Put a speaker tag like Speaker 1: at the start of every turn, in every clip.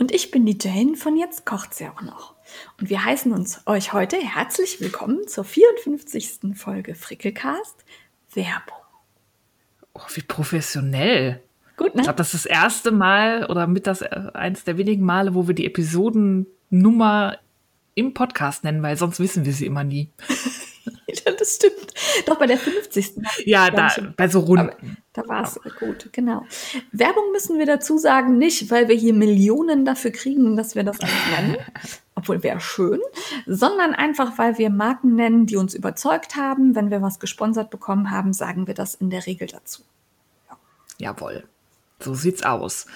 Speaker 1: Und ich bin die Jane von Jetzt kocht's ja auch noch. Und wir heißen uns euch heute herzlich willkommen zur 54. Folge Frickelcast Werbung.
Speaker 2: Oh, wie professionell.
Speaker 1: Gut, ne?
Speaker 2: Ich glaube, das ist das erste Mal oder mit das äh, eins der wenigen Male, wo wir die Episodennummer im Podcast nennen, weil sonst wissen wir sie immer nie.
Speaker 1: Ja, das stimmt. Doch bei der 50.
Speaker 2: Ja, da bei so Runden.
Speaker 1: Da war es gut, genau. Werbung müssen wir dazu sagen, nicht, weil wir hier Millionen dafür kriegen, dass wir das alles nennen, obwohl wäre schön, sondern einfach, weil wir Marken nennen, die uns überzeugt haben. Wenn wir was gesponsert bekommen haben, sagen wir das in der Regel dazu.
Speaker 2: Jawohl. So sieht's aus.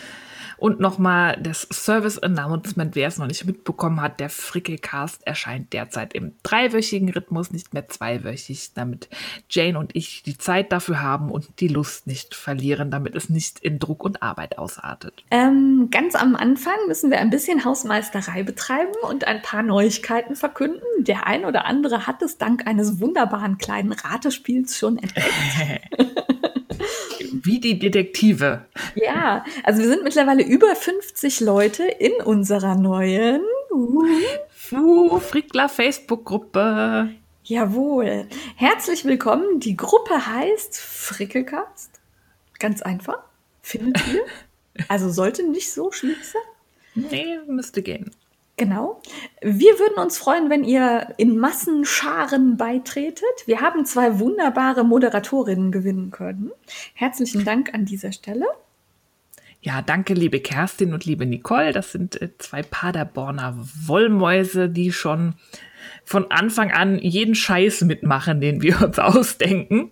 Speaker 2: Und nochmal das Service Announcement, wer es noch nicht mitbekommen hat, der Frickelcast erscheint derzeit im dreiwöchigen Rhythmus, nicht mehr zweiwöchig, damit Jane und ich die Zeit dafür haben und die Lust nicht verlieren, damit es nicht in Druck und Arbeit ausartet.
Speaker 1: Ähm, ganz am Anfang müssen wir ein bisschen Hausmeisterei betreiben und ein paar Neuigkeiten verkünden. Der ein oder andere hat es dank eines wunderbaren kleinen Ratespiels schon entdeckt.
Speaker 2: Wie die Detektive.
Speaker 1: Ja, also wir sind mittlerweile über 50 Leute in unserer neuen. Uh,
Speaker 2: Fu, Frickler Facebook-Gruppe.
Speaker 1: jawohl. Herzlich willkommen. Die Gruppe heißt Frickelcast. Ganz einfach. Findet ihr? Also sollte nicht so schwierig sein.
Speaker 2: Nee, müsste gehen.
Speaker 1: Genau. Wir würden uns freuen, wenn ihr in Massenscharen beitretet. Wir haben zwei wunderbare Moderatorinnen gewinnen können. Herzlichen Dank an dieser Stelle.
Speaker 2: Ja, danke, liebe Kerstin und liebe Nicole. Das sind äh, zwei Paderborner Wollmäuse, die schon von Anfang an jeden Scheiß mitmachen, den wir uns ausdenken.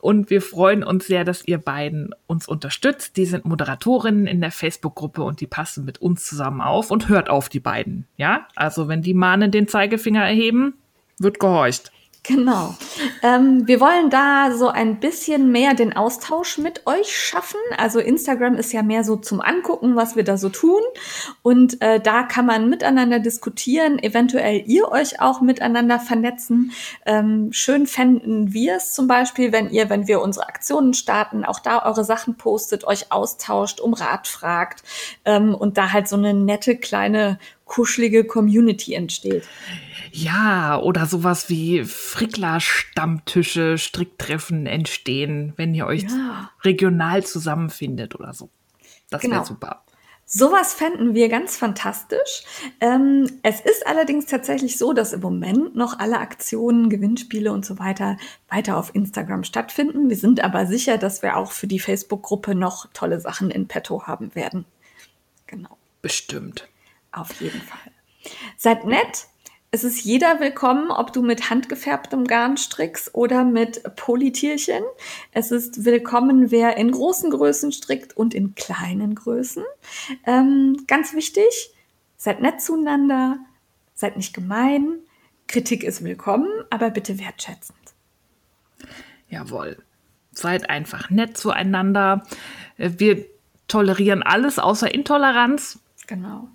Speaker 2: Und wir freuen uns sehr, dass ihr beiden uns unterstützt. Die sind Moderatorinnen in der Facebook-Gruppe und die passen mit uns zusammen auf und hört auf die beiden. Ja, also wenn die Mahnen den Zeigefinger erheben, wird gehorcht.
Speaker 1: Genau. Ähm, wir wollen da so ein bisschen mehr den Austausch mit euch schaffen. Also Instagram ist ja mehr so zum Angucken, was wir da so tun. Und äh, da kann man miteinander diskutieren, eventuell ihr euch auch miteinander vernetzen. Ähm, schön fänden wir es zum Beispiel, wenn ihr, wenn wir unsere Aktionen starten, auch da eure Sachen postet, euch austauscht, um Rat fragt ähm, und da halt so eine nette kleine kuschelige Community entsteht.
Speaker 2: Ja, oder sowas wie Frickler-Stammtische, Stricktreffen entstehen, wenn ihr euch
Speaker 1: Ja.
Speaker 2: regional zusammenfindet oder so. Das
Speaker 1: Genau.
Speaker 2: wäre super.
Speaker 1: Sowas fänden wir ganz fantastisch. Ähm, es ist allerdings tatsächlich so, dass im Moment noch alle Aktionen, Gewinnspiele und so weiter weiter auf Instagram stattfinden. Wir sind aber sicher, dass wir auch für die Facebook-Gruppe noch tolle Sachen in petto haben werden. Genau,
Speaker 2: Bestimmt.
Speaker 1: Auf jeden Fall. Seid nett. Es ist jeder willkommen, ob du mit handgefärbtem Garn strickst oder mit Polytierchen. Es ist willkommen, wer in großen Größen strickt und in kleinen Größen. Ähm, ganz wichtig, seid nett zueinander, seid nicht gemein. Kritik ist willkommen, aber bitte wertschätzend.
Speaker 2: Jawohl. Seid einfach nett zueinander. Äh, Wir tolerieren alles außer Intoleranz.
Speaker 1: Genau.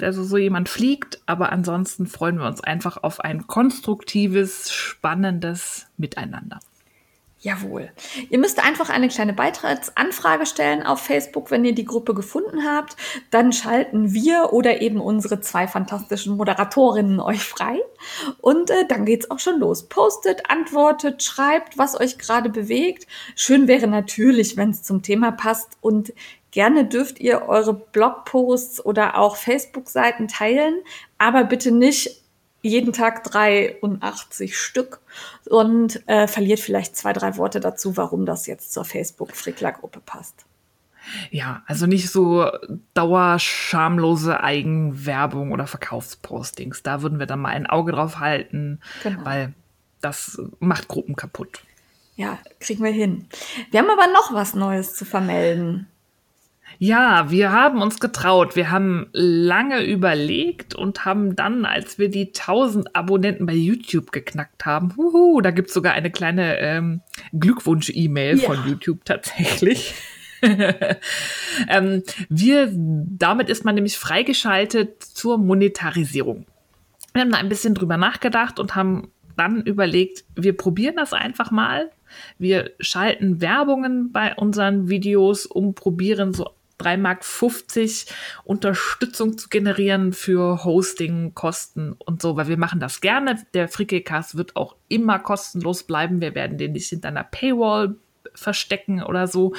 Speaker 2: Also so jemand fliegt, aber ansonsten freuen wir uns einfach auf ein konstruktives, spannendes Miteinander.
Speaker 1: Jawohl. Ihr müsst einfach eine kleine Beitrittsanfrage stellen auf Facebook, wenn ihr die Gruppe gefunden habt. Dann schalten wir oder eben unsere zwei fantastischen Moderatorinnen euch frei. Und äh, dann geht's auch schon los. Postet, antwortet, schreibt, was euch gerade bewegt. Schön wäre natürlich, wenn es zum Thema passt. Und gerne dürft ihr eure Blogposts oder auch Facebook-Seiten teilen, aber bitte nicht jeden Tag 83 Stück und äh, verliert vielleicht zwei, drei Worte dazu, warum das jetzt zur Facebook-Frickler-Gruppe passt.
Speaker 2: Ja, also nicht so dauerschamlose Eigenwerbung oder Verkaufspostings. Da würden wir dann mal ein Auge drauf halten,
Speaker 1: Genau.
Speaker 2: weil das macht Gruppen kaputt.
Speaker 1: Ja, kriegen wir hin. Wir haben aber noch was Neues zu vermelden.
Speaker 2: Ja, wir haben uns getraut. Wir haben lange überlegt und haben dann, als wir die 1000 Abonnenten bei YouTube geknackt haben, huhu, da gibt's sogar eine kleine ähm, Glückwunsch-E-Mail ja. von YouTube tatsächlich. ähm, wir, damit ist man nämlich freigeschaltet zur Monetarisierung. Wir haben da ein bisschen drüber nachgedacht und haben dann überlegt, wir probieren das einfach mal. Wir schalten Werbungen bei unseren Videos, um probieren so 3,50 Mark Unterstützung zu generieren für Hosting, Kosten und so, weil wir machen das gerne. Der Frickelcast wird auch immer kostenlos bleiben. Wir werden den nicht hinter einer Paywall verstecken oder so.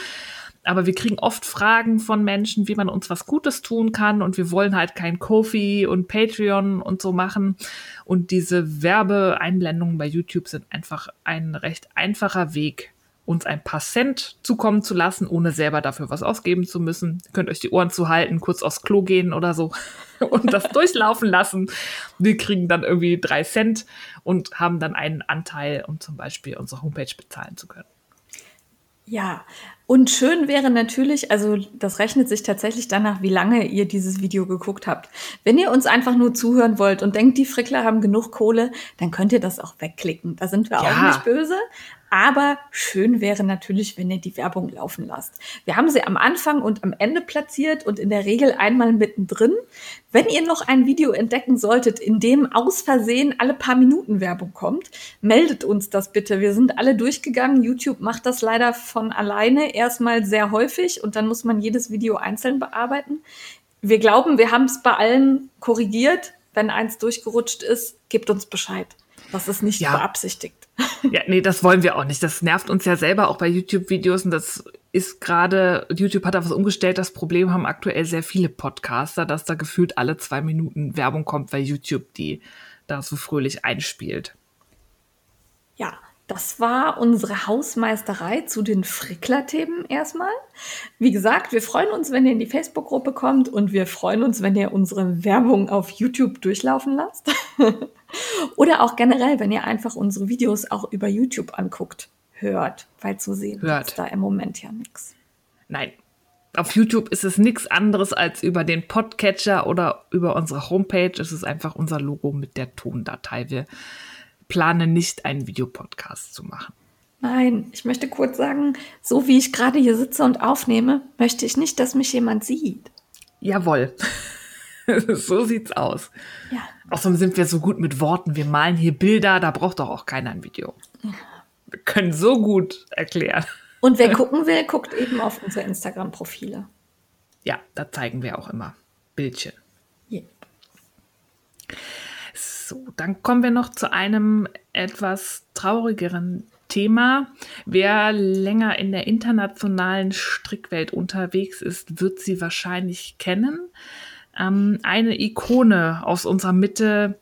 Speaker 2: Aber wir kriegen oft Fragen von Menschen, wie man uns was Gutes tun kann. Und wir wollen halt kein Kofi und Patreon und so machen. Und diese Werbeeinblendungen bei YouTube sind einfach ein recht einfacher Weg, uns ein paar Cent zukommen zu lassen, ohne selber dafür was ausgeben zu müssen. Ihr könnt euch die Ohren zuhalten, kurz aufs Klo gehen oder so und das durchlaufen lassen. Wir kriegen dann irgendwie drei Cent und haben dann einen Anteil, um zum Beispiel unsere Homepage bezahlen zu können.
Speaker 1: Ja, und schön wäre natürlich, also das rechnet sich tatsächlich danach, wie lange ihr dieses Video geguckt habt. Wenn ihr uns einfach nur zuhören wollt und denkt, die Frickler haben genug Kohle, dann könnt ihr das auch wegklicken. Da sind wir ja. auch nicht böse. Aber schön wäre natürlich, wenn ihr die Werbung laufen lasst. Wir haben sie am Anfang und am Ende platziert und in der Regel einmal mittendrin. Wenn ihr noch ein Video entdecken solltet, in dem aus Versehen alle paar Minuten Werbung kommt, meldet uns das bitte. Wir sind alle durchgegangen. YouTube macht das leider von alleine erstmal sehr häufig und dann muss man jedes Video einzeln bearbeiten. Wir glauben, wir haben es bei allen korrigiert. Wenn eins durchgerutscht ist, gebt uns Bescheid. Das ist nicht ja. beabsichtigt.
Speaker 2: Ja, nee, das wollen wir auch nicht. Das nervt uns ja selber auch bei YouTube-Videos und das ist gerade, YouTube hat da was umgestellt. Das Problem haben aktuell sehr viele Podcaster, dass da gefühlt alle zwei Minuten Werbung kommt, weil YouTube die da so fröhlich einspielt.
Speaker 1: Ja, das war unsere Hausmeisterei zu den Frickler-Themen erstmal. Wie gesagt, wir freuen uns, wenn ihr in die Facebook-Gruppe kommt und wir freuen uns, wenn ihr unsere Werbung auf YouTube durchlaufen lasst. Oder auch generell, wenn ihr einfach unsere Videos auch über YouTube anguckt, hört, weil zu sehen hört. ist da im Moment ja nichts.
Speaker 2: Nein. Auf YouTube ist es nichts anderes als über den Podcatcher oder über unsere Homepage. Es ist einfach unser Logo mit der Tondatei. Wir planen nicht, einen Videopodcast zu machen.
Speaker 1: Nein, ich möchte kurz sagen, so wie ich gerade hier sitze und aufnehme, möchte ich nicht, dass mich jemand sieht.
Speaker 2: Jawohl. so sieht's aus.
Speaker 1: Ja.
Speaker 2: Außerdem sind wir so gut mit Worten. Wir malen hier Bilder, da braucht doch auch keiner ein Video. Wir können so gut erklären.
Speaker 1: Und wer gucken will, guckt eben auf unsere Instagram-Profile.
Speaker 2: Ja, da zeigen wir auch immer Bildchen.
Speaker 1: Yeah.
Speaker 2: So, dann kommen wir noch zu einem etwas traurigeren Thema. Wer länger in der internationalen Strickwelt unterwegs ist, wird sie wahrscheinlich kennen ähm, eine Ikone aus unserer Mitte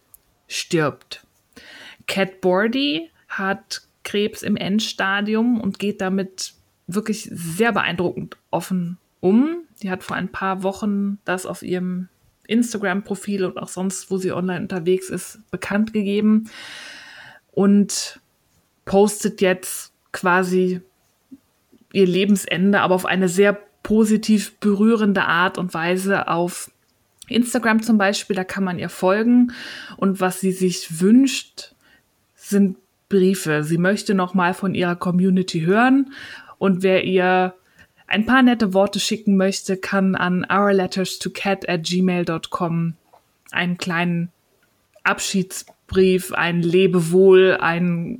Speaker 2: stirbt. Cat Bordy hat Krebs im Endstadium und geht damit wirklich sehr beeindruckend offen um. Die hat vor ein paar Wochen das auf ihrem Instagram-Profil und auch sonst, wo sie online unterwegs ist, bekannt gegeben und postet jetzt quasi ihr Lebensende, aber auf eine sehr positiv berührende Art und Weise auf Instagram zum Beispiel, da kann man ihr folgen und was sie sich wünscht, sind Briefe. Sie möchte noch mal von ihrer Community hören und wer ihr ein paar nette Worte schicken möchte, kann an ourletterstocat at gmail.com einen kleinen Abschiedsbrief, ein Lebewohl, eine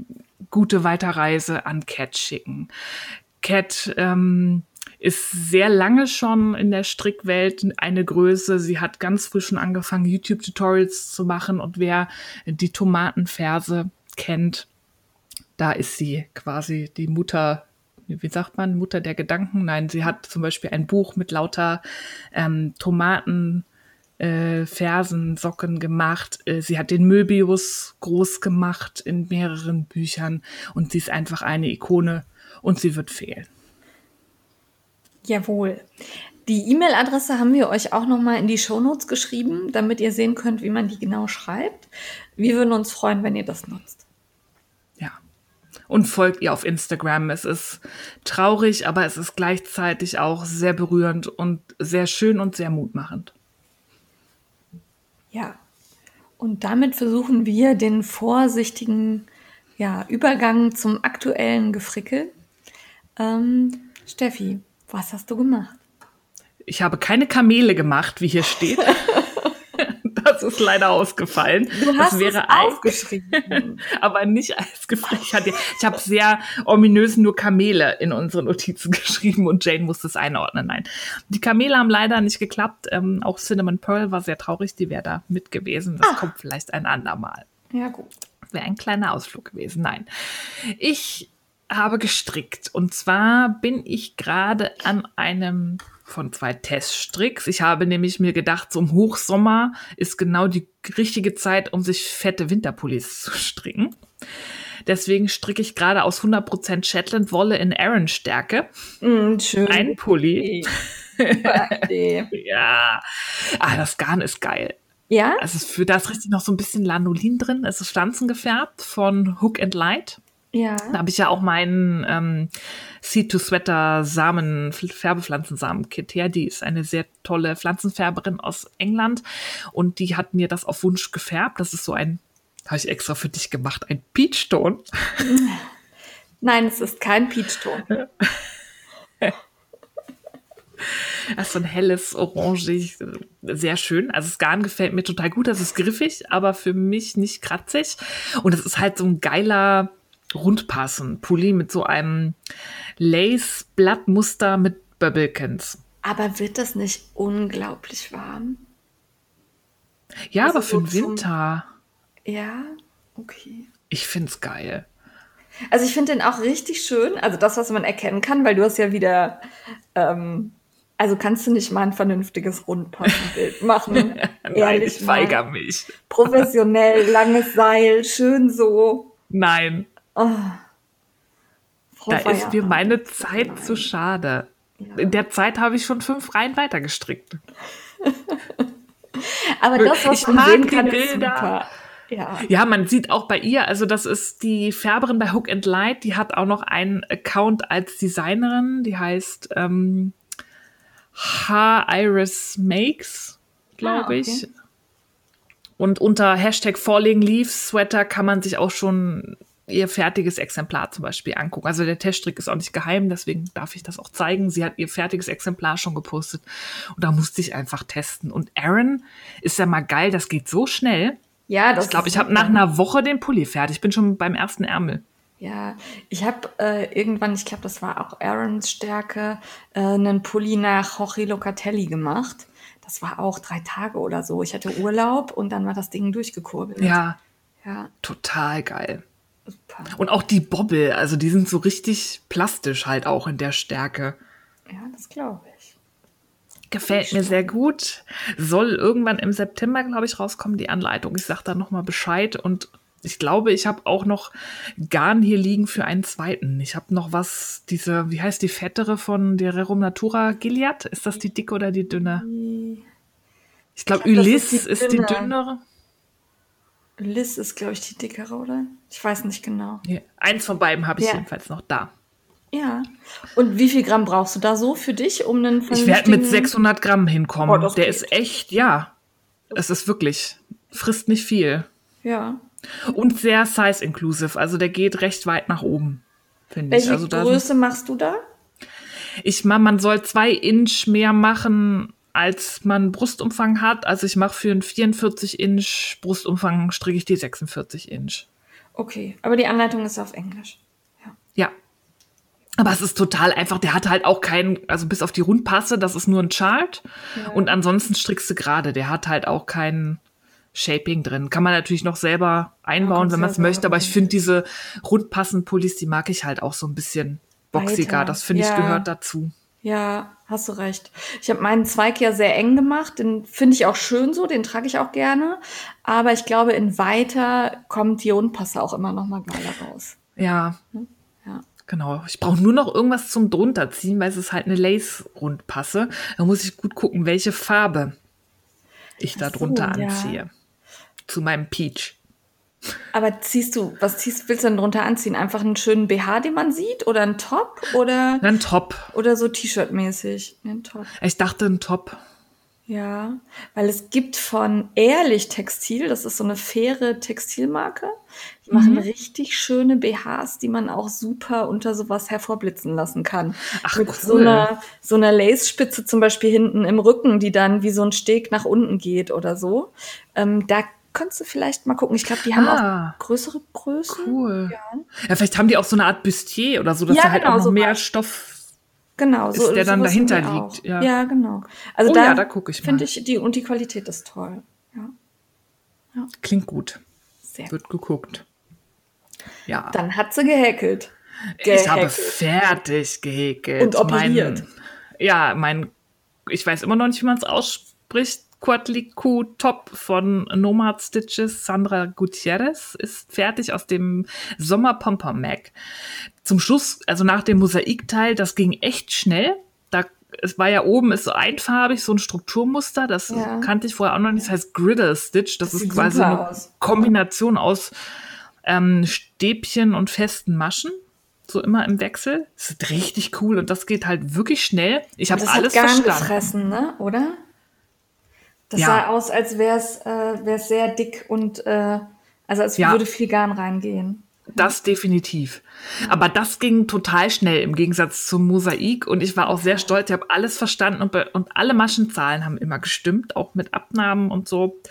Speaker 2: gute Weiterreise an Cat schicken. Cat ähm, ist sehr lange schon in der Strickwelt eine Größe. Sie hat ganz früh schon angefangen, YouTube-Tutorials zu machen und wer die Tomatenverse kennt, da ist sie quasi die Mutter wie sagt man, Mutter der Gedanken. Nein, sie hat zum Beispiel ein Buch mit lauter ähm, Tomaten, äh, Fersen, Socken gemacht. Äh, sie hat den Möbius groß gemacht in mehreren Büchern und sie ist einfach eine Ikone und sie wird fehlen.
Speaker 1: Jawohl. Die E-Mail-Adresse haben wir euch auch nochmal in die Shownotes geschrieben, damit ihr sehen könnt, wie man die genau schreibt. Wir würden uns freuen, wenn ihr das nutzt.
Speaker 2: Und folgt ihr auf Instagram. Es ist traurig, aber es ist gleichzeitig auch sehr berührend und sehr schön und sehr mutmachend.
Speaker 1: Ja. Und damit versuchen wir den vorsichtigen ja, Übergang zum aktuellen Gefrickel. Ähm, Steffi, was hast du gemacht?
Speaker 2: Ich habe keine Kamele gemacht, wie hier steht. das ist leider ausgefallen.
Speaker 1: Du hast
Speaker 2: das wäre
Speaker 1: es aufgeschrieben.
Speaker 2: aber nicht als Gefrickel. Ich, habe sehr ominös nur Kamele in unsere Notizen geschrieben und Jane musste es einordnen. Nein, die Kamele haben leider nicht geklappt. Ähm, auch Cinnamon Pearl war sehr traurig. Die wäre da mit gewesen. Das kommt vielleicht ein andermal.
Speaker 1: Ja, gut.
Speaker 2: wäre ein kleiner Ausflug gewesen. Nein. Ich habe gestrickt. Und zwar bin ich gerade an einem von zwei Teststricks. Ich habe nämlich mir gedacht, so im Hochsommer ist genau die richtige Zeit, um sich fette Winterpullis zu stricken. Deswegen stricke ich gerade aus 100% Shetland-Wolle in Aran-Stärke.
Speaker 1: Mm, schön.
Speaker 2: Ein Pulli.
Speaker 1: Nee.
Speaker 2: Ja. Ah, das Garn ist geil.
Speaker 1: Ja?
Speaker 2: Also es ist für das richtig noch so ein bisschen Lanolin drin. Es ist pflanzengefärbt von Hook and Light.
Speaker 1: Ja.
Speaker 2: Da habe ich ja auch meinen ähm, Seed to Sweater Samen, Färbepflanzensamen-Kit her. Die ist eine sehr tolle Pflanzenfärberin aus England und die hat mir das auf Wunsch gefärbt. Das ist so ein, habe ich extra für dich gemacht, ein Peachton.
Speaker 1: Nein, es ist kein Peachton.
Speaker 2: Das ist so ein helles, orangig, sehr schön. Also das Garn gefällt mir total gut. Das ist griffig, aber für mich nicht kratzig. Und es ist halt so ein geiler Rundpassen. Pulli mit so einem Lace-Blattmuster mit Böbbelkens.
Speaker 1: Aber wird das nicht unglaublich warm?
Speaker 2: Ja,
Speaker 1: Also
Speaker 2: aber für
Speaker 1: so
Speaker 2: den
Speaker 1: zum-
Speaker 2: Winter,
Speaker 1: Ja, okay.
Speaker 2: ich find's geil.
Speaker 1: Also ich finde den auch richtig schön. Also das, was man erkennen kann, weil du hast ja wieder, ähm, also kannst du nicht mal ein vernünftiges Rundpassenbild machen.
Speaker 2: Nein, ich weigere mich.
Speaker 1: Professionell, langes Seil, schön so.
Speaker 2: Nein,
Speaker 1: Oh. Frau
Speaker 2: da ist mir
Speaker 1: Feierabend.
Speaker 2: meine Zeit zu schade. In der Zeit habe ich schon fünf Reihen weitergestrickt.
Speaker 1: Aber das, was
Speaker 2: Ich
Speaker 1: man sehen kann, ist super. Ja.
Speaker 2: Ja, man sieht auch bei ihr, also das ist die Färberin bei Hook and Light, die hat auch noch einen Account als Designerin, die heißt ähm, H Iris Makes, glaube
Speaker 1: Ah, okay.
Speaker 2: ich. Und unter Hashtag Falling Leaves Sweater kann man sich auch schon ihr fertiges Exemplar zum Beispiel angucken. Also der Teststrick ist auch nicht geheim, deswegen darf ich das auch zeigen. Sie hat ihr fertiges Exemplar schon gepostet und da musste ich einfach testen. Und Aaron ist ja mal geil, das geht so schnell.
Speaker 1: Ja, das
Speaker 2: Ich glaube, ich habe nach einer Woche den Pulli fertig. Ich bin schon beim ersten Ärmel.
Speaker 1: Ja, ich habe äh, irgendwann, ich glaube, das war auch Aarons Stärke, äh, einen Pulli nach Jorge Locatelli gemacht. Das war auch drei Tage oder so. Ich hatte Urlaub und dann war das Ding durchgekurbelt.
Speaker 2: Ja,
Speaker 1: Ja,
Speaker 2: total geil.
Speaker 1: Super.
Speaker 2: Und auch die Bobbel, also die sind so richtig plastisch halt auch in der Stärke.
Speaker 1: Ja, das glaube ich.
Speaker 2: Gefällt mir sehr gut. Soll irgendwann im September, glaube ich, rauskommen, die Anleitung. Ich sage da nochmal Bescheid. Und ich glaube, ich habe auch noch Garn hier liegen für einen zweiten. Ich habe noch was, diese, wie heißt die fettere von der Rerum Natura Gilead? Ist das die dicke oder die dünne? Ich glaube,
Speaker 1: glaub,
Speaker 2: Ulysse
Speaker 1: ist die
Speaker 2: ist die
Speaker 1: dünne.
Speaker 2: dünnere.
Speaker 1: Liz ist, glaube ich, die dickere, oder? Ich weiß nicht genau.
Speaker 2: Ja, eins von beiden habe ich
Speaker 1: Ja.
Speaker 2: jedenfalls noch da.
Speaker 1: Ja. Und wie viel Gramm brauchst du da so für dich, um einen
Speaker 2: Ich werde mit
Speaker 1: vernünftigen-
Speaker 2: 600 Gramm hinkommen.
Speaker 1: Oh,
Speaker 2: Der
Speaker 1: geht.
Speaker 2: ist echt, ja. Es ist wirklich, frisst nicht viel.
Speaker 1: Ja.
Speaker 2: Und sehr size-inclusive. Also der geht recht weit nach oben, finde ich.
Speaker 1: Welche
Speaker 2: Also
Speaker 1: Größe machst du da?
Speaker 2: ich ma- man soll zwei Inch mehr machen, als man Brustumfang hat. Also ich mache für einen 44 Inch Brustumfang stricke ich die 46 Inch.
Speaker 1: Okay, aber die Anleitung ist auf Englisch.
Speaker 2: Ja. Aber es ist total einfach. Der hat halt auch keinen, also bis auf die Rundpasse, das ist nur ein Chart. Und ansonsten strickst du gerade. Der hat halt auch kein Shaping drin. Kann man natürlich noch selber einbauen,
Speaker 1: kannst
Speaker 2: wenn man
Speaker 1: ja
Speaker 2: es möchte. Aber ich finde diese Rundpassen-Pullis, die mag ich halt auch so ein bisschen boxiger.
Speaker 1: Weiter.
Speaker 2: Das finde ich
Speaker 1: Ja.
Speaker 2: gehört dazu.
Speaker 1: Ja, hast du recht. Ich habe meinen Zweig ja sehr eng gemacht. Den finde ich auch schön so, den trage ich auch gerne. Aber ich glaube, in weiter kommt die Rundpasse auch immer noch mal geiler raus.
Speaker 2: Ja.
Speaker 1: Ja.
Speaker 2: Genau. Ich brauche nur noch irgendwas zum drunterziehen, weil es ist halt eine Lace-Rundpasse. Da muss ich gut gucken, welche Farbe ich da
Speaker 1: Ach so,
Speaker 2: drunter
Speaker 1: ja.
Speaker 2: anziehe. Zu meinem Peach.
Speaker 1: Aber ziehst du, was ziehst, willst du denn drunter anziehen? Einfach einen schönen BH, den man sieht? Oder einen Top? Oder,
Speaker 2: Ein Top.
Speaker 1: oder so T-Shirt-mäßig? Ein Top.
Speaker 2: Ich dachte ein Top.
Speaker 1: Ja, weil es gibt von Ehrlich Textil, das ist so eine faire Textilmarke, die
Speaker 2: Mhm.
Speaker 1: machen richtig schöne BHs, die man auch super unter sowas hervorblitzen lassen kann.
Speaker 2: Ach,
Speaker 1: Mit
Speaker 2: cool.
Speaker 1: so einer, so einer Lace-Spitze zum Beispiel hinten im Rücken, die dann wie so ein Steg nach unten geht oder so. Ähm, da könntest du vielleicht mal gucken. Ich glaube, die haben
Speaker 2: Ah.
Speaker 1: auch größere Größen.
Speaker 2: Cool. Ja. vielleicht haben die auch so eine Art Bustier oder so, dass
Speaker 1: Ja,
Speaker 2: da halt
Speaker 1: genau,
Speaker 2: auch noch
Speaker 1: so
Speaker 2: mehr. Stoff.
Speaker 1: Genau, so
Speaker 2: Ist der dann dahinter liegt, ja.
Speaker 1: Ja. genau. Also
Speaker 2: Oh
Speaker 1: da,
Speaker 2: ja, da guck ich mal.
Speaker 1: finde ich die und die Qualität ist toll. Ja,
Speaker 2: Klingt gut.
Speaker 1: sehr
Speaker 2: Wird geguckt. Ja.
Speaker 1: Dann hat sie gehäkelt.
Speaker 2: Ich habe
Speaker 1: Gehäkelt.
Speaker 2: fertig gehäkelt.
Speaker 1: Und operiert.
Speaker 2: Mein, ja, mein, ich weiß immer noch nicht, wie man es ausspricht. Quadliku Top von Nomad Stitches Sandra Gutierrez ist fertig aus dem Sommer Pomper Mac. Zum Schluss, also nach dem Mosaikteil, das ging echt schnell. Da, es war ja oben ist so einfarbig, so ein Strukturmuster. Das
Speaker 1: Ja.
Speaker 2: kannte ich vorher auch noch nicht. Das heißt Griddle Stitch. Das,
Speaker 1: Das
Speaker 2: ist quasi eine
Speaker 1: aus.
Speaker 2: Kombination aus ähm, Stäbchen und festen Maschen. So immer im Wechsel. Das ist richtig cool und das geht halt wirklich schnell. Ich habe alles
Speaker 1: hat
Speaker 2: verstanden.
Speaker 1: gefressen, ne? Oder? Das
Speaker 2: Ja.
Speaker 1: sah aus, als wäre es äh, wär's sehr dick und äh, also als
Speaker 2: Ja.
Speaker 1: würde viel Garn reingehen.
Speaker 2: Das definitiv. Aber das ging total schnell im Gegensatz zum Mosaik und ich war auch sehr stolz. Ich habe alles verstanden und, und alle Maschenzahlen haben immer gestimmt, auch mit Abnahmen und so.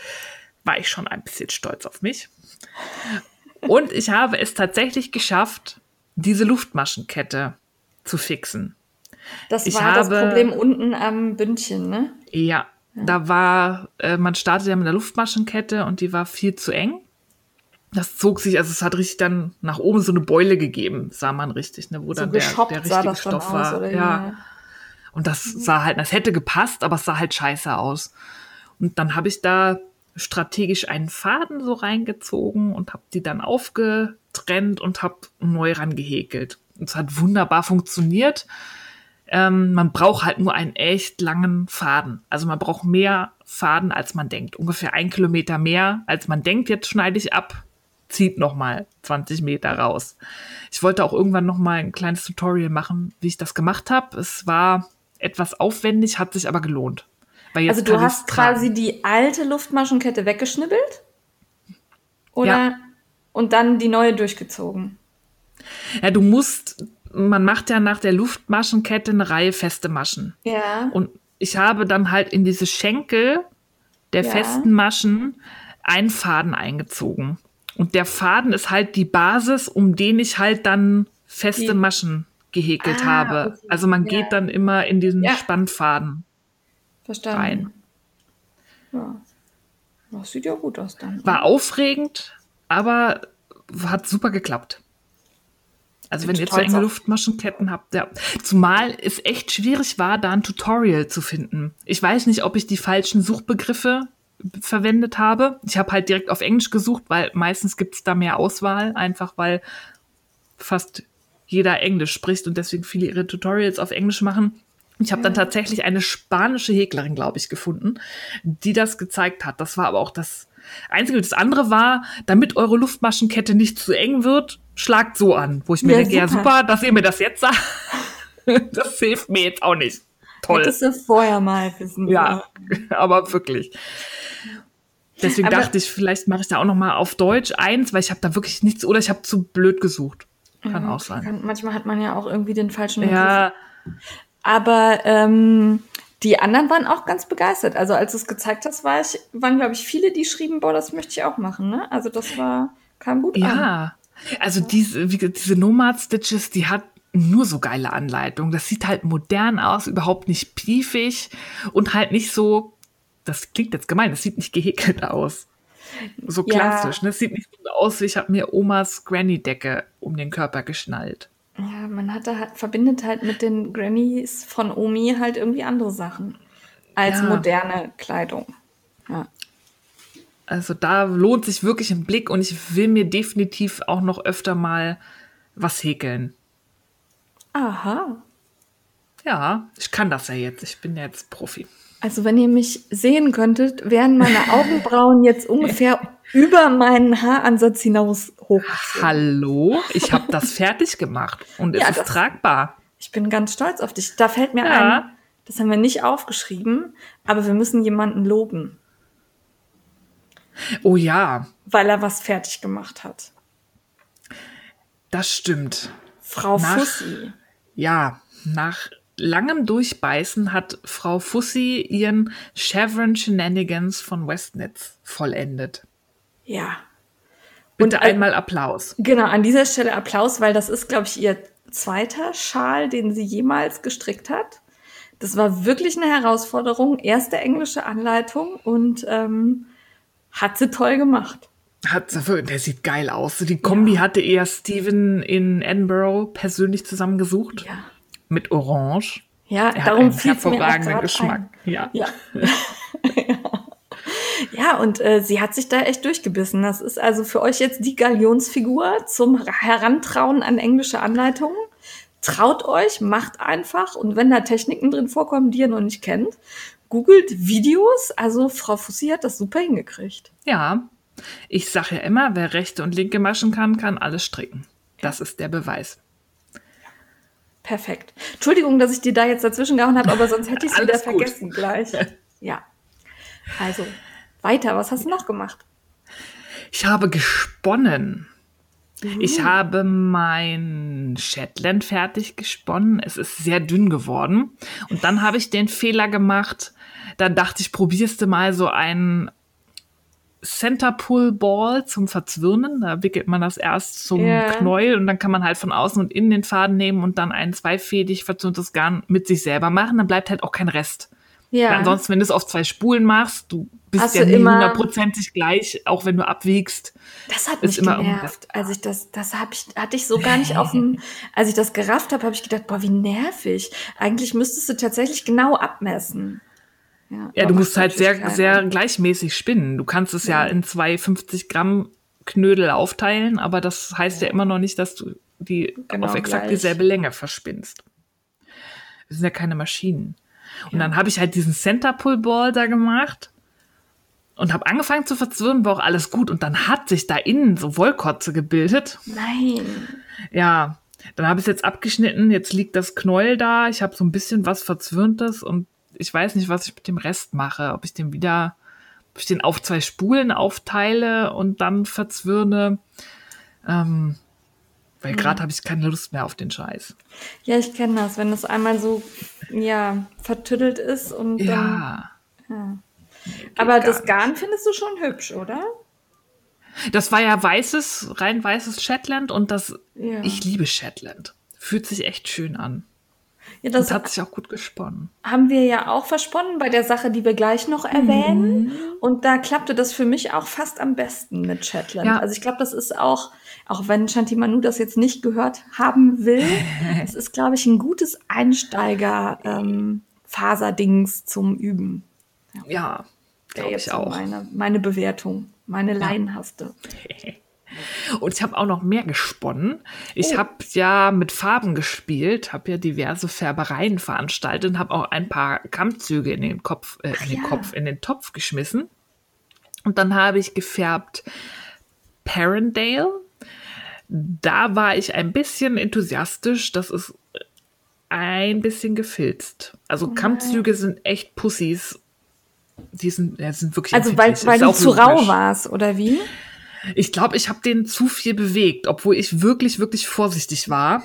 Speaker 2: War ich schon ein bisschen stolz auf mich. Und ich habe es tatsächlich geschafft, diese Luftmaschenkette zu fixen.
Speaker 1: Das war das Problem unten am Bündchen, ne?
Speaker 2: Ja, da war, äh, man startet ja mit der Luftmaschenkette und die war viel zu eng. Das zog sich, also es hat richtig dann nach oben so eine Beule gegeben, sah man richtig, ne, wo
Speaker 1: So
Speaker 2: dann der, der richtige Stoff
Speaker 1: aus,
Speaker 2: war.
Speaker 1: wie?
Speaker 2: ja. Und das sah halt, das hätte gepasst, aber es sah halt scheiße aus. Und dann habe ich da strategisch einen Faden so reingezogen und habe die dann aufgetrennt und habe neu rangehäkelt. Und es hat wunderbar funktioniert. Ähm, man braucht halt nur einen echt langen Faden. Also man braucht mehr Faden, als man denkt. Ungefähr ein Kilometer mehr, als man denkt. Jetzt schneide ich ab, zieht noch mal 20 Meter raus. Ich wollte auch irgendwann noch mal ein kleines Tutorial machen, wie ich das gemacht habe. Es war etwas aufwendig, hat sich aber gelohnt.
Speaker 1: Also du hast quasi die alte Luftmaschenkette weggeschnibbelt? Oder?
Speaker 2: Ja.
Speaker 1: Und dann die neue durchgezogen?
Speaker 2: Ja, du musst, man macht ja nach der Luftmaschenkette eine Reihe feste Maschen.
Speaker 1: Ja.
Speaker 2: Und ich habe dann halt in diese Schenkel der
Speaker 1: Ja.
Speaker 2: festen Maschen einen Faden eingezogen. Und der Faden ist halt die Basis, um den ich halt dann feste Maschen gehäkelt
Speaker 1: Ah,
Speaker 2: habe.
Speaker 1: okay.
Speaker 2: Also man
Speaker 1: Ja.
Speaker 2: geht dann immer in diesen
Speaker 1: Ja.
Speaker 2: Spannfaden
Speaker 1: Verstanden.
Speaker 2: rein.
Speaker 1: Ja. Das sieht ja gut aus dann.
Speaker 2: War aufregend, aber hat super geklappt. Also wenn ihr zu enge Luftmaschenketten habt, ja. Zumal es echt schwierig war, da ein Tutorial zu finden. Ich weiß nicht, ob ich die falschen Suchbegriffe verwendet habe. Ich habe halt direkt auf Englisch gesucht, weil meistens gibt es da mehr Auswahl, einfach weil fast jeder Englisch spricht und deswegen viele ihre Tutorials auf Englisch machen. Ich habe dann tatsächlich eine spanische Häklerin, glaube ich, gefunden, die das gezeigt hat. Das war aber auch das Einzige. Das andere war, damit eure Luftmaschenkette nicht zu eng wird, schlagt so an. Wo ich mir
Speaker 1: Ja,
Speaker 2: denke, ja
Speaker 1: super.
Speaker 2: super, dass ihr mir das jetzt sagt. das hilft mir jetzt auch nicht. Toll.
Speaker 1: Hättest du vorher mal wissen
Speaker 2: Ja, aber wirklich. Deswegen
Speaker 1: Aber-
Speaker 2: dachte ich, vielleicht mache ich da auch noch mal auf Deutsch eins, weil ich habe da wirklich nichts oder ich habe zu blöd gesucht. Kann auch sein.
Speaker 1: Kann, manchmal hat man ja auch irgendwie den falschen Begriff.
Speaker 2: Ja,
Speaker 1: Aber ähm, die anderen waren auch ganz begeistert. Also als du es gezeigt hast, war ich, waren, glaube ich, viele, die schrieben, boah, das möchte ich auch machen. Ne? Also das war, kam gut an.
Speaker 2: ja. Also diese, wie, diese Nomad Stitches, die hat nur so geile Anleitungen. Das sieht halt modern aus, überhaupt nicht piefig und halt nicht so, das klingt jetzt gemein, das sieht nicht gehäkelt aus. So
Speaker 1: Ja.
Speaker 2: klassisch. Ne? Das sieht nicht so aus, wie ich habe mir Omas Granny-Decke um den Körper geschnallt.
Speaker 1: Ja, man hat da halt, verbindet halt mit den Grannies von Omi halt irgendwie andere Sachen als
Speaker 2: Ja.
Speaker 1: moderne Kleidung. Ja.
Speaker 2: Also da lohnt sich wirklich ein Blick und ich will mir definitiv auch noch öfter mal was häkeln.
Speaker 1: Aha.
Speaker 2: Ja, ich kann das ja jetzt. Ich bin ja jetzt Profi.
Speaker 1: Also wenn ihr mich sehen könntet, wären meine Augenbrauen jetzt ungefähr über meinen Haaransatz hinaus hoch.
Speaker 2: Hallo, ich habe das fertig gemacht und
Speaker 1: Ja,
Speaker 2: es ist
Speaker 1: das-
Speaker 2: tragbar.
Speaker 1: Ich bin ganz stolz auf dich. Da fällt mir
Speaker 2: Ja.
Speaker 1: ein, das haben wir nicht aufgeschrieben, aber wir müssen jemanden loben,
Speaker 2: Oh ja,
Speaker 1: weil er was fertig gemacht hat.
Speaker 2: das stimmt.
Speaker 1: Frau
Speaker 2: Nach-
Speaker 1: Fussi.
Speaker 2: Ja, nach langem Durchbeißen hat Frau Fussi ihren Chevron Shenanigans von Westnitz vollendet.
Speaker 1: Ja.
Speaker 2: Bitte
Speaker 1: Und,
Speaker 2: einmal Applaus.
Speaker 1: Genau, an dieser Stelle Applaus, weil das ist, glaube ich, ihr zweiter Schal, den sie jemals gestrickt hat. Das war wirklich eine Herausforderung. Erste englische Anleitung und ähm, hat sie toll gemacht.
Speaker 2: Hat, der sieht geil aus. Die Kombi hatte eher Steven in Edinburgh persönlich zusammengesucht.
Speaker 1: Ja.
Speaker 2: Mit Orange.
Speaker 1: Ja,
Speaker 2: Er
Speaker 1: darum fiel es mir auch
Speaker 2: Geschmack.
Speaker 1: ein.
Speaker 2: Ja.
Speaker 1: Ja. ja, und äh, sie hat sich da echt durchgebissen. Das ist also für euch jetzt die Galionsfigur zum Herantrauen an englische Anleitungen. Traut euch, macht einfach. Und wenn da Techniken drin vorkommen, die ihr noch nicht kennt, googelt Videos. Also Frau Fussi hat das super hingekriegt.
Speaker 2: Ja, ich sage ja immer, wer rechte und linke Maschen kann, kann alles stricken. Das ist der Beweis.
Speaker 1: Perfekt. Entschuldigung, dass ich dir da jetzt dazwischen gehauen habe, aber sonst hätte ich es wieder
Speaker 2: gut.
Speaker 1: vergessen gleich. Ja. Also, weiter. Was hast du noch gemacht?
Speaker 2: Ich habe gesponnen. Ich
Speaker 1: Uh.
Speaker 2: habe mein Shetland fertig gesponnen. Es ist sehr dünn geworden. Und dann habe ich den Fehler gemacht. Dann dachte ich, probierst du mal so einen Center Pull Ball zum Verzwirnen. Da wickelt man das erst zum
Speaker 1: Ja.
Speaker 2: Knäuel und dann kann man halt von außen und innen den Faden nehmen und dann ein zweifädig verzwirntes Garn mit sich selber machen. Dann bleibt halt auch kein Rest.
Speaker 1: Ja.
Speaker 2: Weil Ansonsten, wenn du es auf zwei Spulen machst, du bist
Speaker 1: Hast
Speaker 2: ja nie
Speaker 1: immer-
Speaker 2: hundertprozentig gleich, auch wenn du abwiegst.
Speaker 1: Das hat mich
Speaker 2: immer
Speaker 1: genervt. Als ich das, das hab ich, hatte ich so gar nicht auf dem, als ich das gerafft habe, habe ich gedacht, boah, wie nervig. Eigentlich müsstest du tatsächlich genau abmessen.
Speaker 2: Ja,
Speaker 1: aber
Speaker 2: du musst halt sehr, sehr gleichmäßig spinnen. Du kannst es ja in zwei 50 Gramm Knödel aufteilen, aber das heißt ja immer noch nicht, dass du die
Speaker 1: Genau
Speaker 2: auf exakt
Speaker 1: gleich.
Speaker 2: dieselbe Länge verspinnst. Das sind ja keine Maschinen. Und dann habe ich halt diesen Center Pull Ball da gemacht und habe angefangen zu verzwirren, war auch alles gut. Und dann hat sich da innen so Wollkotze gebildet.
Speaker 1: Nein.
Speaker 2: Ja, dann habe ich es jetzt abgeschnitten. Jetzt liegt das Knäuel da. Ich habe so ein bisschen was Verzwirntes und ich weiß nicht, was ich mit dem Rest mache. Ob ich den wieder, ob ich den auf zwei Spulen aufteile und dann verzwirne. Ähm, weil gerade habe ich keine Lust mehr auf den Scheiß.
Speaker 1: Ja, ich kenne das, wenn das einmal so, ja, vertüttelt ist und dann.
Speaker 2: Ja.
Speaker 1: Aber das
Speaker 2: nicht.
Speaker 1: Garn findest du schon hübsch, oder?
Speaker 2: Das war ja weißes, rein weißes Shetland und das,
Speaker 1: Ja.
Speaker 2: ich liebe Shetland. Fühlt sich echt schön an.
Speaker 1: Ja,
Speaker 2: Das
Speaker 1: das
Speaker 2: hat sich auch gut gesponnen.
Speaker 1: haben wir ja auch versponnen bei der Sache, die wir gleich noch erwähnen.
Speaker 2: Mhm.
Speaker 1: Und da klappte das für mich auch fast am besten mit Shetland.
Speaker 2: Ja.
Speaker 1: Also ich glaube, das ist auch, auch wenn Shanti Manu das jetzt nicht gehört haben will, es ist, glaube ich, ein gutes Einsteiger-Faserdings zum Üben.
Speaker 2: Ja,
Speaker 1: Wäre
Speaker 2: glaube ich auch.
Speaker 1: Meine, meine Bewertung, meine laienhafte.
Speaker 2: Und ich habe auch noch mehr gesponnen. Ich
Speaker 1: Oh.
Speaker 2: habe ja mit Farben gespielt, habe ja diverse Färbereien veranstaltet und habe auch ein paar Kammzüge in den Kopf, äh, in den
Speaker 1: ja.
Speaker 2: Kopf, in den Topf geschmissen. Und dann habe ich gefärbt Parendale. Da war ich ein bisschen enthusiastisch. Das ist ein bisschen gefilzt. Also Kammzüge sind echt Pussys. Die sind, ja, sind wirklich
Speaker 1: Also weil, weil du zu rau warst, oder wie?
Speaker 2: Ich glaube, ich habe den zu viel bewegt, obwohl ich wirklich, wirklich vorsichtig war.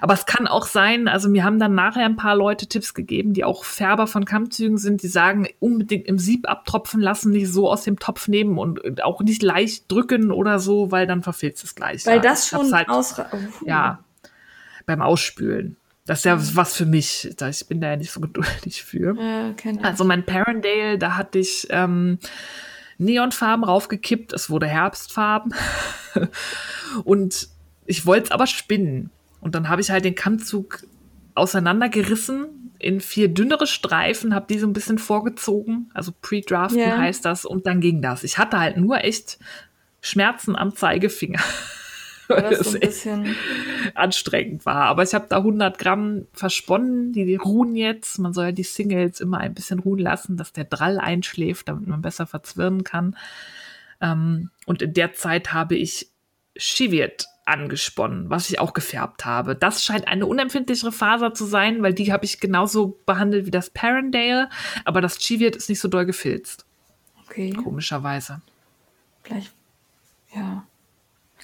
Speaker 2: Aber es kann auch sein, also mir haben dann nachher ein paar Leute Tipps gegeben, die auch Färber von Kammzügen sind, die sagen, unbedingt im Sieb abtropfen lassen, nicht so aus dem Topf nehmen und auch nicht leicht drücken oder so, weil dann verfilzt es gleich.
Speaker 1: Weil
Speaker 2: Ja,
Speaker 1: das schon
Speaker 2: halt,
Speaker 1: ausra oh,
Speaker 2: Ja, beim Ausspülen. Das ist ja was für mich. Da- Ich bin da ja nicht so geduldig für.
Speaker 1: Äh.
Speaker 2: Also mein Parendale, da hatte ich ähm, Neonfarben raufgekippt, es wurde Herbstfarben. und ich wollte es aber spinnen. Und dann habe ich halt den Kammzug auseinandergerissen in vier dünnere Streifen, habe die so ein bisschen vorgezogen, also pre-draften
Speaker 1: Ja.
Speaker 2: heißt das, und dann ging das. Ich hatte halt nur echt Schmerzen am Zeigefinger.
Speaker 1: Weil das so ein bisschen.
Speaker 2: anstrengend war. Aber ich habe da 100 Gramm versponnen, die, die ruhen jetzt. Man soll ja die Singles immer ein bisschen ruhen lassen, dass der Drall einschläft, damit man besser verzwirnen kann. Ähm, und in der Zeit habe ich Cheviot angesponnen, was ich auch gefärbt habe. Das scheint eine unempfindlichere Faser zu sein, weil die habe ich genauso behandelt wie das Parendale, aber das Cheviot ist nicht so doll gefilzt.
Speaker 1: Okay.
Speaker 2: Komischerweise.
Speaker 1: Vielleicht, ja.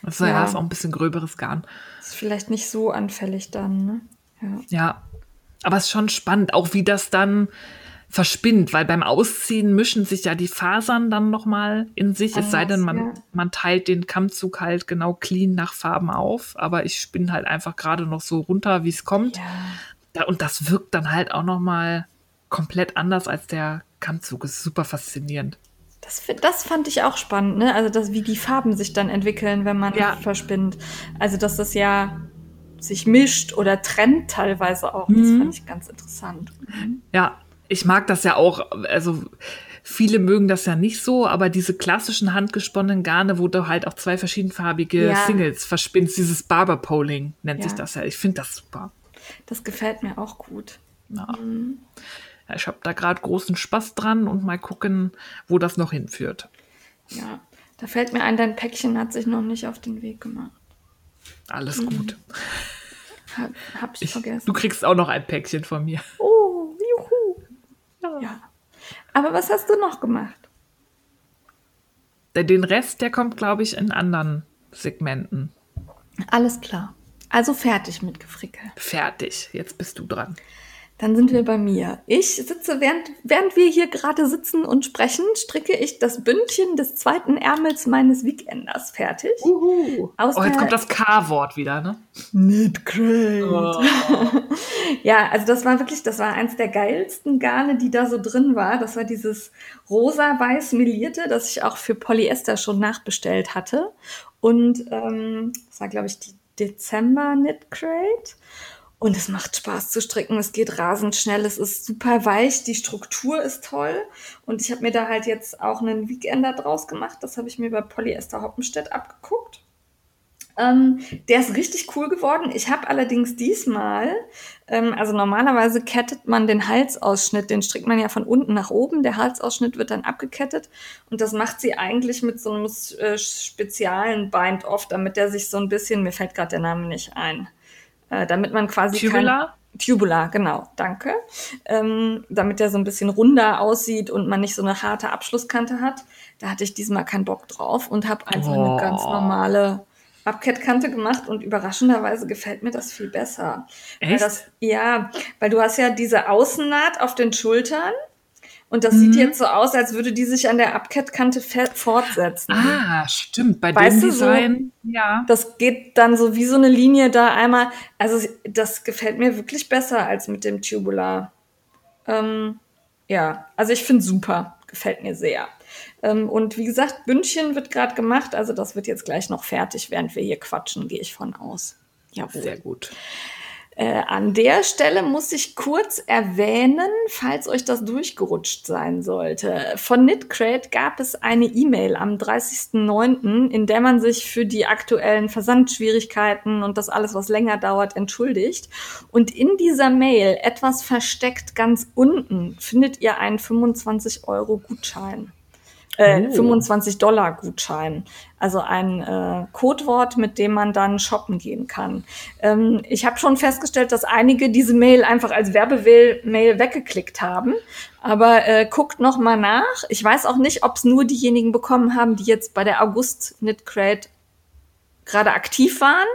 Speaker 2: Das ist ja,
Speaker 1: Ja.
Speaker 2: ist auch ein bisschen gröberes Garn.
Speaker 1: Ist vielleicht nicht so anfällig dann, ne? Ja.
Speaker 2: Ja, aber es ist schon spannend, auch wie das dann verspinnt, weil beim Ausziehen mischen sich ja die Fasern dann nochmal in sich, es sei denn, man,
Speaker 1: Anders, ja.
Speaker 2: man teilt den Kammzug halt genau clean nach Farben auf, aber ich spinne halt einfach gerade noch so runter, wie es kommt.
Speaker 1: Ja.
Speaker 2: Und das wirkt dann halt auch nochmal komplett anders als der Kammzug. ist super faszinierend.
Speaker 1: Das, das fand ich auch spannend, ne? Also, dass, wie die Farben sich dann entwickeln, wenn man
Speaker 2: Ja.
Speaker 1: verspinnt. Also, dass das ja sich mischt oder trennt teilweise auch. Das
Speaker 2: Mhm.
Speaker 1: fand ich ganz interessant.
Speaker 2: Ja, ich mag das ja auch, also viele mögen das ja nicht so, aber diese klassischen handgesponnenen Garne, wo du halt auch zwei verschiedenfarbige
Speaker 1: Ja.
Speaker 2: Singles verspinnst, dieses Barber Poling nennt
Speaker 1: Ja.
Speaker 2: sich das ja. Ich finde das super.
Speaker 1: Das gefällt mir auch gut.
Speaker 2: Ja. Ja, ich habe da gerade großen Spaß dran und mal gucken, wo das noch hinführt.
Speaker 1: Ja. Da fällt mir ein, dein Päckchen hat sich noch nicht auf den Weg gemacht.
Speaker 2: Alles
Speaker 1: Mhm.
Speaker 2: gut.
Speaker 1: Hab, hab ich,
Speaker 2: Ich,
Speaker 1: vergessen.
Speaker 2: du kriegst auch noch ein Päckchen von mir.
Speaker 1: Oh, juhu. Ja. Aber was hast du noch gemacht?
Speaker 2: Den Rest, der kommt, glaube ich, in anderen Segmenten.
Speaker 1: Alles klar. Also fertig mit Gefrickel.
Speaker 2: Fertig. Jetzt bist du dran.
Speaker 1: Dann sind wir bei mir. Ich sitze, während, während wir hier gerade sitzen und sprechen, stricke ich das Bündchen des zweiten Ärmels meines Weekenders fertig.
Speaker 2: Uhu.
Speaker 1: Aus
Speaker 2: oh, jetzt kommt das K-Wort wieder, ne?
Speaker 1: Nicht great.
Speaker 2: Oh.
Speaker 1: Ja, also das war wirklich, das war eins der geilsten Garne, die da so drin war. Das war dieses rosa-weiß melierte, das ich auch für Polyester schon nachbestellt hatte. Und ähm, das war, glaube ich, die Dezember Knit Crate. Und es macht Spaß zu stricken. Es geht rasend schnell. Es ist super weich. Die Struktur ist toll. Und ich habe mir da halt jetzt auch einen Weekender draus gemacht. Das habe ich mir bei Polyester Hoppenstedt abgeguckt. Ähm, der ist richtig cool geworden. Ich habe allerdings diesmal, ähm, also normalerweise kettet man den Halsausschnitt, den strickt man ja von unten nach oben. Der Halsausschnitt wird dann abgekettet und das macht sie eigentlich mit so einem äh, speziellen Bind-Off, damit der sich so ein bisschen, mir fällt gerade der Name nicht ein, äh, damit man quasi kein-
Speaker 2: Tubular?
Speaker 1: Tubular, genau, danke. Ähm, damit der so ein bisschen runder aussieht und man nicht so eine harte Abschlusskante hat. Da hatte ich diesmal keinen Bock drauf und habe einfach
Speaker 2: Oh.
Speaker 1: eine ganz normale Abkettkante gemacht und überraschenderweise gefällt mir das viel besser. Weil
Speaker 2: Echt?
Speaker 1: das, ja, weil du hast ja diese Außennaht auf den Schultern und das
Speaker 2: Mhm.
Speaker 1: sieht jetzt so aus, als würde die sich an der Abkettkante fortsetzen.
Speaker 2: Ah, stimmt. Bei
Speaker 1: Weißt
Speaker 2: dem
Speaker 1: du, so-
Speaker 2: Design, ja.
Speaker 1: Das geht dann so wie so eine Linie da einmal. Also das gefällt mir wirklich besser als mit dem Tubular. Ähm, ja, also ich finde super. Gefällt mir sehr. Ähm, und wie gesagt, Bündchen wird gerade gemacht. Also das wird jetzt gleich noch fertig, während wir hier quatschen, gehe ich von aus. Jawohl.
Speaker 2: Sehr gut.
Speaker 1: Äh, an der Stelle muss ich kurz erwähnen, falls euch das durchgerutscht sein sollte. Von Knitcrate gab es eine E-Mail am 30.09., in der man sich für die aktuellen Versandschwierigkeiten und das alles, was länger dauert, entschuldigt. Und in dieser Mail, etwas versteckt ganz unten, findet ihr einen 25 Euro Gutschein. Äh,
Speaker 2: Oh.
Speaker 1: 25 Dollar Gutschein. Also ein äh, Codewort, mit dem man dann shoppen gehen kann. Ähm, ich habe schon festgestellt, dass einige diese Mail einfach als Werbemail weggeklickt haben. Aber äh, guckt noch mal nach. Ich weiß auch nicht, ob es nur diejenigen bekommen haben, die jetzt bei der August Knit Crate gerade aktiv waren.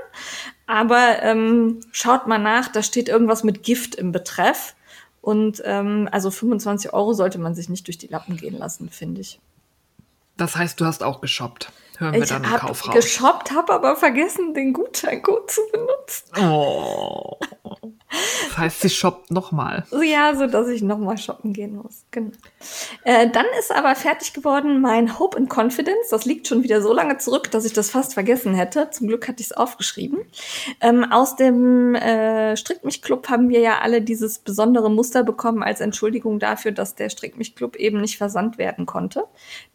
Speaker 1: Aber ähm, schaut mal nach, da steht irgendwas mit Gift im Betreff. Und ähm, also 25 Euro sollte man sich nicht durch die Lappen gehen lassen, finde ich.
Speaker 2: Das heißt, du hast auch geshoppt. Hören wir
Speaker 1: Ich
Speaker 2: dann im
Speaker 1: habe
Speaker 2: Kauf raus.
Speaker 1: geshoppt, habe aber vergessen, den Gutscheincode zu benutzen.
Speaker 2: Oh. Das heißt, sie shoppt nochmal.
Speaker 1: Ja, so dass ich nochmal shoppen gehen muss. Genau. Äh, dann ist aber fertig geworden mein Hope and Confidence. Das liegt schon wieder so lange zurück, dass ich das fast vergessen hätte. Zum Glück hatte ich es aufgeschrieben. Ähm, aus dem äh, Strick mich Club haben wir ja alle dieses besondere Muster bekommen als Entschuldigung dafür, dass der Strick mich Club eben nicht versandt werden konnte.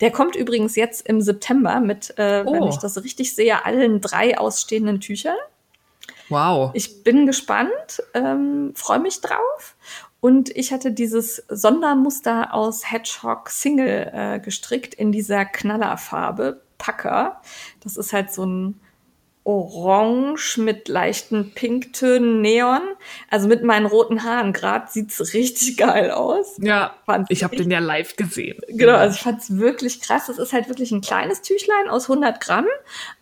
Speaker 1: Der kommt übrigens jetzt im September mit, äh, wenn
Speaker 2: Oh.
Speaker 1: ich das richtig sehe, allen drei ausstehenden Tüchern.
Speaker 2: Wow.
Speaker 1: Ich bin gespannt, ähm, freue mich drauf. Und ich hatte dieses Sondermuster aus Hedgehog Single äh, gestrickt in dieser Knallerfarbe Packer. Das ist halt so ein Orange mit leichten Pinktönen Neon. Also mit meinen roten Haaren gerade sieht's richtig geil aus.
Speaker 2: Ja, fand's ich habe den ja live gesehen.
Speaker 1: Genau, also ich fand's wirklich krass. Es ist halt wirklich ein kleines Tüchlein aus 100 Gramm,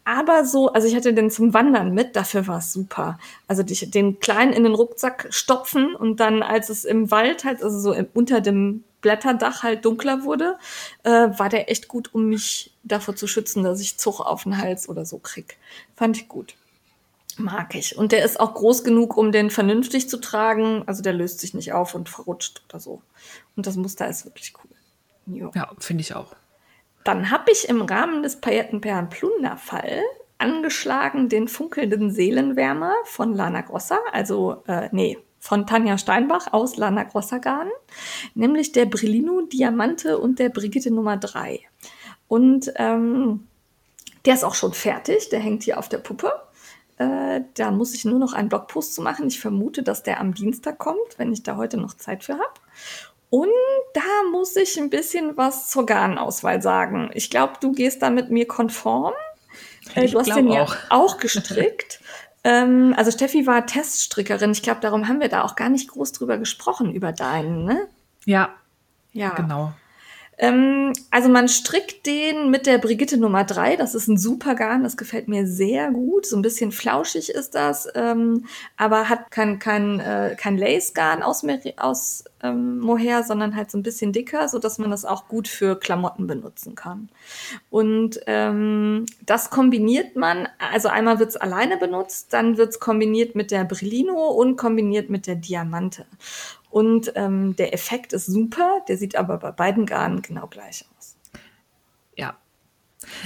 Speaker 1: aber so, also ich hatte den zum Wandern mit, dafür war's super. Also den kleinen in den Rucksack stopfen und dann, als es im Wald halt, also so unter dem Blätterdach halt dunkler wurde, äh, war der echt gut, um mich davor zu schützen, dass ich Zug auf den Hals oder so krieg. Fand ich gut. Mag ich. Und der ist auch groß genug, um den vernünftig zu tragen. Also der löst sich nicht auf und verrutscht oder so. Und das Muster ist wirklich cool.
Speaker 2: Jo. Ja, finde ich auch.
Speaker 1: Dann habe ich im Rahmen des Paillettenperlen-Plunder-Fall angeschlagen den funkelnden Seelenwärmer von Lana Grossa. Also, äh, nee, von Tanja Steinbach aus Lana Grossagarn, nämlich der Brillino Diamante und der Brigitte Nummer 3. Und ähm, der ist auch schon fertig, der hängt hier auf der Puppe. Äh, da muss ich nur noch einen Blogpost zu machen. Ich vermute, dass der am Dienstag kommt, wenn ich da heute noch Zeit für habe. Und da muss ich ein bisschen was zur Garnauswahl sagen. Ich glaube, du gehst da mit mir konform. Äh, du hast den ja auch gestrickt. Ähm, also Steffi war Teststrickerin. Ich glaube, darum haben wir da auch gar nicht groß drüber gesprochen, über deinen, ne?
Speaker 2: Ja. Ja. Genau.
Speaker 1: Ähm, also man strickt den mit der Brigitte Nummer 3. Das ist ein super Garn, das gefällt mir sehr gut. So ein bisschen flauschig ist das, ähm, aber hat kein, kein, äh, kein Lace-Garn aus, aus ähm, Mohair, sondern halt so ein bisschen dicker, so dass man das auch gut für Klamotten benutzen kann. Und ähm, das kombiniert man, also einmal wird's alleine benutzt, dann wird's kombiniert mit der Brillino und kombiniert mit der Diamante. Und ähm, der Effekt ist super, der sieht aber bei beiden Garnen genau gleich aus.
Speaker 2: Ja.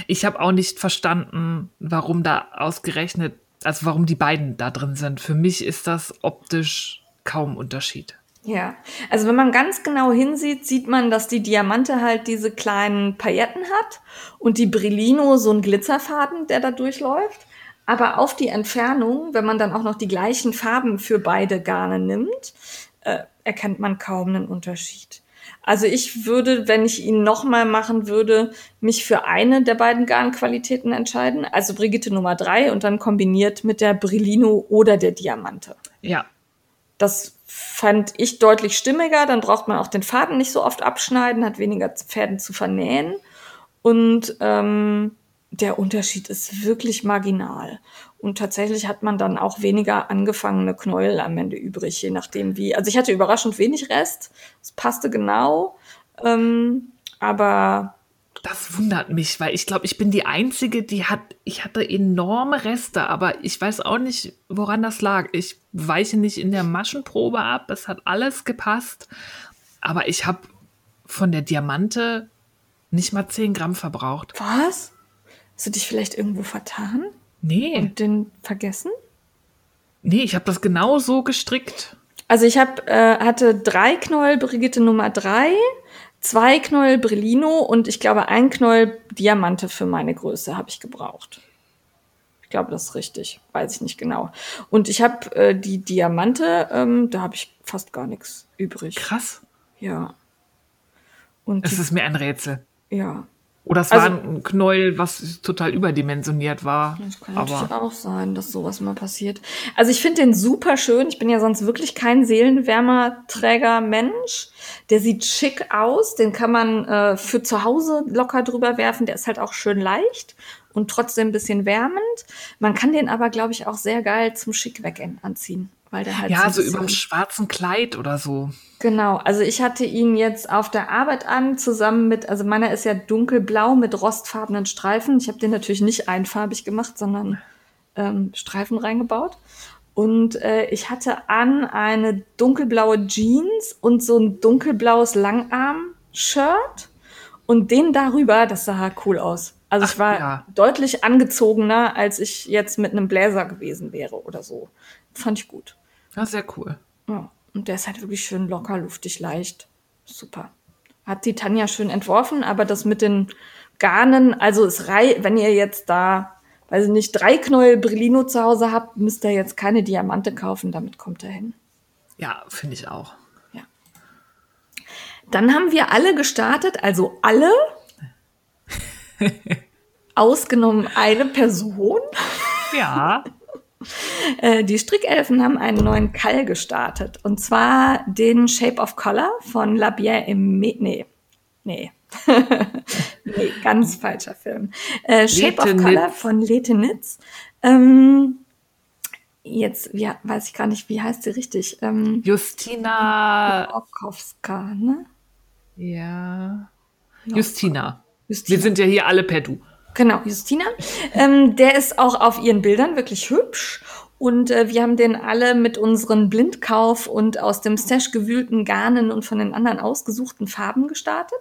Speaker 2: Ich habe auch nicht verstanden, warum da ausgerechnet, also warum die beiden da drin sind. Für mich ist das optisch kaum Unterschied.
Speaker 1: Ja, also wenn man ganz genau hinsieht, sieht man, dass die Diamante halt diese kleinen Pailletten hat und die Brillino so ein Glitzerfaden, der da durchläuft. Aber auf die Entfernung, wenn man dann auch noch die gleichen Farben für beide Garne nimmt, äh, erkennt man kaum einen Unterschied. Also ich würde, wenn ich ihn nochmal machen würde, mich für eine der beiden Garnqualitäten entscheiden. Also Brigitte Nummer drei und dann kombiniert mit der Brillino oder der Diamante.
Speaker 2: Ja.
Speaker 1: Das fand ich deutlich stimmiger. Dann braucht man auch den Faden nicht so oft abschneiden, hat weniger Fäden zu vernähen. Und ähm, der Unterschied ist wirklich marginal. Und tatsächlich hat man dann auch weniger angefangene Knäuel am Ende übrig, je nachdem wie. Also ich hatte überraschend wenig Rest. Es passte genau. Ähm, aber
Speaker 2: das wundert mich, weil ich glaube, ich bin die Einzige, die hat, ich hatte enorme Reste, aber ich weiß auch nicht, woran das lag. Ich weiche nicht in der Maschenprobe ab, es hat alles gepasst, aber ich habe von der Diamante nicht mal 10 Gramm verbraucht.
Speaker 1: Was? Hast du dich vielleicht irgendwo vertan?
Speaker 2: Nee.
Speaker 1: Und den vergessen?
Speaker 2: Nee, ich habe das genau so gestrickt.
Speaker 1: Also ich hab, äh, hatte drei Knäuel Brigitte Nummer drei, zwei Knäuel Brillino und ich glaube ein Knäuel Diamante für meine Größe habe ich gebraucht. Ich glaube, das ist richtig. Weiß ich nicht genau. Und ich habe äh, die Diamante, ähm, da habe ich fast gar nichts übrig.
Speaker 2: Krass.
Speaker 1: Ja.
Speaker 2: Und es ist mir ein Rätsel.
Speaker 1: Ja.
Speaker 2: Oder es also, war ein Knäuel, was total überdimensioniert war.
Speaker 1: Das kann aber natürlich auch sein, dass sowas mal passiert. Also ich finde den super schön. Ich bin ja sonst wirklich kein Seelenwärmerträger-Mensch. Der sieht schick aus. Den kann man äh, für zu Hause locker drüber werfen. Der ist halt auch schön leicht und trotzdem ein bisschen wärmend. Man kann den aber, glaube ich, auch sehr geil zum Schick weg anziehen weil der halt
Speaker 2: ja so, so über dem schwarzen Kleid oder so.
Speaker 1: Genau, also ich hatte ihn jetzt auf der Arbeit an, zusammen mit, also meiner ist ja dunkelblau mit rostfarbenen Streifen. Ich habe den natürlich nicht einfarbig gemacht, sondern ähm, Streifen reingebaut. Und äh, ich hatte an eine dunkelblaue Jeans und so ein dunkelblaues Langarm-Shirt. Und den darüber, das sah cool aus. Also Ach, ich war ja. deutlich angezogener, als ich jetzt mit einem Bläser gewesen wäre oder so. Fand ich gut.
Speaker 2: Ja, sehr cool.
Speaker 1: Ja, und der ist halt wirklich schön locker, luftig, leicht. Super. Hat die Tanja schön entworfen, aber das mit den Garnen, also es rei wenn ihr jetzt da, weiß ich nicht, drei Knäuel Brillino zu Hause habt, müsst ihr jetzt keine Diamante kaufen, damit kommt er hin.
Speaker 2: Ja, finde ich auch.
Speaker 1: Ja. Dann haben wir alle gestartet, also alle, ausgenommen eine Person.
Speaker 2: Ja.
Speaker 1: Äh, die Strickelfen haben einen neuen Kall gestartet. Und zwar den Shape of Color von La Bière Aimée. Nee, nee. nee, ganz falscher Film. Äh, Shape of Color von Letenitz. Ähm, jetzt, ja, weiß ich gar nicht, wie heißt sie richtig? Ähm,
Speaker 2: Justina
Speaker 1: Orkowska, ne?
Speaker 2: Ja. Justina. Justina. Wir sind ja hier alle per Du.
Speaker 1: Genau, Justina. Ähm, der ist auch auf ihren Bildern wirklich hübsch. Und äh, wir haben den alle mit unseren Blindkauf und aus dem Stash gewühlten Garnen und von den anderen ausgesuchten Farben gestartet.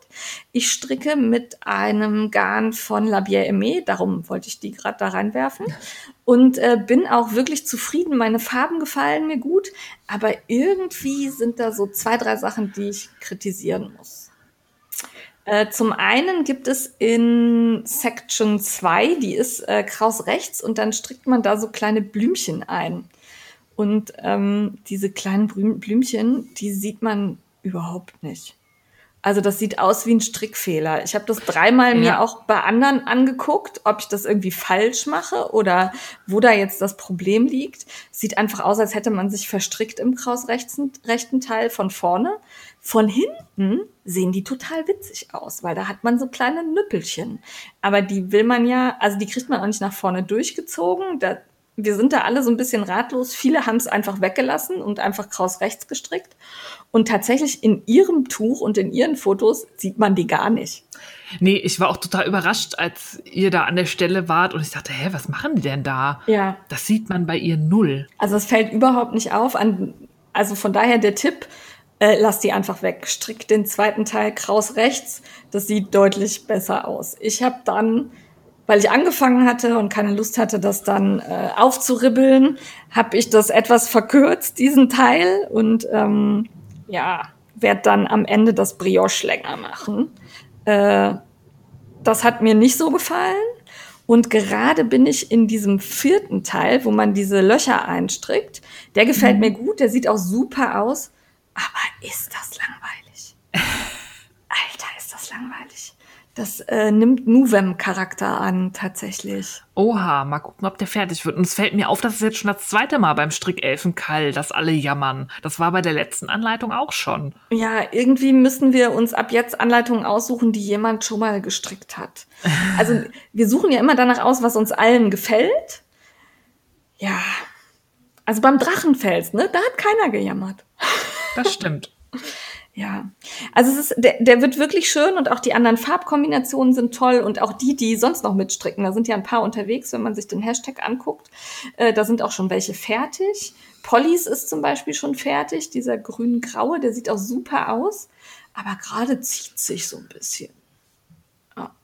Speaker 1: Ich stricke mit einem Garn von La Bière Aimée, darum wollte ich die gerade da reinwerfen. Und äh, bin auch wirklich zufrieden. Meine Farben gefallen mir gut, aber irgendwie sind da so zwei, drei Sachen, die ich kritisieren muss. Äh, zum einen gibt es in Section 2, die ist äh, kraus rechts und dann strickt man da so kleine Blümchen ein. Und ähm, diese kleinen Blümchen, die sieht man überhaupt nicht. Also das sieht aus wie ein Strickfehler. Ich habe das dreimal ja. mir auch bei anderen angeguckt, ob ich das irgendwie falsch mache oder wo da jetzt das Problem liegt. Sieht einfach aus, als hätte man sich verstrickt im kraus rechten, rechten Teil von vorne. Von hinten sehen die total witzig aus, weil da hat man so kleine Nüppelchen. Aber die will man ja, also die kriegt man auch nicht nach vorne durchgezogen. Da, wir sind da alle so ein bisschen ratlos. Viele haben es einfach weggelassen und einfach kraus rechts gestrickt. Und tatsächlich in ihrem Tuch und in ihren Fotos sieht man die gar nicht.
Speaker 2: Nee, ich war auch total überrascht, als ihr da an der Stelle wart und ich dachte, hä, was machen die denn da?
Speaker 1: Ja.
Speaker 2: Das sieht man bei ihr null.
Speaker 1: Also es fällt überhaupt nicht auf. An, also von daher der Tipp, äh, lass die einfach weg. Strick den zweiten Teil kraus rechts. Das sieht deutlich besser aus. Ich habe dann, weil ich angefangen hatte und keine Lust hatte, das dann äh, aufzuribbeln, habe ich das etwas verkürzt, diesen Teil. Und ähm, ja, werde dann am Ende das Brioche länger machen. Äh, das hat mir nicht so gefallen. Und gerade bin ich in diesem vierten Teil, wo man diese Löcher einstrickt. Der gefällt mhm. mir gut, der sieht auch super aus. Aber ist das langweilig? Alter, ist das langweilig. Das äh, nimmt Nuvem-Charakter an, tatsächlich.
Speaker 2: Oha, mal gucken, ob der fertig wird. Und es fällt mir auf, dass es jetzt schon das zweite Mal beim Strickelfenkall, dass alle jammern. Das war bei der letzten Anleitung auch schon.
Speaker 1: Ja, irgendwie müssen wir uns ab jetzt Anleitungen aussuchen, die jemand schon mal gestrickt hat. Also wir suchen ja immer danach aus, was uns allen gefällt. Ja. Also beim Drachenfels, ne, da hat keiner gejammert.
Speaker 2: Das stimmt.
Speaker 1: Ja, also es ist, der, der wird wirklich schön und auch die anderen Farbkombinationen sind toll und auch die, die sonst noch mitstricken. Da sind ja ein paar unterwegs, wenn man sich den Hashtag anguckt. Äh, da sind auch schon welche fertig. Pollys ist zum Beispiel schon fertig, dieser grün-graue, der sieht auch super aus, aber gerade zieht sich so ein bisschen.
Speaker 2: Ja.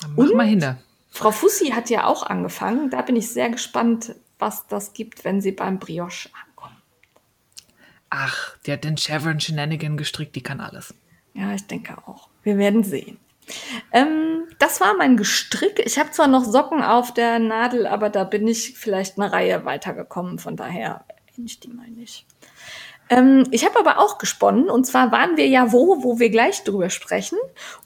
Speaker 2: Dann mach und mal hin.
Speaker 1: Frau Fussi hat ja auch angefangen. Da bin ich sehr gespannt, was das gibt, wenn sie beim Brioche ankommt.
Speaker 2: Ach, die hat den Chevron Shenanigan gestrickt, die kann alles.
Speaker 1: Ja, ich denke auch. Wir werden sehen. Ähm, das war mein Gestrick. Ich habe zwar noch Socken auf der Nadel, aber da bin ich vielleicht eine Reihe weitergekommen. Von daher ich die mal nicht. Ähm, ich habe aber auch gesponnen und zwar waren wir ja wo, wo wir gleich drüber sprechen.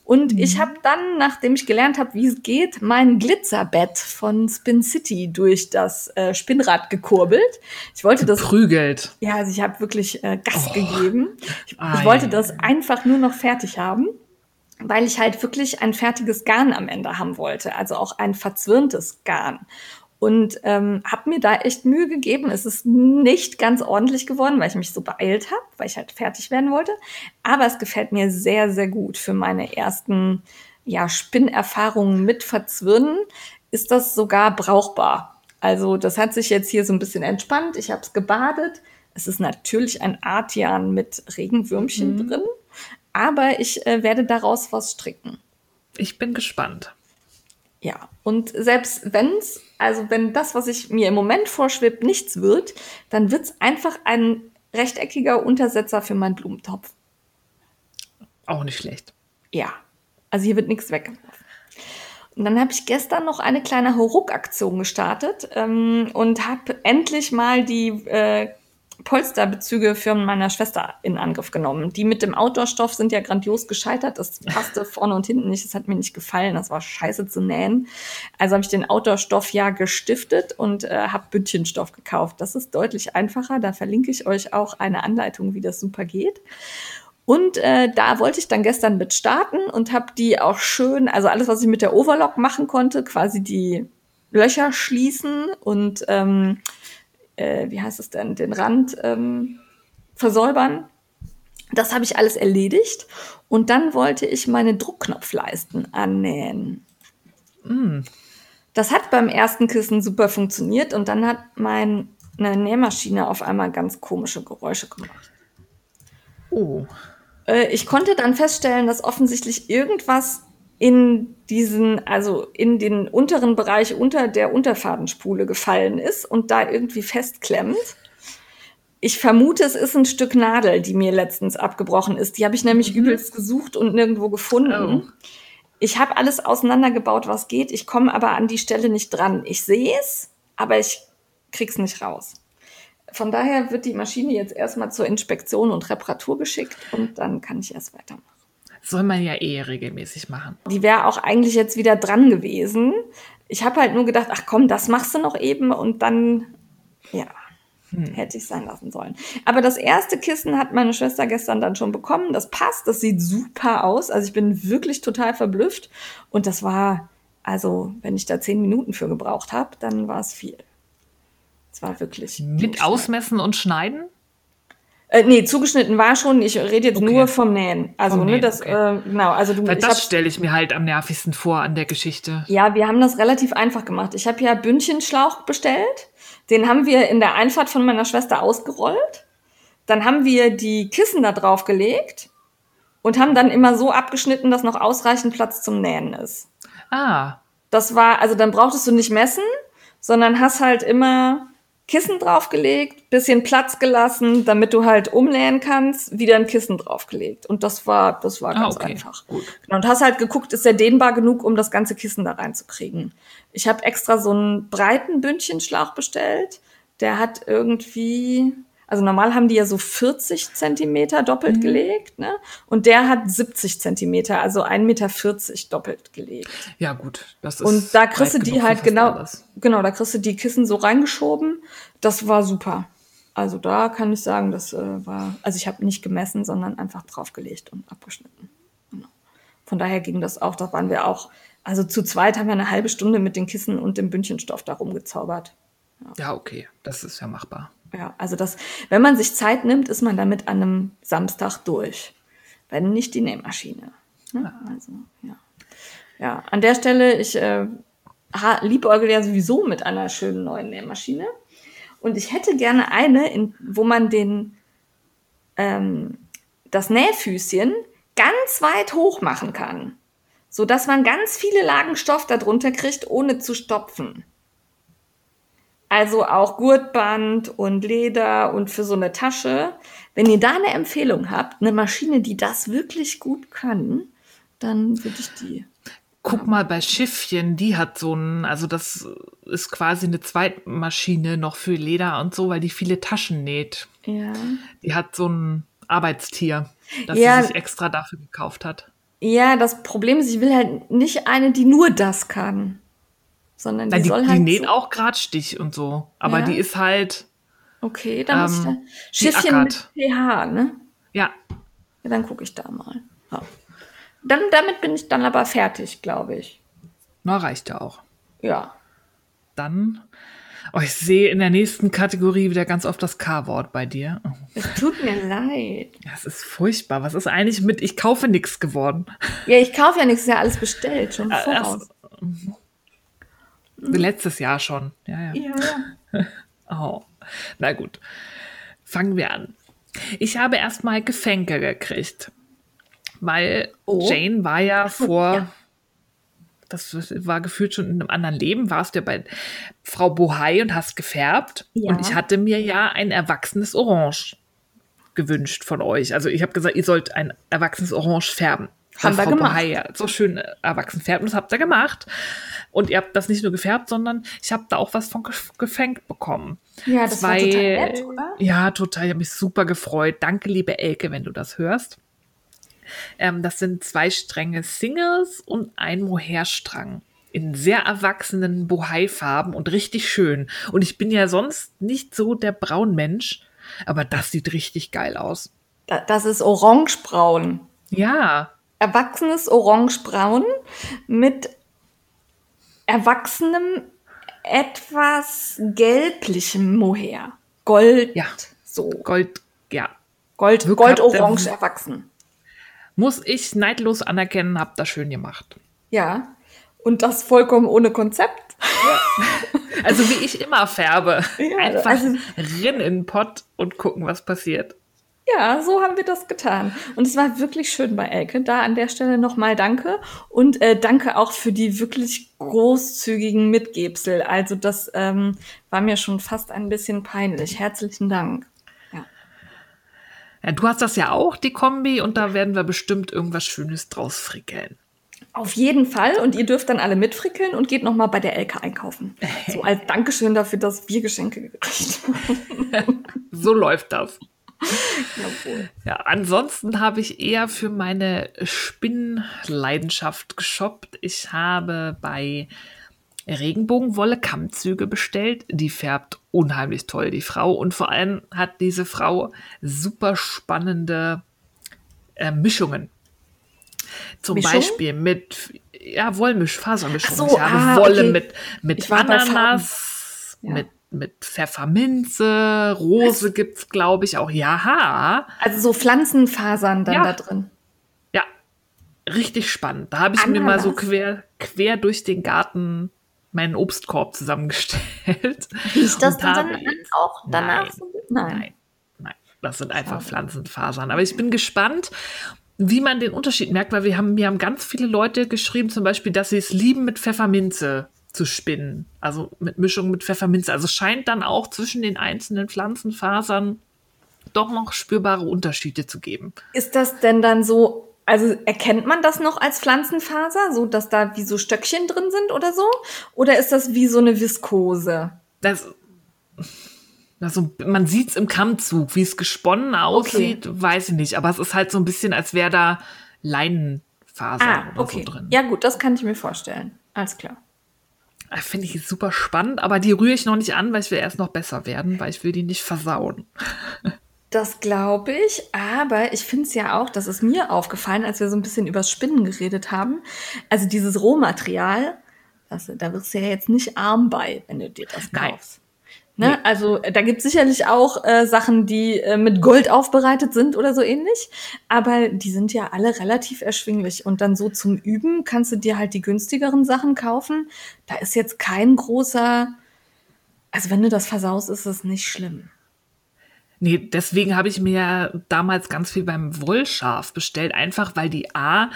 Speaker 1: Und mhm. ich habe dann, nachdem ich gelernt habe, wie es geht, mein Glitzerbett von Spin City durch das äh, Spinnrad gekurbelt. Ich wollte das.
Speaker 2: Prügelt.
Speaker 1: Ja, also ich habe wirklich äh, Gas oh. gegeben. Ich, ich wollte das einfach nur noch fertig haben weil ich halt wirklich ein fertiges Garn am Ende haben wollte, also auch ein verzwirntes Garn und ähm, habe mir da echt Mühe gegeben. Es ist nicht ganz ordentlich geworden, weil ich mich so beeilt habe, weil ich halt fertig werden wollte. Aber es gefällt mir sehr, sehr gut für meine ersten ja, Spinnerfahrungen mit Verzwirnen. Ist das sogar brauchbar? Also das hat sich jetzt hier so ein bisschen entspannt. Ich habe es gebadet. Es ist natürlich ein Artian mit Regenwürmchen mhm. drin, aber ich äh, werde daraus was stricken.
Speaker 2: Ich bin gespannt.
Speaker 1: Ja, und selbst wenn's, also wenn das, was ich mir im Moment vorschwebt, nichts wird, dann wird's einfach ein rechteckiger Untersetzer für meinen Blumentopf.
Speaker 2: Auch nicht schlecht.
Speaker 1: Ja, also hier wird nichts weggeworfen. Und dann habe ich gestern noch eine kleine Hauruck-Aktion gestartet ähm, und habe endlich mal die äh, Polsterbezüge für meiner Schwester in Angriff genommen. Die mit dem Outdoor-Stoff sind ja grandios gescheitert. Das passte vorne und hinten nicht. Das hat mir nicht gefallen. Das war scheiße zu nähen. Also habe ich den Outdoor-Stoff ja gestiftet und äh, habe Bündchenstoff gekauft. Das ist deutlich einfacher. Da verlinke ich euch auch eine Anleitung, wie das super geht. Und äh, da wollte ich dann gestern mit starten und habe die auch schön, also alles, was ich mit der Overlock machen konnte, quasi die Löcher schließen und ähm, äh, wie heißt es denn, den Rand ähm, versäubern. Das habe ich alles erledigt. Und dann wollte ich meine Druckknopfleisten annähen. Mm. Das hat beim ersten Kissen super funktioniert und dann hat meine Nähmaschine auf einmal ganz komische Geräusche gemacht. Oh. Äh, ich konnte dann feststellen, dass offensichtlich irgendwas in diesen, also in den unteren Bereich unter der Unterfadenspule gefallen ist und da irgendwie festklemmt. Ich vermute, es ist ein Stück Nadel, die mir letztens abgebrochen ist. Die habe ich nämlich mhm. übelst gesucht und nirgendwo gefunden. Oh. Ich habe alles auseinandergebaut, was geht. Ich komme aber an die Stelle nicht dran. Ich sehe es, aber ich krieg's nicht raus. Von daher wird die Maschine jetzt erstmal zur Inspektion und Reparatur geschickt und dann kann ich erst weitermachen.
Speaker 2: Soll man ja eh regelmäßig machen.
Speaker 1: Die wäre auch eigentlich jetzt wieder dran gewesen. Ich habe halt nur gedacht, ach komm, das machst du noch eben und dann, ja, hm. hätte ich sein lassen sollen. Aber das erste Kissen hat meine Schwester gestern dann schon bekommen. Das passt, das sieht super aus. Also ich bin wirklich total verblüfft. Und das war, also wenn ich da zehn Minuten für gebraucht habe, dann war es viel. Es war wirklich.
Speaker 2: Mit Ausmessen und Schneiden?
Speaker 1: Äh, nee, zugeschnitten war schon. Ich rede jetzt okay. nur vom Nähen. Also, vom ne, Nähen, das, okay. äh, genau. Also
Speaker 2: du, Weil das stelle ich mir halt am nervigsten vor an der Geschichte.
Speaker 1: Ja, wir haben das relativ einfach gemacht. Ich habe ja Bündchenschlauch bestellt. Den haben wir in der Einfahrt von meiner Schwester ausgerollt. Dann haben wir die Kissen da drauf gelegt und haben dann immer so abgeschnitten, dass noch ausreichend Platz zum Nähen ist.
Speaker 2: Ah.
Speaker 1: Das war, also dann brauchtest du nicht messen, sondern hast halt immer Kissen draufgelegt, bisschen Platz gelassen, damit du halt umnähen kannst, wieder ein Kissen draufgelegt. Und das war, das war ah, ganz okay. einfach. Gut. Genau, und hast halt geguckt, ist der dehnbar genug, um das ganze Kissen da reinzukriegen. Ich habe extra so einen breiten Bündchenschlauch bestellt. Der hat irgendwie, also normal haben die ja so 40 Zentimeter doppelt mhm. gelegt, ne? Und der hat 70 Zentimeter, also 1,40 Meter doppelt gelegt.
Speaker 2: Ja, gut.
Speaker 1: Das ist Und da kriegst du die halt genau, alles. genau, da kriegst du die Kissen so reingeschoben. Das war super. Also da kann ich sagen, das äh, war, also ich habe nicht gemessen, sondern einfach draufgelegt und abgeschnitten. Genau. Von daher ging das auch, da waren wir auch, also zu zweit haben wir eine halbe Stunde mit den Kissen und dem Bündchenstoff da rumgezaubert.
Speaker 2: Ja. ja, okay, das ist ja machbar.
Speaker 1: Ja, also das, wenn man sich Zeit nimmt, ist man damit an einem Samstag durch. Wenn nicht die Nähmaschine. Ne? Ja. Also, ja. Ja, an der Stelle, ich äh, liebäugel ja sowieso mit einer schönen neuen Nähmaschine. Und ich hätte gerne eine, in, wo man den, ähm, das Nähfüßchen ganz weit hoch machen kann. So dass man ganz viele Lagen Stoff darunter kriegt, ohne zu stopfen. Also auch Gurtband und Leder und für so eine Tasche. Wenn ihr da eine Empfehlung habt, eine Maschine, die das wirklich gut kann, dann würde ich die.
Speaker 2: Guck mal bei Schiffchen, die hat so ein, also das ist quasi eine Zweitmaschine noch für Leder und so, weil die viele Taschen näht.
Speaker 1: Ja.
Speaker 2: Die hat so ein Arbeitstier, das ja. sie sich extra dafür gekauft hat.
Speaker 1: Ja, das Problem ist, ich will halt nicht eine, die nur das kann sondern die,
Speaker 2: die
Speaker 1: soll halt.
Speaker 2: Die näht so auch Gradstich und so, aber ja? die ist halt.
Speaker 1: Okay, dann ähm, muss ich da. Schiffchen mit pH, ne?
Speaker 2: Ja.
Speaker 1: Ja, dann gucke ich da mal. Ja. Dann, damit bin ich dann aber fertig, glaube ich.
Speaker 2: Na, reicht ja auch.
Speaker 1: Ja.
Speaker 2: Dann. Oh, ich sehe in der nächsten Kategorie wieder ganz oft das K-Wort bei dir.
Speaker 1: Es tut mir leid.
Speaker 2: Das ist furchtbar. Was ist eigentlich mit Ich kaufe nichts geworden?
Speaker 1: Ja, ich kaufe ja nichts, ist ja alles bestellt, schon äh, voraus.
Speaker 2: Mhm. Letztes Jahr schon. Ja, ja. ja. oh. Na gut. Fangen wir an. Ich habe erstmal Gefänke gekriegt. Weil oh. Jane war ja vor, ja. das war gefühlt schon in einem anderen Leben, warst du ja bei Frau Bohai und hast gefärbt. Ja. Und ich hatte mir ja ein erwachsenes Orange gewünscht von euch. Also ich habe gesagt, ihr sollt ein erwachsenes Orange färben.
Speaker 1: Haben wir gemacht. Bohai
Speaker 2: ja so schön erwachsen färben, das habt ihr gemacht. Und ihr habt das nicht nur gefärbt, sondern ich habe da auch was von gefängt bekommen.
Speaker 1: Ja, das Zwei, war total nett, oder?
Speaker 2: Ja, total. Ich habe mich super gefreut. Danke, liebe Elke, wenn du das hörst. Ähm, das sind zwei Stränge Singles und ein Mohairstrang in sehr erwachsenen Bohai-Farben und richtig schön. Und ich bin ja sonst nicht so der Braunmensch, aber das sieht richtig geil aus.
Speaker 1: Das ist orangebraun.
Speaker 2: Ja.
Speaker 1: Erwachsenes orangebraun mit erwachsenem, etwas gelblichem Mohair. Gold.
Speaker 2: Ja.
Speaker 1: So.
Speaker 2: Gold, ja.
Speaker 1: Gold, Gold-orange erwachsen.
Speaker 2: Muss ich neidlos anerkennen, hab das schön gemacht.
Speaker 1: Ja. Und das vollkommen ohne Konzept.
Speaker 2: Also wie ich immer färbe. Ja, Einfach also, rin in den Pott und gucken, was passiert.
Speaker 1: Ja, so haben wir das getan. Und es war wirklich schön bei Elke. Da an der Stelle nochmal danke. Und äh, danke auch für die wirklich großzügigen Mitgebsel. Also das ähm, war mir schon fast ein bisschen peinlich. Herzlichen Dank. Ja.
Speaker 2: ja, du hast das ja auch, die Kombi, und da werden wir bestimmt irgendwas Schönes draus frickeln.
Speaker 1: Auf jeden Fall. Und ihr dürft dann alle mitfrickeln und geht nochmal bei der Elke einkaufen. So als Dankeschön dafür, dass wir Geschenke gekriegt
Speaker 2: haben. so läuft das. Jawohl. Ja, ansonsten habe ich eher für meine Spinnleidenschaft geshoppt. Ich habe bei Regenbogenwolle Kammzüge bestellt. Die färbt unheimlich toll, die Frau. Und vor allem hat diese Frau super spannende äh, Mischungen. Zum Mischung? Beispiel mit ja, Wollmisch, Fasermischung.
Speaker 1: So,
Speaker 2: ich
Speaker 1: habe ah, Wolle
Speaker 2: okay. mit, mit Ananas, ja. mit, mit Pfefferminze, Rose gibt es, glaube ich, auch. Ja.
Speaker 1: Also so Pflanzenfasern dann ja. da drin.
Speaker 2: Ja, richtig spannend. Da habe ich Ananas. mir mal so quer, quer durch den Garten meinen Obstkorb zusammengestellt.
Speaker 1: Riecht das dann, dann auch danach?
Speaker 2: Nein. Nein. Nein. Das sind einfach Pflanzenfasern. Aber ich bin gespannt wie man den Unterschied merkt, weil wir haben, mir haben ganz viele Leute geschrieben, zum Beispiel, dass sie es lieben, mit Pfefferminze zu spinnen. Also mit Mischung mit Pfefferminze. Also scheint dann auch zwischen den einzelnen Pflanzenfasern doch noch spürbare Unterschiede zu geben.
Speaker 1: Ist das denn dann so, also erkennt man das noch als Pflanzenfaser, so dass da wie so Stöckchen drin sind oder so? Oder ist das wie so eine Viskose?
Speaker 2: Das also man sieht es im Kammzug, wie es gesponnen aussieht, okay. weiß ich nicht. Aber es ist halt so ein bisschen, als wäre da Leinenfaser ah, oder okay. so drin.
Speaker 1: Ja gut, das kann ich mir vorstellen. Alles klar.
Speaker 2: Ah, finde ich super spannend, aber die rühre ich noch nicht an, weil ich will erst noch besser werden, weil ich will die nicht versauen.
Speaker 1: Das glaube ich, aber ich finde es ja auch, das ist mir aufgefallen, als wir so ein bisschen übers Spinnen geredet haben. Also dieses Rohmaterial, das, da wirst du ja jetzt nicht arm bei, wenn du dir das kaufst. Ne? Nee. Also da gibt es sicherlich auch äh, Sachen, die äh, mit Gold aufbereitet sind oder so ähnlich. Aber die sind ja alle relativ erschwinglich. Und dann so zum Üben kannst du dir halt die günstigeren Sachen kaufen. Da ist jetzt kein großer. Also wenn du das versaust, ist es nicht schlimm.
Speaker 2: Nee, deswegen habe ich mir damals ganz viel beim Wollschaf bestellt, einfach weil die A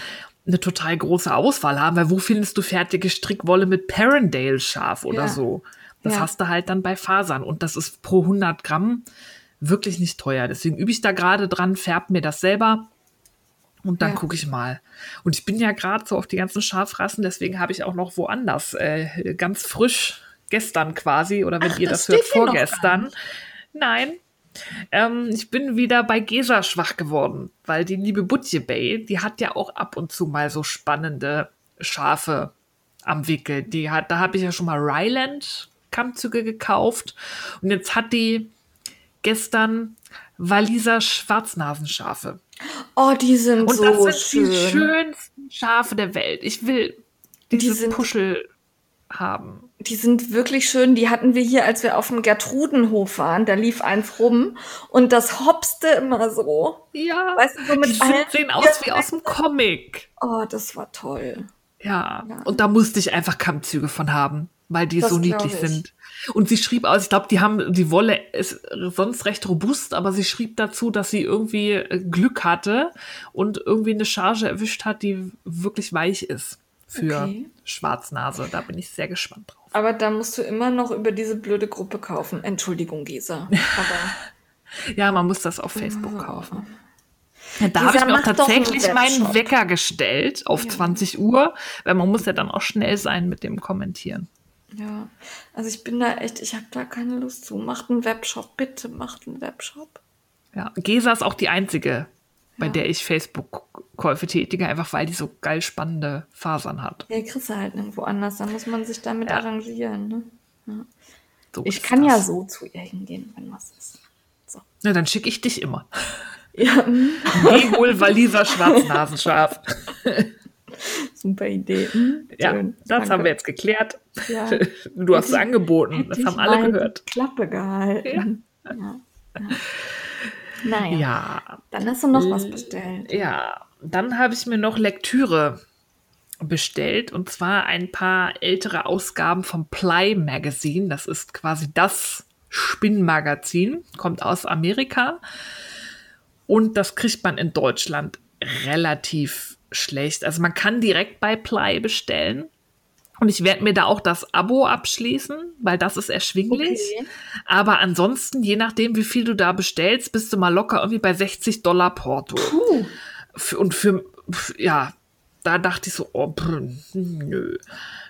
Speaker 2: eine total große Auswahl haben, weil wo findest du fertige Strickwolle mit Parendale-Schaf oder ja. so? Das ja. hast du halt dann bei Fasern und das ist pro 100 Gramm wirklich nicht teuer. Deswegen übe ich da gerade dran, färb mir das selber und dann ja. gucke ich mal. Und ich bin ja gerade so auf die ganzen Schafrassen, deswegen habe ich auch noch woanders äh, ganz frisch gestern quasi oder wenn Ach, ihr das, das hört vorgestern. Nein. Ähm, ich bin wieder bei Gesa schwach geworden, weil die liebe Butje Bay, die hat ja auch ab und zu mal so spannende Schafe am Wickel. Die hat, da habe ich ja schon mal Ryland Kammzüge gekauft. Und jetzt hat die gestern Waliser Schwarznasenschafe.
Speaker 1: Oh, die sind Und so schön. Und das sind
Speaker 2: die schönsten Schafe der Welt. Ich will diese die sind, Puschel haben.
Speaker 1: Die sind wirklich schön. Die hatten wir hier, als wir auf dem Gertrudenhof waren. Da lief eins rum und das hopste immer so.
Speaker 2: Ja.
Speaker 1: Weißt du, so mit
Speaker 2: die sind, sehen aus wie aus dem Comic.
Speaker 1: Oh, das war toll.
Speaker 2: Ja. ja. Und da musste ich einfach Kammzüge von haben weil die das so niedlich sind. Und sie schrieb aus, ich glaube, die haben, die Wolle ist sonst recht robust, aber sie schrieb dazu, dass sie irgendwie äh, Glück hatte und irgendwie eine Charge erwischt hat, die wirklich weich ist für okay. Schwarznase. Da bin ich sehr gespannt drauf.
Speaker 1: Aber da musst du immer noch über diese blöde Gruppe kaufen. Entschuldigung, Gesa.
Speaker 2: ja, man muss das auf Facebook kaufen. Da habe ich mir auch tatsächlich meinen. Wecker gestellt auf
Speaker 1: Ja.
Speaker 2: 20 Uhr, weil man muss ja dann auch schnell sein mit dem Kommentieren.
Speaker 1: Ja, also ich bin da echt, ich habe da keine Lust zu. Macht einen Webshop, bitte macht einen Webshop.
Speaker 2: Ja, Gesa ist auch die einzige, bei
Speaker 1: Ja.
Speaker 2: der ich Facebook-Käufe tätige, einfach weil die so geil spannende Fasern hat.
Speaker 1: Ja, kriegst du halt nirgendwo anders, dann muss man sich damit
Speaker 2: Ja.
Speaker 1: arrangieren. Ne?
Speaker 2: So
Speaker 1: Ich kann ja
Speaker 2: das.
Speaker 1: so zu ihr hingehen, wenn was ist. So.
Speaker 2: Ja, dann schicke ich dich immer.
Speaker 1: Ja,
Speaker 2: Geh wohl Waliser Schwarznasenschaf.
Speaker 1: super Idee. Hm,
Speaker 2: Ja,
Speaker 1: schön.
Speaker 2: das
Speaker 1: Danke.
Speaker 2: haben wir jetzt geklärt.
Speaker 1: Ja.
Speaker 2: Du hast es angeboten. Das haben alle gehört.
Speaker 1: die Klappe gehalten. Ja. Ja. Naja,
Speaker 2: Ja,
Speaker 1: dann hast du noch was bestellt.
Speaker 2: ja. Dann habe ich mir noch Lektüre bestellt und zwar ein paar ältere Ausgaben vom Ply Magazine. Das ist quasi das Spinnmagazin, kommt aus Amerika und das kriegt man in Deutschland relativ schlecht. Also man kann direkt bei Ply bestellen. Und ich werde mir da auch das Abo abschließen, weil das ist erschwinglich.
Speaker 1: Okay.
Speaker 2: Aber ansonsten, je nachdem, wie viel du da bestellst, bist du mal locker irgendwie bei 60 Dollar Porto.
Speaker 1: Puh.
Speaker 2: Und für, ja, da dachte ich so, oh, brr, nö,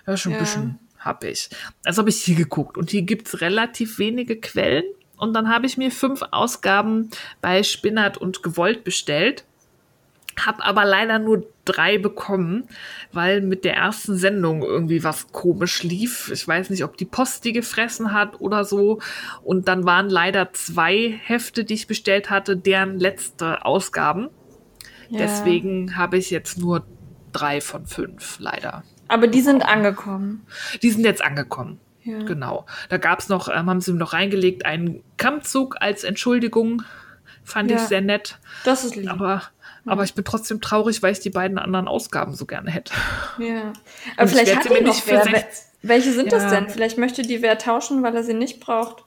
Speaker 2: ja, schon ein
Speaker 1: Ja.
Speaker 2: bisschen hab ich. Also habe ich hier geguckt und hier gibt's relativ wenige Quellen. Und dann habe ich mir fünf Ausgaben bei Spinnert und Gewollt bestellt. Hab aber leider nur drei bekommen, weil mit der ersten Sendung irgendwie was komisch lief. Ich weiß nicht, ob die Post die gefressen hat oder so. Und dann waren leider zwei Hefte, die ich bestellt hatte, deren letzte Ausgaben.
Speaker 1: Ja.
Speaker 2: Deswegen habe ich jetzt nur drei von fünf, leider.
Speaker 1: Aber die sind angekommen.
Speaker 2: Die sind jetzt angekommen.
Speaker 1: Ja.
Speaker 2: Genau. Da gab es noch, ähm, haben sie noch reingelegt, einen Kammzug als Entschuldigung. Fand ich
Speaker 1: Ja.
Speaker 2: sehr nett.
Speaker 1: Das ist lieb.
Speaker 2: Aber, aber ich bin trotzdem traurig, weil ich die beiden anderen Ausgaben so gerne hätte.
Speaker 1: Ja.
Speaker 2: Und
Speaker 1: Aber
Speaker 2: ich
Speaker 1: vielleicht hat
Speaker 2: sie
Speaker 1: die
Speaker 2: nicht für
Speaker 1: wer.
Speaker 2: 60
Speaker 1: Welche sind das
Speaker 2: Ja.
Speaker 1: denn? Vielleicht möchte die wer tauschen, weil er sie nicht braucht.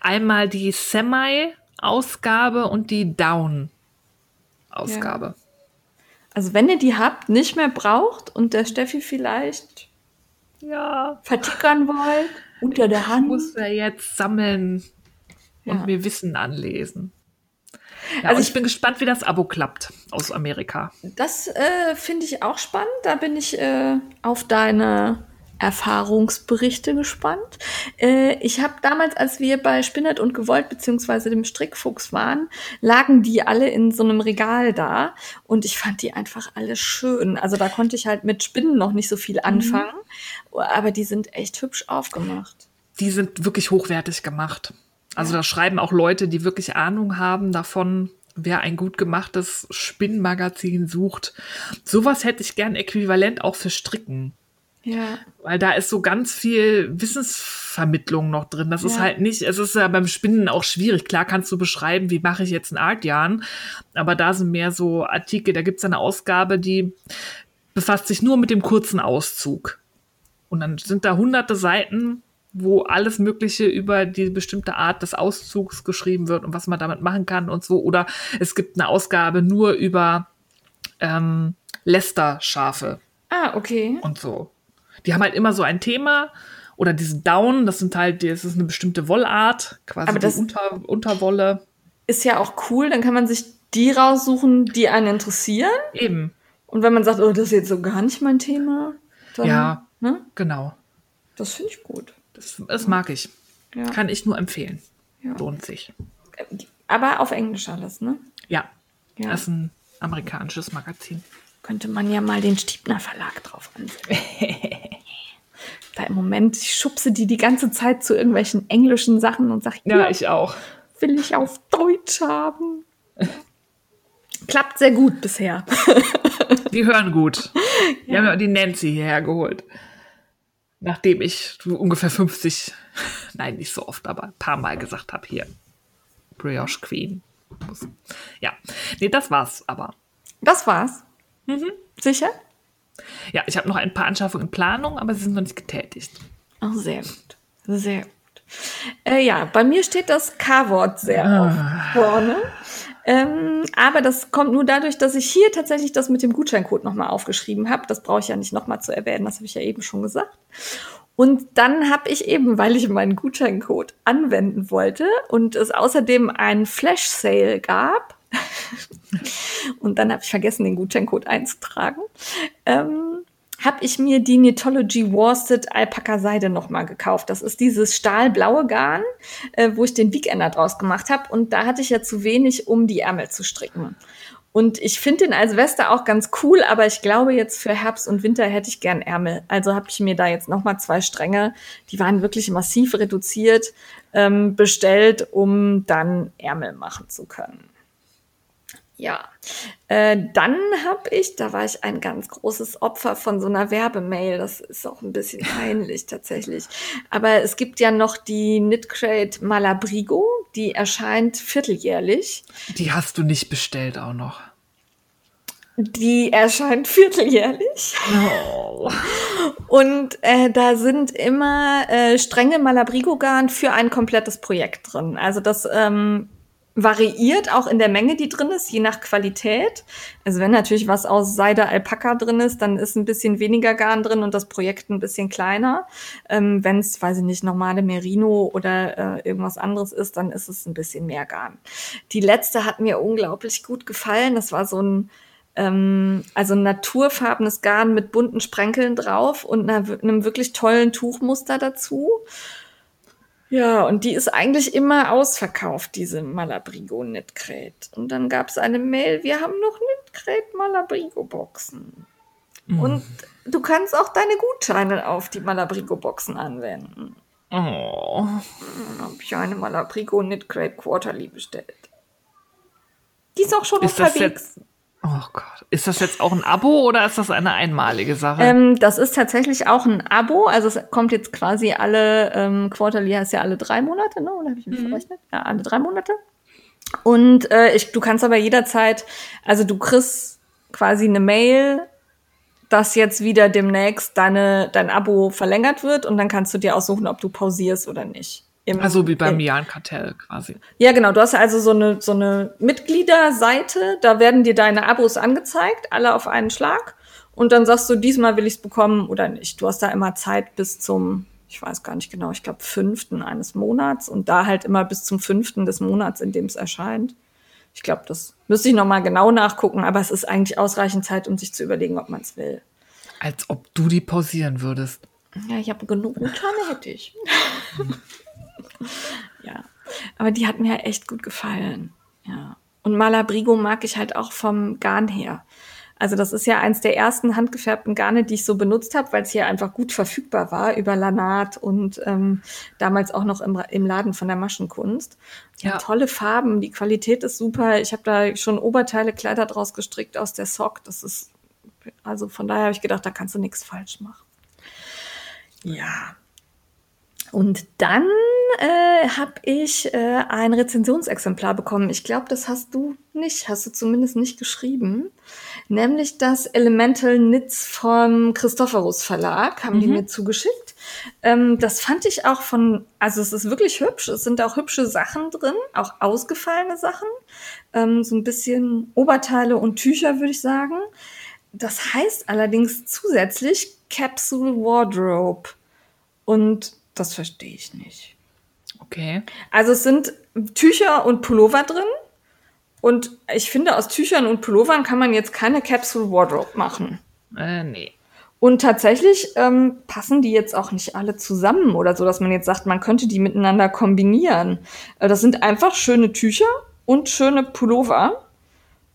Speaker 2: Einmal die Semi-Ausgabe und die Down-Ausgabe.
Speaker 1: Also wenn ihr die habt, nicht mehr braucht und der Steffi vielleicht
Speaker 2: Ja.
Speaker 1: vertickern wollt, unter der
Speaker 2: Ich
Speaker 1: Hand.
Speaker 2: muss ja jetzt sammeln und
Speaker 1: Ja.
Speaker 2: mir Wissen anlesen. Ja,
Speaker 1: Also ich-
Speaker 2: bin gespannt, wie das Abo klappt aus Amerika.
Speaker 1: Das äh, finde ich auch spannend. Da bin ich äh, auf deine Erfahrungsberichte gespannt. Äh, ich habe damals, als wir bei Spinnert und Gewollt beziehungsweise dem Strickfuchs waren, lagen die alle in so einem Regal da und ich fand die einfach alle schön. Also da konnte ich halt mit Spinnen noch nicht so viel anfangen, aber die sind echt hübsch aufgemacht.
Speaker 2: Die sind wirklich hochwertig gemacht. Also da schreiben auch Leute, die wirklich Ahnung haben davon, wer ein gut gemachtes Spinnmagazin sucht. Sowas hätte ich gern äquivalent auch für Stricken.
Speaker 1: Ja.
Speaker 2: Weil da ist so ganz viel Wissensvermittlung noch drin. Das ist
Speaker 1: Ja.
Speaker 2: halt nicht, es ist ja beim Spinnen auch schwierig. Klar kannst du beschreiben, wie mache ich jetzt ein Artjarn, aber da sind mehr so Artikel, da gibt es eine Ausgabe, die befasst sich nur mit dem kurzen Auszug. Und dann sind da hunderte Seiten, wo alles Mögliche über die bestimmte Art des Auszugs geschrieben wird und was man damit machen kann und so. Oder es gibt eine Ausgabe nur über ähm, Lästerschafe
Speaker 1: Ah, okay.
Speaker 2: und so. Die haben halt immer so ein Thema oder diese Down, das sind halt, das ist eine bestimmte Wollart, quasi
Speaker 1: Aber das-
Speaker 2: die Unter, Unterwolle.
Speaker 1: Ist ja auch cool, dann kann man sich die raussuchen, die einen interessieren.
Speaker 2: Eben,
Speaker 1: Und wenn man sagt, oh, das ist jetzt so gar nicht mein Thema, dann,
Speaker 2: Ja.
Speaker 1: ne?
Speaker 2: genau.
Speaker 1: Das finde ich gut.
Speaker 2: Das, das mag ich.
Speaker 1: Ja.
Speaker 2: Kann ich nur empfehlen.
Speaker 1: Ja.
Speaker 2: Lohnt sich.
Speaker 1: Aber auf Englisch alles, ne?
Speaker 2: Ja,
Speaker 1: Ja.
Speaker 2: das ist ein amerikanisches Magazin.
Speaker 1: Könnte man ja mal den Stiebner Verlag drauf ansetzen. da im Moment, ich schubse die die ganze Zeit zu irgendwelchen englischen Sachen und sage,
Speaker 2: Ja, ich auch.
Speaker 1: will ich auf Deutsch haben. Klappt sehr gut bisher.
Speaker 2: Die hören gut. Die haben ja die Nancy hierher geholt. Nachdem ich ungefähr 50, nein, nicht so oft, aber ein paar Mal gesagt habe, hier, Brioche Queen. Ja, nee, das war's aber.
Speaker 1: Das war's.
Speaker 2: Mhm.
Speaker 1: Sicher?
Speaker 2: Ja, ich habe noch ein paar Anschaffungen in Planung, aber sie sind noch nicht getätigt.
Speaker 1: Oh, sehr gut. Sehr gut. Äh, ja, bei mir steht das K-Wort sehr oft vorne. Ähm, aber das kommt nur dadurch, dass ich hier tatsächlich das mit dem Gutscheincode nochmal aufgeschrieben habe. Das brauche ich ja nicht nochmal zu erwähnen, das habe ich ja eben schon gesagt. Und dann habe ich eben, weil ich meinen Gutscheincode anwenden wollte und es außerdem einen Flash-Sale gab, und dann habe ich vergessen, den Gutscheincode einzutragen. Ähm, habe ich mir die Knitology Worsted Alpaka Seide nochmal gekauft. Das ist dieses stahlblaue Garn, äh, wo ich den Weekender draus gemacht habe. Und da hatte ich ja zu wenig, um die Ärmel zu stricken. Und ich finde den als Weste auch ganz cool, aber ich glaube jetzt für Herbst und Winter hätte ich gern Ärmel. Also habe ich mir da jetzt nochmal zwei Stränge, die waren wirklich massiv reduziert, ähm, bestellt, um dann Ärmel machen zu können. Ja, äh, dann habe ich, da war ich ein ganz großes Opfer von so einer Werbemail. Das ist auch ein bisschen peinlich tatsächlich. Aber es gibt ja noch die Knitcrate Malabrigo, die erscheint vierteljährlich.
Speaker 2: Die hast du nicht bestellt auch noch.
Speaker 1: Die erscheint vierteljährlich. Oh. Und äh, da sind immer äh, strenge Malabrigo-Garn für ein komplettes Projekt drin. Also das ähm, variiert auch in der Menge, die drin ist, je nach Qualität. Also wenn natürlich was aus Seide Alpaka drin ist, dann ist ein bisschen weniger Garn drin und das Projekt ein bisschen kleiner. Ähm, wenn es, weiß ich nicht, normale Merino oder äh, irgendwas anderes ist, dann ist es ein bisschen mehr Garn. Die letzte hat mir unglaublich gut gefallen. Das war so ein ähm, also naturfarbenes Garn mit bunten Sprenkeln drauf und einer, einem wirklich tollen Tuchmuster dazu. Ja, und die ist eigentlich immer ausverkauft, diese Malabrigo Knitcrate. Und dann gab es eine Mail, wir haben noch Knitcrate Malabrigo Boxen. Mhm. Und du kannst auch deine Gutscheine auf die Malabrigo Boxen anwenden. Oh. Dann habe ich eine Malabrigo Knitcrate Quarterly bestellt. Die ist auch schon ist unterwegs.
Speaker 2: Oh Gott. Ist das jetzt auch ein Abo oder ist das eine einmalige Sache?
Speaker 1: Ähm, das ist tatsächlich auch ein Abo. Also es kommt jetzt quasi alle, ähm, Quarterly heißt ja alle drei Monate, ne? Oder habe ich mich mhm. verrechnet? Ja, alle drei Monate. Und äh, ich, du kannst aber jederzeit, also du kriegst quasi eine Mail, dass jetzt wieder demnächst deine, dein Abo verlängert wird und dann kannst du dir aussuchen, ob du pausierst oder nicht.
Speaker 2: Im, also wie beim Jan-Kartell quasi.
Speaker 1: Ja, genau. Du hast also so eine, so eine Mitgliederseite, da werden dir deine Abos angezeigt, alle auf einen Schlag. Und dann sagst du, diesmal will ich es bekommen oder nicht. Du hast da immer Zeit bis zum, ich weiß gar nicht genau, ich glaube, fünften eines Monats und da halt immer bis zum fünften des Monats, in dem es erscheint. Ich glaube, das müsste ich nochmal genau nachgucken, aber es ist eigentlich ausreichend Zeit, um sich zu überlegen, ob man es will.
Speaker 2: Als ob du die pausieren würdest.
Speaker 1: Ja, ich habe genug Gutscheine, hätte ich. ja. Aber die hat mir echt gut gefallen. Ja. Und Malabrigo mag ich halt auch vom Garn her. Also das ist ja eins der ersten handgefärbten Garne, die ich so benutzt habe, weil es hier einfach gut verfügbar war über Lanat und ähm, damals auch noch im, im Laden von der Maschenkunst. Ja. tolle Farben, die Qualität ist super. Ich habe da schon Oberteile, Kleider draus gestrickt aus der Sock. Das ist also von daher habe ich gedacht, da kannst du nichts falsch machen. Ja, und dann äh, habe ich äh, ein Rezensionsexemplar bekommen. Ich glaube, das hast du nicht, hast du zumindest nicht geschrieben. Nämlich das Elemental Knits vom Christophorus Verlag, haben mhm. die mir zugeschickt. Ähm, das fand ich auch von, also es ist wirklich hübsch. Es sind auch hübsche Sachen drin, auch ausgefallene Sachen. Ähm, so ein bisschen Oberteile und Tücher, würde ich sagen. Das heißt allerdings zusätzlich Capsule Wardrobe. Und das verstehe ich nicht.
Speaker 2: Okay.
Speaker 1: Also es sind Tücher und Pullover drin. Und ich finde, aus Tüchern und Pullovern kann man jetzt keine Capsule Wardrobe machen.
Speaker 2: Äh, nee.
Speaker 1: Und tatsächlich ähm, passen die jetzt auch nicht alle zusammen oder so, dass man jetzt sagt, man könnte die miteinander kombinieren. Äh, das sind einfach schöne Tücher und schöne Pullover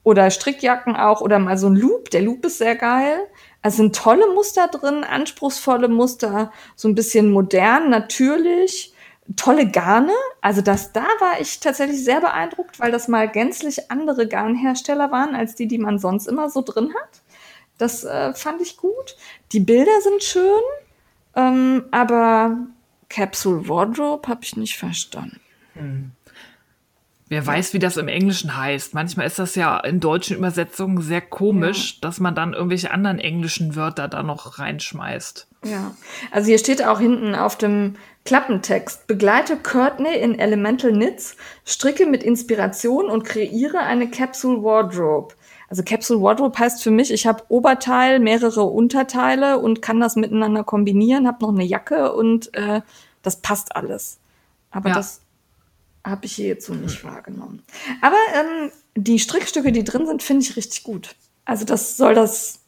Speaker 1: oder Strickjacken auch oder mal so ein Loop. Der Loop ist sehr geil. Es sind tolle Muster drin, anspruchsvolle Muster, so ein bisschen modern, natürlich, tolle Garne. Also das, da war ich tatsächlich sehr beeindruckt, weil das mal gänzlich andere Garnhersteller waren, als die, die man sonst immer so drin hat. Das äh, fand ich gut. Die Bilder sind schön, ähm, aber Capsule Wardrobe habe ich nicht verstanden. Hm.
Speaker 2: Wer weiß, wie das im Englischen heißt. Manchmal ist das ja in deutschen Übersetzungen sehr komisch, ja. dass man dann irgendwelche anderen englischen Wörter da noch reinschmeißt.
Speaker 1: Ja, also hier steht auch hinten auf dem Klappentext, begleite Courtney in Elemental Knits, stricke mit Inspiration und kreiere eine Capsule Wardrobe. Also Capsule Wardrobe heißt für mich, ich habe Oberteil, mehrere Unterteile und kann das miteinander kombinieren, habe noch eine Jacke und äh, das passt alles. Aber ja. das habe ich hier jetzt so nicht wahrgenommen. Aber ähm, die Strickstücke, die drin sind, finde ich richtig gut. Also das soll das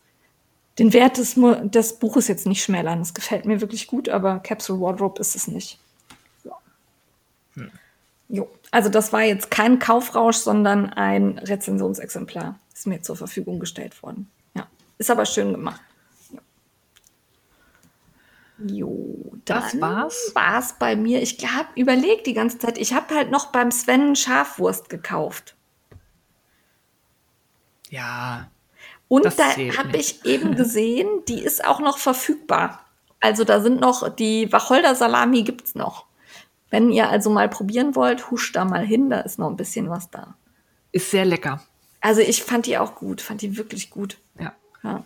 Speaker 1: den Wert des, des Buches jetzt nicht schmälern. Das gefällt mir wirklich gut, aber Capsule Wardrobe ist es nicht. Ja. Hm. Jo. Also das war jetzt kein Kaufrausch, sondern ein Rezensionsexemplar. Ist mir zur Verfügung gestellt worden. Ja. Ist aber schön gemacht. Jo, das war's. War's bei mir. Ich habe überlegt die ganze Zeit. Ich habe halt noch beim Sven Schafwurst gekauft.
Speaker 2: Ja.
Speaker 1: Und da habe ich eben gesehen, die ist auch noch verfügbar. Also da sind noch die Wacholder Salami gibt's noch. Wenn ihr also mal probieren wollt, huscht da mal hin, da ist noch ein bisschen was da.
Speaker 2: Ist sehr lecker.
Speaker 1: Also ich fand die auch gut, fand die wirklich gut.
Speaker 2: Ja.
Speaker 1: Ja,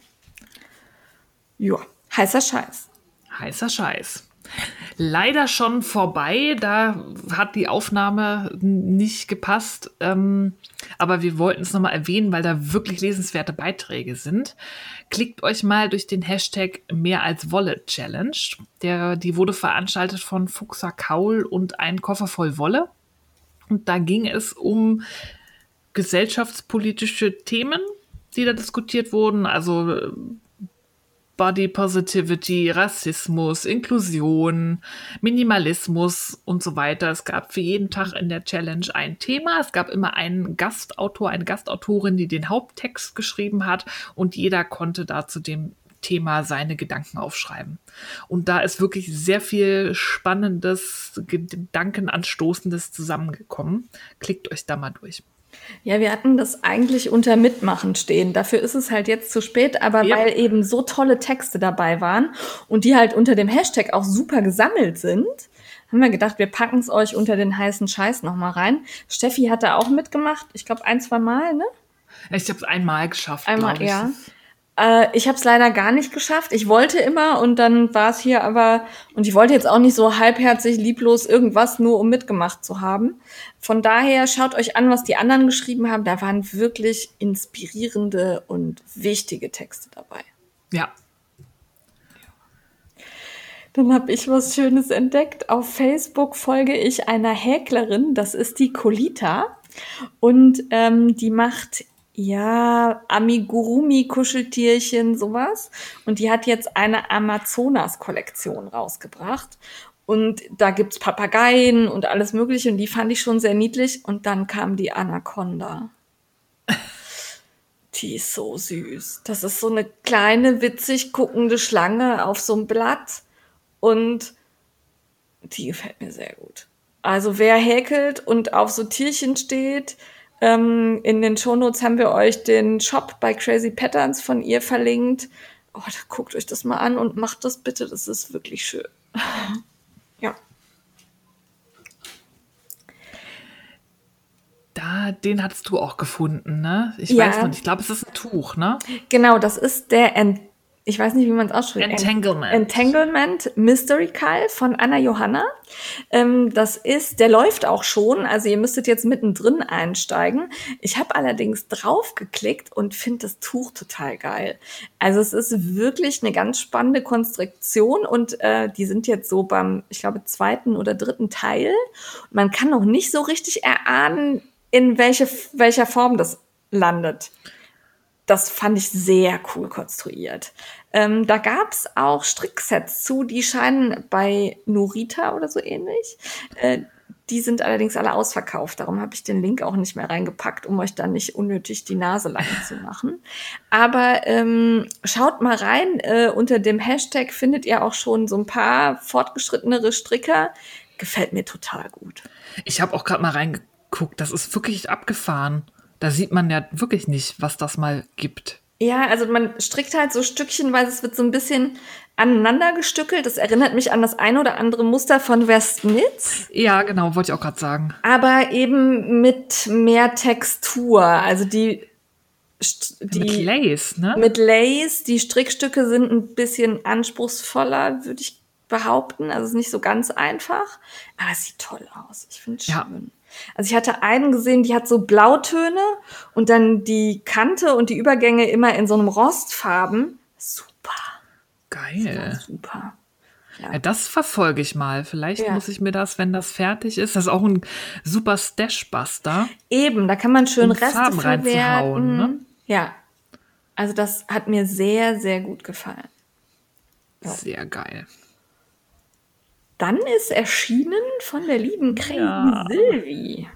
Speaker 1: ja. heißer Scheiß
Speaker 2: heißer Scheiß. Leider schon vorbei, da hat die Aufnahme nicht gepasst. Ähm, aber wir wollten es nochmal erwähnen, weil da wirklich lesenswerte Beiträge sind. Klickt euch mal durch den Hashtag mehr als Wolle Challenge. Der, die wurde veranstaltet von Fuchser Kaul und ein Koffer voll Wolle. Und da ging es um gesellschaftspolitische Themen, die da diskutiert wurden. Also Body Positivity, Rassismus, Inklusion, Minimalismus und so weiter. Es gab für jeden Tag in der Challenge ein Thema. Es gab immer einen Gastautor, eine Gastautorin, die den Haupttext geschrieben hat und jeder konnte da zu dem Thema seine Gedanken aufschreiben. Und da ist wirklich sehr viel Spannendes, Gedankenanstoßendes zusammengekommen. Klickt euch da mal durch.
Speaker 1: Ja, wir hatten das eigentlich unter Mitmachen stehen. Dafür ist es halt jetzt zu spät, aber ja. weil eben so tolle Texte dabei waren und die halt unter dem Hashtag auch super gesammelt sind, haben wir gedacht, wir packen es euch unter den heißen Scheiß nochmal rein. Steffi hat da auch mitgemacht, ich glaube ein, zwei Mal, ne?
Speaker 2: Ich habe es einmal geschafft.
Speaker 1: Einmal, ja. Äh, ich habe es leider gar nicht geschafft. Ich wollte immer und dann war es hier aber, und ich wollte jetzt auch nicht so halbherzig, lieblos irgendwas, nur um mitgemacht zu haben. Von daher schaut euch an, was die anderen geschrieben haben. Da waren wirklich inspirierende und wichtige Texte dabei.
Speaker 2: Ja.
Speaker 1: Dann habe ich was Schönes entdeckt. Auf Facebook folge ich einer Häklerin, das ist die Colita. Und ähm, die macht ja, Amigurumi-Kuscheltierchen, sowas. Und die hat jetzt eine Amazonas-Kollektion rausgebracht. Und da gibt's Papageien und alles Mögliche. Und die fand ich schon sehr niedlich. Und dann kam die Anaconda. Die ist so süß. Das ist so eine kleine, witzig guckende Schlange auf so einem Blatt. Und die gefällt mir sehr gut. Also wer häkelt und auf so Tierchen steht, ähm, in den Shownotes haben wir euch den Shop bei Crazy Patterns von ihr verlinkt. Oh, da guckt euch das mal an und macht das bitte. Das ist wirklich schön. ja.
Speaker 2: Da, den hattest du auch gefunden, ne? Ich ja. weiß nicht, ich glaube, es ist ein Tuch, ne?
Speaker 1: Genau, das ist der Ent ich weiß nicht, wie man es ausspricht.
Speaker 2: Entanglement.
Speaker 1: Entanglement Mystery Call von Anna Johanna. Ähm, das ist, der läuft auch schon, also ihr müsstet jetzt mittendrin einsteigen. Ich habe allerdings drauf geklickt und finde das Tuch total geil. Also es ist wirklich eine ganz spannende Konstruktion und äh, die sind jetzt so beim, ich glaube, zweiten oder dritten Teil. Man kann noch nicht so richtig erahnen, in welche, welcher Form das landet das fand ich sehr cool konstruiert. Ähm, da gab's auch Stricksets zu, die scheinen bei Norita oder so ähnlich. Äh, die sind allerdings alle ausverkauft. Darum habe ich den Link auch nicht mehr reingepackt, um euch dann nicht unnötig die Nase lang zu machen. Aber ähm, schaut mal rein. Äh, unter dem Hashtag findet ihr auch schon so ein paar fortgeschrittenere Stricker. Gefällt mir total gut.
Speaker 2: Ich habe auch gerade mal reingeguckt. Das ist wirklich abgefahren. Da sieht man ja wirklich nicht, was das mal gibt.
Speaker 1: Ja, also man strickt halt so stückchenweise, es wird so ein bisschen aneinander gestückelt. Das erinnert mich an das ein oder andere Muster von Westnitz.
Speaker 2: Ja, genau, wollte ich auch gerade sagen.
Speaker 1: Aber eben mit mehr Textur. Also die,
Speaker 2: die mit Lace, ne?
Speaker 1: Mit Lace. Die Strickstücke sind ein bisschen anspruchsvoller, würde ich behaupten. Also es ist nicht so ganz einfach, aber es sieht toll aus. Ich finde es ja. schön. Also ich hatte einen gesehen, die hat so Blautöne und dann die Kante und die Übergänge immer in so einem Rostfarben. Super.
Speaker 2: Geil.
Speaker 1: Super.
Speaker 2: Ja, das verfolge ich mal. Vielleicht
Speaker 1: Ja.
Speaker 2: muss ich mir das, wenn das fertig ist, das ist auch ein super Stash-Buster.
Speaker 1: Eben, da kann man schön
Speaker 2: Um
Speaker 1: Reste
Speaker 2: Farben reinzuhauen, ne?
Speaker 1: Ja. Also das hat mir sehr, sehr gut gefallen. Ja.
Speaker 2: Sehr geil.
Speaker 1: Dann ist erschienen von der lieben Crazy
Speaker 2: Ja.
Speaker 1: Sylvie.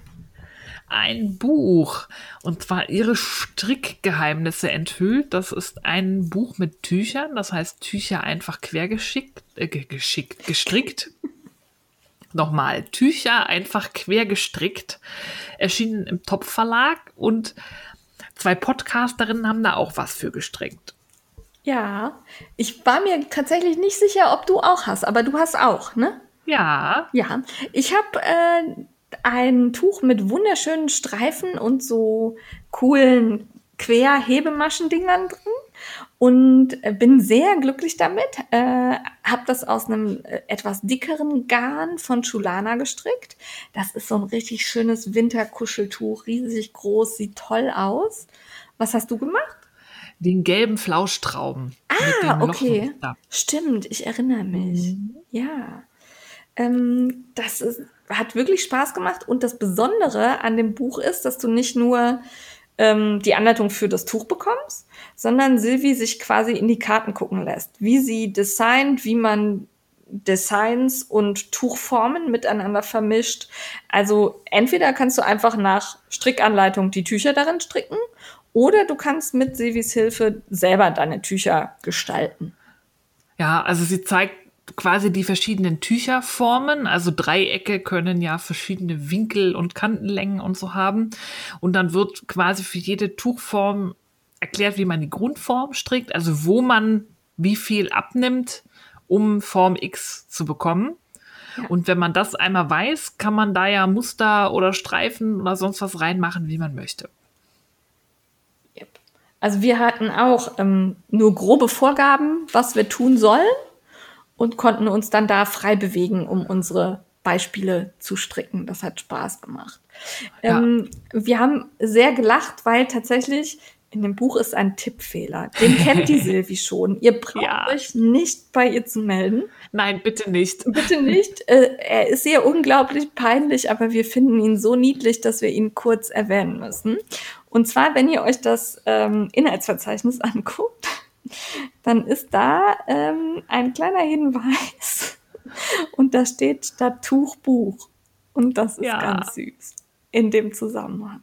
Speaker 2: Ein Buch. Und zwar ihre Strickgeheimnisse enthüllt. Das ist ein Buch mit Tüchern. Das heißt, Tücher einfach quergeschickt, äh, ge- geschickt, gestrickt. Nochmal, Tücher einfach quer gestrickt. Erschienen im Top Verlag und zwei Podcasterinnen haben da auch was für gestrickt.
Speaker 1: Ja, ich war mir tatsächlich nicht sicher, ob du auch hast, aber du hast auch, ne?
Speaker 2: Ja,
Speaker 1: Ja, ich habe äh, ein Tuch mit wunderschönen Streifen und so coolen Querhebemaschendingern drin und äh, bin sehr glücklich damit. Äh, habe das aus einem äh, etwas dickeren Garn von Chulana gestrickt. Das ist so ein richtig schönes Winterkuscheltuch, riesig groß, sieht toll aus. Was hast du gemacht?
Speaker 2: Den gelben Flauschtrauben.
Speaker 1: Ah, okay. Stimmt, ich erinnere mich. Ja. Ähm, das ist, hat wirklich Spaß gemacht. Und das Besondere an dem Buch ist, dass du nicht nur ähm, die Anleitung für das Tuch bekommst, sondern Silvi sich quasi in die Karten gucken lässt, wie sie designt, wie man Designs und Tuchformen miteinander vermischt. Also entweder kannst du einfach nach Strickanleitung die Tücher darin stricken oder du kannst mit Silvis Hilfe selber deine Tücher gestalten.
Speaker 2: Ja, also sie zeigt quasi die verschiedenen Tücherformen. Also Dreiecke können ja verschiedene Winkel und Kantenlängen und so haben. Und dann wird quasi für jede Tuchform erklärt, wie man die Grundform strickt, also wo man wie viel abnimmt, um Form X zu bekommen. Und wenn man das einmal weiß, kann man da ja Muster oder Streifen oder sonst was reinmachen, wie man möchte.
Speaker 1: Also wir hatten auch ähm, nur grobe Vorgaben, was wir tun sollen und konnten uns dann da frei bewegen, um unsere Beispiele zu stricken. Das hat Spaß gemacht.
Speaker 2: Ja.
Speaker 1: Ähm, wir haben sehr gelacht, weil tatsächlich in dem Buch ist ein Tippfehler. Den kennt die Silvi schon. Ihr braucht
Speaker 2: Ja.
Speaker 1: euch nicht bei ihr zu melden.
Speaker 2: Nein, bitte nicht.
Speaker 1: Bitte nicht. Äh, er ist ihr unglaublich peinlich, aber wir finden ihn so niedlich, dass wir ihn kurz erwähnen müssen. Und zwar, wenn ihr euch das ähm, Inhaltsverzeichnis anguckt, dann ist da ähm, ein kleiner Hinweis und da steht statt Tuchbuch. Und das ist
Speaker 2: Ja.
Speaker 1: ganz süß in dem Zusammenhang.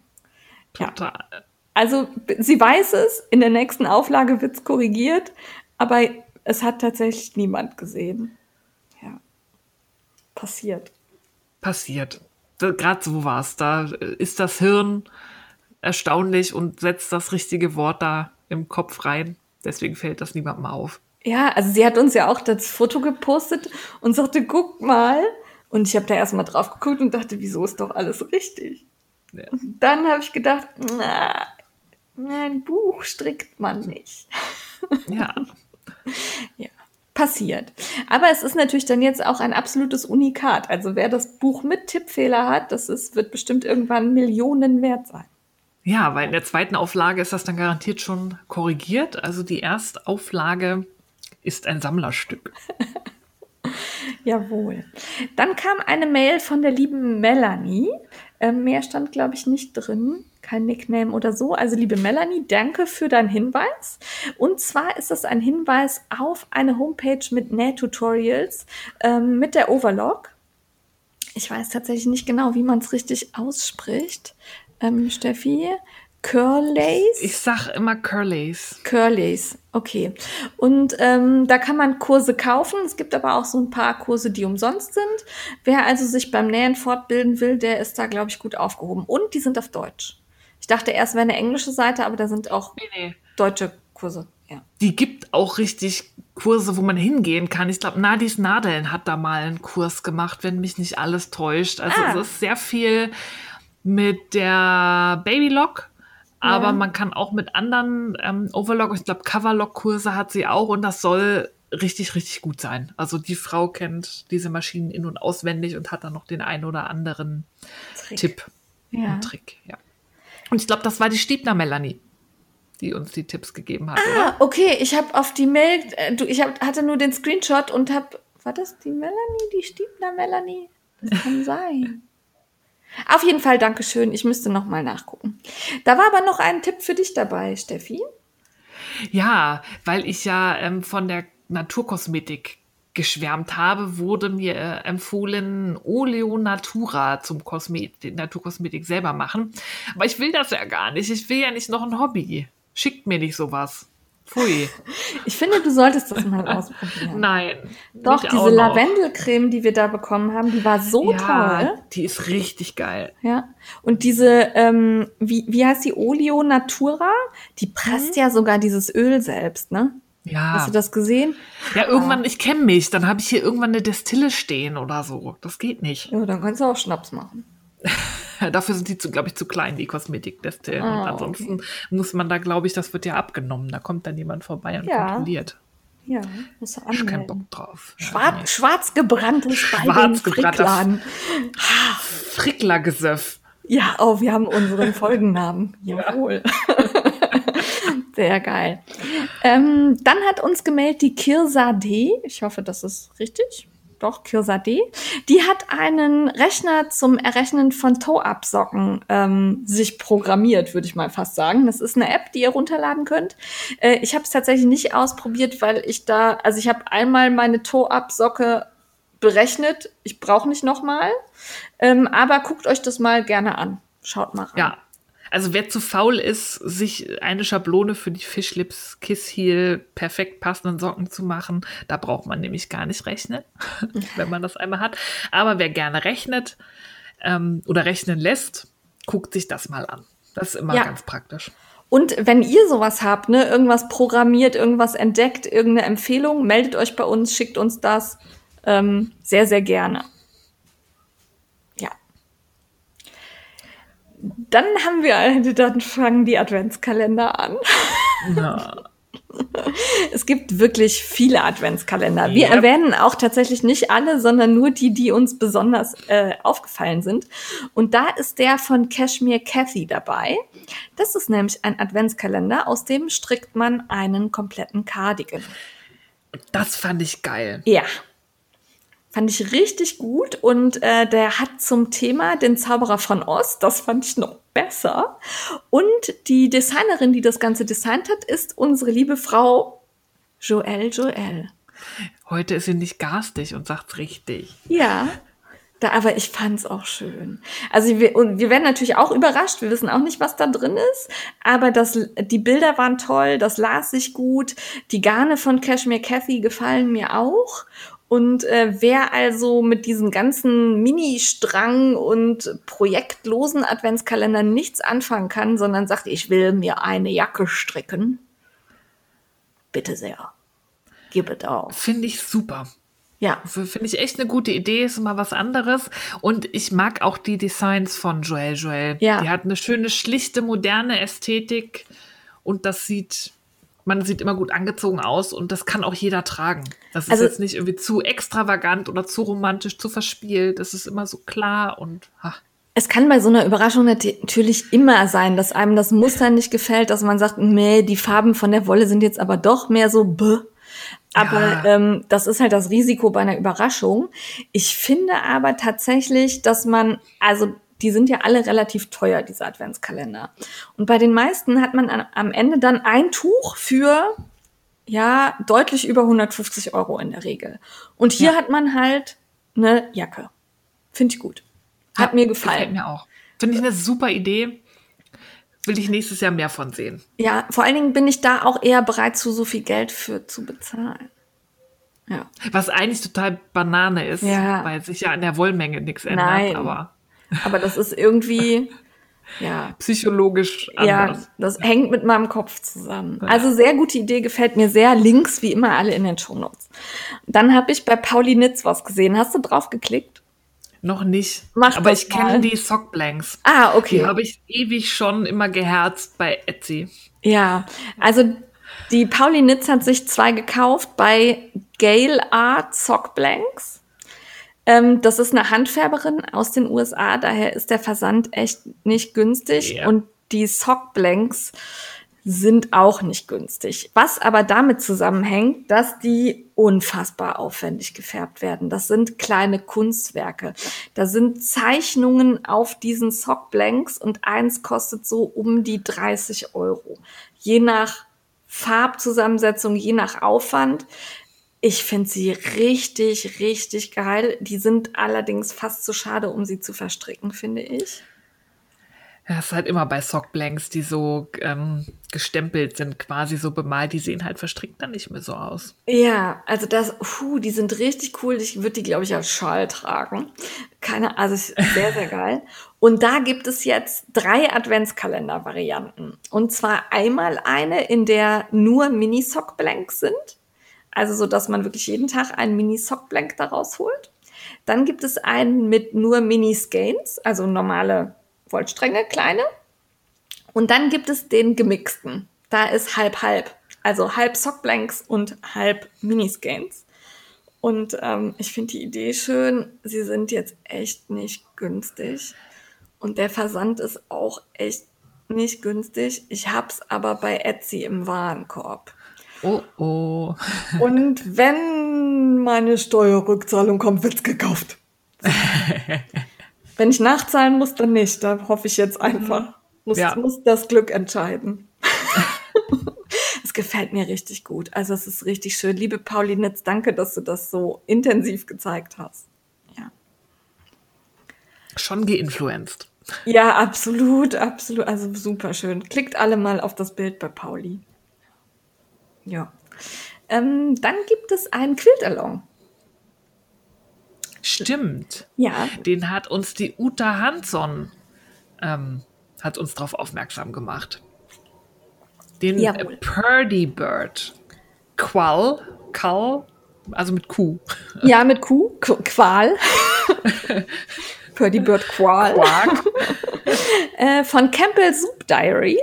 Speaker 1: Ja.
Speaker 2: Total.
Speaker 1: Also sie weiß es, in der nächsten Auflage wird's korrigiert, aber es hat tatsächlich niemand gesehen. Ja. Passiert.
Speaker 2: passiert. Gerade so war es. Da ist das Hirn erstaunlich und setzt das richtige Wort da im Kopf rein. Deswegen fällt das niemandem auf.
Speaker 1: Ja, also sie hat uns ja auch das Foto gepostet und sagte, guck mal. Und ich habe da erstmal drauf geguckt und dachte, wieso ist doch alles richtig?
Speaker 2: Ja.
Speaker 1: Und dann habe ich gedacht, na, ein Buch strickt man nicht.
Speaker 2: Ja,
Speaker 1: Ja, passiert. Aber es ist natürlich dann jetzt auch ein absolutes Unikat. Also wer das Buch mit Tippfehler hat, das ist, wird bestimmt irgendwann Millionen wert sein.
Speaker 2: Ja, weil in der zweiten Auflage ist das dann garantiert schon korrigiert. Also die Erstauflage ist ein Sammlerstück.
Speaker 1: Jawohl. Dann kam eine Mail von der lieben Melanie. Ähm, mehr stand, glaube ich, nicht drin. Kein Nickname oder so. Also, liebe Melanie, danke für deinen Hinweis. Und zwar ist das ein Hinweis auf eine Homepage mit Nähtutorials ähm, mit der Overlock. Ich weiß tatsächlich nicht genau, wie man es richtig ausspricht. Ähm, Steffi, Curlays?
Speaker 2: Ich sag immer Curleys.
Speaker 1: Curlys, okay. Und ähm, da kann man Kurse kaufen. Es gibt aber auch so ein paar Kurse, die umsonst sind. Wer also sich beim Nähen fortbilden will, der ist da, glaube ich, gut aufgehoben. Und die sind auf Deutsch. Ich dachte erst wäre eine englische Seite, aber da sind auch
Speaker 2: Nee, nee.
Speaker 1: deutsche Kurse. Ja.
Speaker 2: Die gibt auch richtig Kurse, wo man hingehen kann. Ich glaube, Nadis Nadeln hat da mal einen Kurs gemacht, wenn mich nicht alles täuscht. Also
Speaker 1: Ah.
Speaker 2: es ist sehr viel mit der Babylock, aber
Speaker 1: Ja.
Speaker 2: man kann auch mit anderen ähm, Overlock, ich glaube Coverlock-Kurse hat sie auch und das soll richtig, richtig gut sein. Also die Frau kennt diese Maschinen in- und auswendig und hat dann noch den einen oder anderen
Speaker 1: Trick.
Speaker 2: Tipp
Speaker 1: Ja.
Speaker 2: und Trick. Ja. Und ich glaube, das war die Stiebner Melanie, die uns die Tipps gegeben hat, oder?
Speaker 1: Ah, okay, ich habe auf die Mail, äh, du, ich hab, hatte nur den Screenshot und habe, War das die Melanie, die Stiebner Melanie? Das kann sein. Auf jeden Fall, Dankeschön. Ich müsste noch mal nachgucken. Da war aber noch ein Tipp für dich dabei, Steffi.
Speaker 2: Ja, weil ich ja ähm, von der Naturkosmetik geschwärmt habe, wurde mir äh, empfohlen, Oleo Natura zum Kosmetik, Naturkosmetik selber machen. Aber ich will das ja gar nicht. Ich will ja nicht noch ein Hobby. Schickt mir nicht sowas. Pfui.
Speaker 1: Ich finde, du solltest das mal ausprobieren.
Speaker 2: Nein.
Speaker 1: Doch, diese. Lavendelcreme, die wir da bekommen haben, die war so
Speaker 2: ja,
Speaker 1: toll.
Speaker 2: Die ist richtig geil.
Speaker 1: Ja. Und diese, ähm, wie, wie heißt die Oleo Natura? Die presst ja sogar dieses Öl selbst, ne?
Speaker 2: Ja.
Speaker 1: Hast du das gesehen?
Speaker 2: Ja, irgendwann, ich kenne mich, dann habe ich hier irgendwann eine Destille stehen oder so. Das geht nicht.
Speaker 1: Ja, dann kannst du auch Schnaps machen.
Speaker 2: Dafür sind die, zu, glaube ich, zu klein, die Kosmetikdestillen.
Speaker 1: Ah,
Speaker 2: und ansonsten muss man da, glaube ich, das wird ja abgenommen. Da kommt dann jemand vorbei und
Speaker 1: Ja.
Speaker 2: kontrolliert.
Speaker 1: Ja, du
Speaker 2: Hab ich keinen. Bock drauf. Ja,
Speaker 1: Schwarz,
Speaker 2: nee.
Speaker 1: schwarz gebranntes
Speaker 2: Schwarz
Speaker 1: Fricklern.
Speaker 2: Fricklergesöff.
Speaker 1: Ja, oh, wir haben unseren Folgennamen. Jawohl. Sehr geil. Ähm, dann hat uns gemeldet die Kirsa D. Ich hoffe, das ist richtig. Doch, Kirsa D. Die hat einen Rechner zum Errechnen von Toe-Up-Socken ähm, sich programmiert, würde ich mal fast sagen. Das ist eine App, die ihr runterladen könnt. Äh, ich habe es tatsächlich nicht ausprobiert, weil ich da, also ich habe einmal meine Toe-Up-Socke berechnet. Ich brauche nicht nochmal. Ähm, aber guckt euch das mal gerne an. Schaut mal rein.
Speaker 2: Ja. Also wer zu faul ist, sich eine Schablone für die Fishlips Kiss Heel perfekt passenden Socken zu machen, da braucht man nämlich gar nicht rechnen, wenn man das einmal hat. Aber wer gerne rechnet ähm, oder rechnen lässt, guckt sich das mal an. Das ist immer
Speaker 1: Ja.
Speaker 2: ganz praktisch.
Speaker 1: Und wenn ihr sowas habt, ne, irgendwas programmiert, irgendwas entdeckt, irgendeine Empfehlung, meldet euch bei uns, schickt uns das ähm, sehr, sehr gerne. Ja. Dann haben wir, dann fangen die Adventskalender an.
Speaker 2: Ja.
Speaker 1: Es gibt wirklich viele Adventskalender. Wir
Speaker 2: Yep.
Speaker 1: erwähnen auch tatsächlich nicht alle, sondern nur die, die uns besonders äh, aufgefallen sind. Und da ist der von Cashmere Cathy dabei. Das ist nämlich ein Adventskalender, aus dem strickt man einen kompletten Cardigan.
Speaker 2: Das fand ich geil.
Speaker 1: Ja. Fand ich richtig gut und äh, der hat zum Thema den Zauberer von Oz, das fand ich noch besser. Und die Designerin, die das Ganze designt hat, ist unsere liebe Frau Joelle Joelle.
Speaker 2: Heute ist sie nicht garstig und sagt's richtig.
Speaker 1: Ja, da, aber ich fand's auch schön. Also wir, und wir werden natürlich auch überrascht. Wir wissen auch nicht, was da drin ist. Aber das, die Bilder waren toll, das las sich gut. Die Garne von Cashmere Cathy gefallen mir auch. Und äh, wer also mit diesen ganzen Mini-Strang und projektlosen Adventskalendern nichts anfangen kann, sondern sagt, ich will mir eine Jacke stricken, bitte sehr, gib es auf.
Speaker 2: Finde ich super.
Speaker 1: Ja,
Speaker 2: Finde ich echt eine gute Idee, ist mal was anderes. Und ich mag auch die Designs von Joel Joel.
Speaker 1: Ja.
Speaker 2: Die hat eine schöne, schlichte, moderne Ästhetik. Und das sieht, man sieht immer gut angezogen aus und das kann auch jeder tragen. Das ist
Speaker 1: Also-
Speaker 2: jetzt nicht irgendwie zu extravagant oder zu romantisch, zu verspielt. Das ist immer so klar und ha.
Speaker 1: Es kann bei so einer Überraschung nat- natürlich immer sein, dass einem das Muster nicht gefällt, dass man sagt, nee, die Farben von der Wolle sind jetzt aber doch mehr so bäh. Aber
Speaker 2: Ja.
Speaker 1: ähm, das ist halt das Risiko bei einer Überraschung. Ich finde aber tatsächlich, dass man, also die sind ja alle relativ teuer, diese Adventskalender. Und bei den meisten hat man an, am Ende dann ein Tuch für ja deutlich über 150 Euro in der Regel. Und hier
Speaker 2: Ja.
Speaker 1: hat man halt eine Jacke. Finde ich gut. Hat
Speaker 2: Ja,
Speaker 1: mir
Speaker 2: Gefällt
Speaker 1: gefallen.
Speaker 2: mir auch. Finde ich eine super Idee. Will ich nächstes Jahr mehr von sehen.
Speaker 1: Ja, vor allen Dingen bin ich da auch eher bereit, zu so viel Geld für zu bezahlen. Ja.
Speaker 2: Was eigentlich total Banane ist,
Speaker 1: Ja.
Speaker 2: weil sich ja an der Wollmenge nichts ändert,
Speaker 1: Nein.
Speaker 2: aber
Speaker 1: Aber das ist irgendwie, ja,
Speaker 2: psychologisch
Speaker 1: ja,
Speaker 2: anders.
Speaker 1: das hängt mit meinem Kopf zusammen. Also sehr gute Idee, gefällt mir sehr. Links wie immer alle in den Shownotes. Dann habe ich bei Pauli Nitz was gesehen. Hast du drauf geklickt?
Speaker 2: Noch nicht.
Speaker 1: Mach
Speaker 2: aber ich kenne die Sockblanks.
Speaker 1: Ah, okay.
Speaker 2: Die habe ich ewig schon immer geherzt bei Etsy.
Speaker 1: Ja, also die Pauli Nitz hat sich zwei gekauft bei Gale Art Sock Blanks. Ähm, das ist eine Handfärberin aus den USA, daher ist der Versand echt nicht günstig.
Speaker 2: Ja.
Speaker 1: Und die Sock Blanks sind auch nicht günstig. Was aber damit zusammenhängt, dass die unfassbar aufwendig gefärbt werden. Das sind kleine Kunstwerke. Da sind Zeichnungen auf diesen Sockblanks und eins kostet so um die 30 Euro. Je nach Farbzusammensetzung, je nach Aufwand. Ich finde sie richtig, richtig geil. Die sind allerdings fast zu schade, um sie zu verstricken, finde ich.
Speaker 2: Ja, es ist halt immer bei Sockblanks, die so ähm, gestempelt sind, quasi so bemalt, die sehen halt verstrickt dann nicht mehr so aus.
Speaker 1: Ja, also das, puh, die sind richtig cool. Ich würde die, glaube ich, als Schal tragen. Keine, also sehr, sehr geil. Und da gibt es jetzt drei Adventskalender-Varianten. Und zwar einmal eine, in der nur Mini-Sockblanks sind. Also so, dass man wirklich jeden Tag einen Mini-Sockblank daraus holt. Dann gibt es einen mit nur Mini-Skeins, also normale Wollstränge, kleine. Und dann gibt es den gemixten. Da ist halb halb. Also halb Sockblanks und halb Miniscans. Und ähm, ich finde die Idee schön. Sie sind jetzt echt nicht günstig. Und der Versand ist auch echt nicht günstig. Ich hab's aber bei Etsy im Warenkorb.
Speaker 2: Oh oh.
Speaker 1: Und wenn meine Steuerrückzahlung kommt, wird's gekauft. Wenn ich nachzahlen muss, dann nicht. Da hoffe ich jetzt einfach. Muss, ja. muss das Glück entscheiden. Es gefällt mir richtig gut. Also es ist richtig schön. Liebe Paulinitz, danke, dass du das so intensiv gezeigt hast. Ja.
Speaker 2: Schon geinfluenced.
Speaker 1: Ja, absolut, absolut. Also super schön. Klickt alle mal auf das Bild bei Pauli. Ja. Ähm, dann gibt es einen Quiltalong.
Speaker 2: Stimmt.
Speaker 1: Ja.
Speaker 2: Den hat uns die Uta Hansson ähm, hat uns darauf aufmerksam gemacht. Den Jawohl. Purdy Bird. Qual, Qual, also mit Q.
Speaker 1: Ja, mit Q, Qual. Purdy Bird Qual. Quark. äh, von Campbell Soup Diary.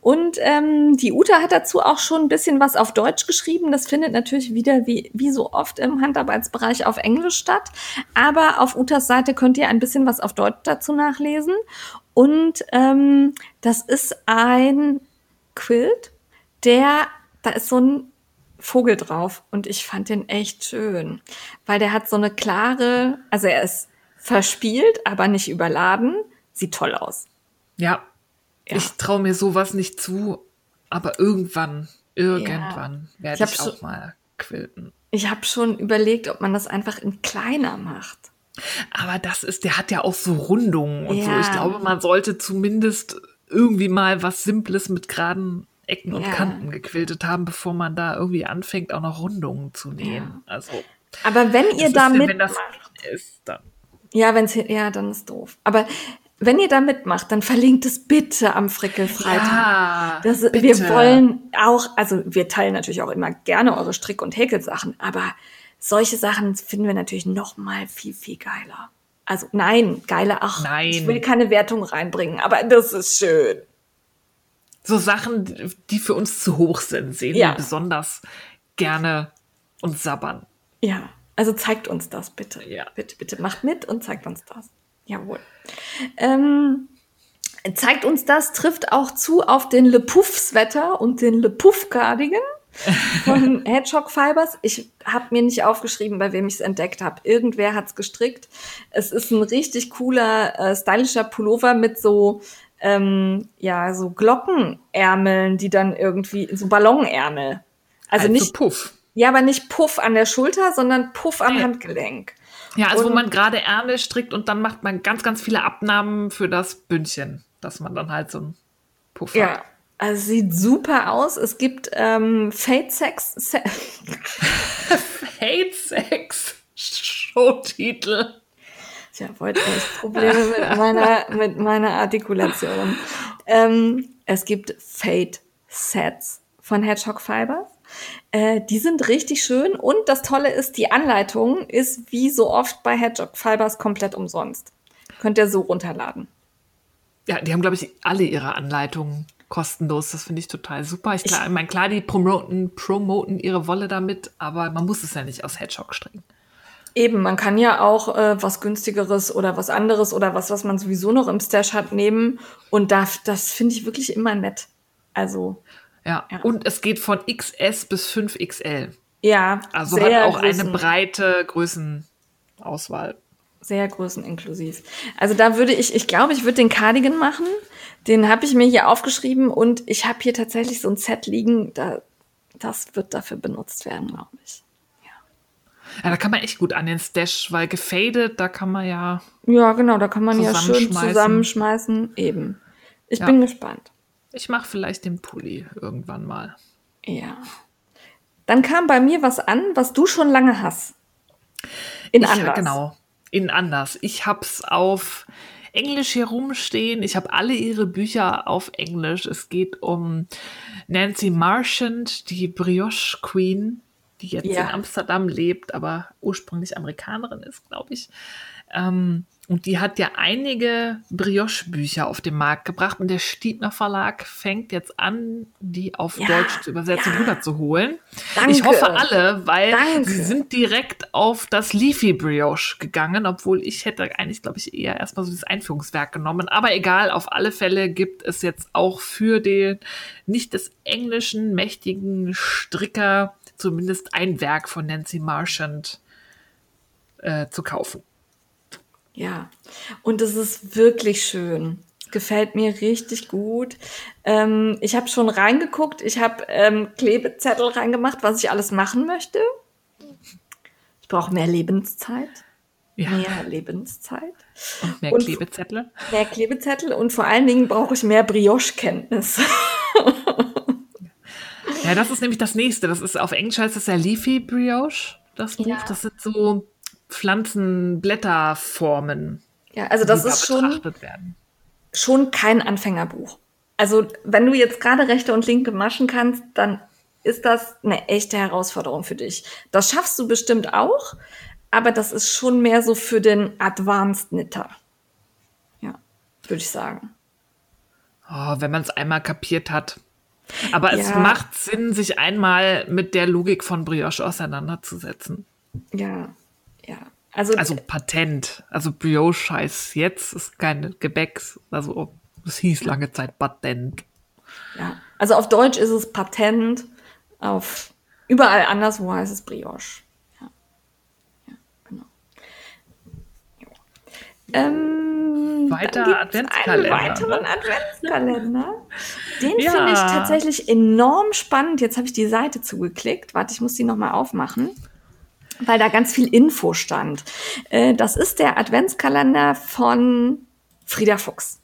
Speaker 1: Und ähm, die Uta hat dazu auch schon ein bisschen was auf Deutsch geschrieben. Das findet natürlich wieder wie, wie so oft im Handarbeitsbereich auf Englisch statt. Aber auf Utas Seite könnt ihr ein bisschen was auf Deutsch dazu nachlesen. Und ähm, das ist ein Quilt, der, da ist so ein Vogel drauf und ich fand den echt schön, weil der hat so eine klare, also er ist verspielt, aber nicht überladen. Sieht toll aus.
Speaker 2: Ja. ja. Ich traue mir sowas nicht zu, aber irgendwann, irgendwann ja. werde ich, ich auch schon, mal quilten.
Speaker 1: Ich habe schon überlegt, ob man das einfach in kleiner macht.
Speaker 2: Aber das ist, der hat ja auch so Rundungen und ja. so. Ich glaube, man sollte zumindest irgendwie mal was Simples mit geraden Ecken und ja. Kanten gequiltet haben, bevor man da irgendwie anfängt, auch noch Rundungen zu nähen. Ja. Also.
Speaker 1: Aber wenn ihr damit. Wenn das
Speaker 2: ist, dann
Speaker 1: ja, wenn's ja, dann ist doof. Aber wenn ihr da mitmacht, dann verlinkt es bitte am Frickelfreitag. Ja, das, bitte. Wir wollen auch, also wir teilen natürlich auch immer gerne eure Strick- und Häkelsachen, aber solche Sachen finden wir natürlich noch mal viel, viel geiler. Also nein, geile, ach, nein. ich will keine Wertung reinbringen, aber das ist schön.
Speaker 2: So Sachen, die für uns zu hoch sind, sehen ja. wir besonders gerne und sabbern.
Speaker 1: Ja, also zeigt uns das bitte. Ja. Bitte, bitte macht mit und zeigt uns das. Jawohl. Ähm, zeigt uns das, trifft auch zu auf den Le Puff-Sweater und den Le Puff-Cardigan von Hedgehog Fibers. Ich habe mir nicht aufgeschrieben, bei wem ich es entdeckt habe. Irgendwer hat es gestrickt. Es ist ein richtig cooler, äh, stylischer Pullover mit so ähm, ja so Glockenärmeln, die dann irgendwie so Ballonärmel. Also, also nicht
Speaker 2: Puff.
Speaker 1: Ja, aber nicht Puff an der Schulter, sondern Puff am Handgelenk.
Speaker 2: Ja, also und, wo man gerade Ärmel strickt und dann macht man ganz, ganz viele Abnahmen für das Bündchen, dass man dann halt so ein Puff
Speaker 1: ja.
Speaker 2: hat.
Speaker 1: Also sieht super aus. Es gibt ähm, Fate Sex. Se
Speaker 2: Fate Sex Showtitel.
Speaker 1: Tja, wollte ich Probleme mit meiner, mit meiner Artikulation. Ähm, es gibt Fate Sets von Hedgehog Fibers. Äh, die sind richtig schön und das Tolle ist, die Anleitung ist wie so oft bei Hedgehog Fibers komplett umsonst. Könnt ihr so runterladen.
Speaker 2: Ja, die haben, glaube ich, alle ihre Anleitungen kostenlos. Das finde ich total super. Ich, klar, ich meine, klar, die promoten, promoten ihre Wolle damit, aber man muss es ja nicht aus Hedgehog stricken.
Speaker 1: Eben, man kann ja auch äh, was günstigeres oder was anderes oder was, was man sowieso noch im Stash hat, nehmen. Und da, das finde ich wirklich immer nett. Also
Speaker 2: Ja. ja. Und es geht von XS bis 5XL.
Speaker 1: Ja.
Speaker 2: Also hat auch Größen. eine breite Größenauswahl.
Speaker 1: Sehr größeninklusiv. Also da würde ich, ich glaube, ich würde den Cardigan machen. Den habe ich mir hier aufgeschrieben und ich habe hier tatsächlich so ein Set liegen, da, das wird dafür benutzt werden, glaube ich.
Speaker 2: Ja, da kann man echt gut an den Stash, weil gefadet, da kann man ja.
Speaker 1: Ja, genau, da kann man ja schön zusammenschmeißen. Eben. Ich ja. bin gespannt.
Speaker 2: Ich mache vielleicht den Pulli irgendwann mal.
Speaker 1: Ja. Dann kam bei mir was an, was du schon lange hast.
Speaker 2: In ich, anders. Genau, in anders. Ich hab's auf Englisch hier rumstehen. Ich habe alle ihre Bücher auf Englisch. Es geht um Nancy Marchand, die Brioche Queen die jetzt ja. in Amsterdam lebt, aber ursprünglich Amerikanerin ist, glaube ich. Ähm, und die hat ja einige Brioche-Bücher auf den Markt gebracht und der Stiebner Verlag fängt jetzt an, die auf ja, Deutsch zu übersetzen ja. und rüberzuholen. Danke. Ich hoffe alle, weil Danke. sie sind direkt auf das Leafy Brioche gegangen, obwohl ich hätte eigentlich, glaube ich, eher erstmal so das Einführungswerk genommen. Aber egal, auf alle Fälle gibt es jetzt auch für den nicht des englischen mächtigen Stricker zumindest ein Werk von Nancy Marchand äh, zu kaufen.
Speaker 1: Ja, und es ist wirklich schön. Gefällt mir richtig gut. Ähm, ich habe schon reingeguckt. Ich habe ähm, Klebezettel reingemacht, was ich alles machen möchte. Ich brauche mehr Lebenszeit. Ja. Mehr Lebenszeit.
Speaker 2: Und mehr und Klebezettel.
Speaker 1: Mehr Klebezettel und vor allen Dingen brauche ich mehr Brioche-Kenntnis.
Speaker 2: Ja, das ist nämlich das nächste. Das ist auf Englisch heißt das ja Leafy Brioche, das Buch. Ja. Das sind so Pflanzenblätterformen.
Speaker 1: Ja, also das ist da schon, schon kein Anfängerbuch. Also wenn du jetzt gerade rechte und linke maschen kannst, dann ist das eine echte Herausforderung für dich. Das schaffst du bestimmt auch, aber das ist schon mehr so für den Advanced Knitter. Ja, würde ich sagen.
Speaker 2: Oh, wenn man es einmal kapiert hat, aber ja. es macht Sinn, sich einmal mit der Logik von Brioche auseinanderzusetzen.
Speaker 1: Ja, ja.
Speaker 2: Also, also Patent. Also Brioche heißt jetzt, ist kein Gebäck. Also es hieß lange Zeit Patent.
Speaker 1: Ja, also auf Deutsch ist es Patent. Auf überall anderswo heißt es Brioche. Ja, ja genau. Ja. Ähm,
Speaker 2: weiter Adventskalender.
Speaker 1: Einen weiteren ne? Adventskalender. Den ja. finde ich tatsächlich enorm spannend. Jetzt habe ich die Seite zugeklickt. Warte, ich muss die nochmal aufmachen, weil da ganz viel Info stand. Äh, das ist der Adventskalender von Frieda Fuchs.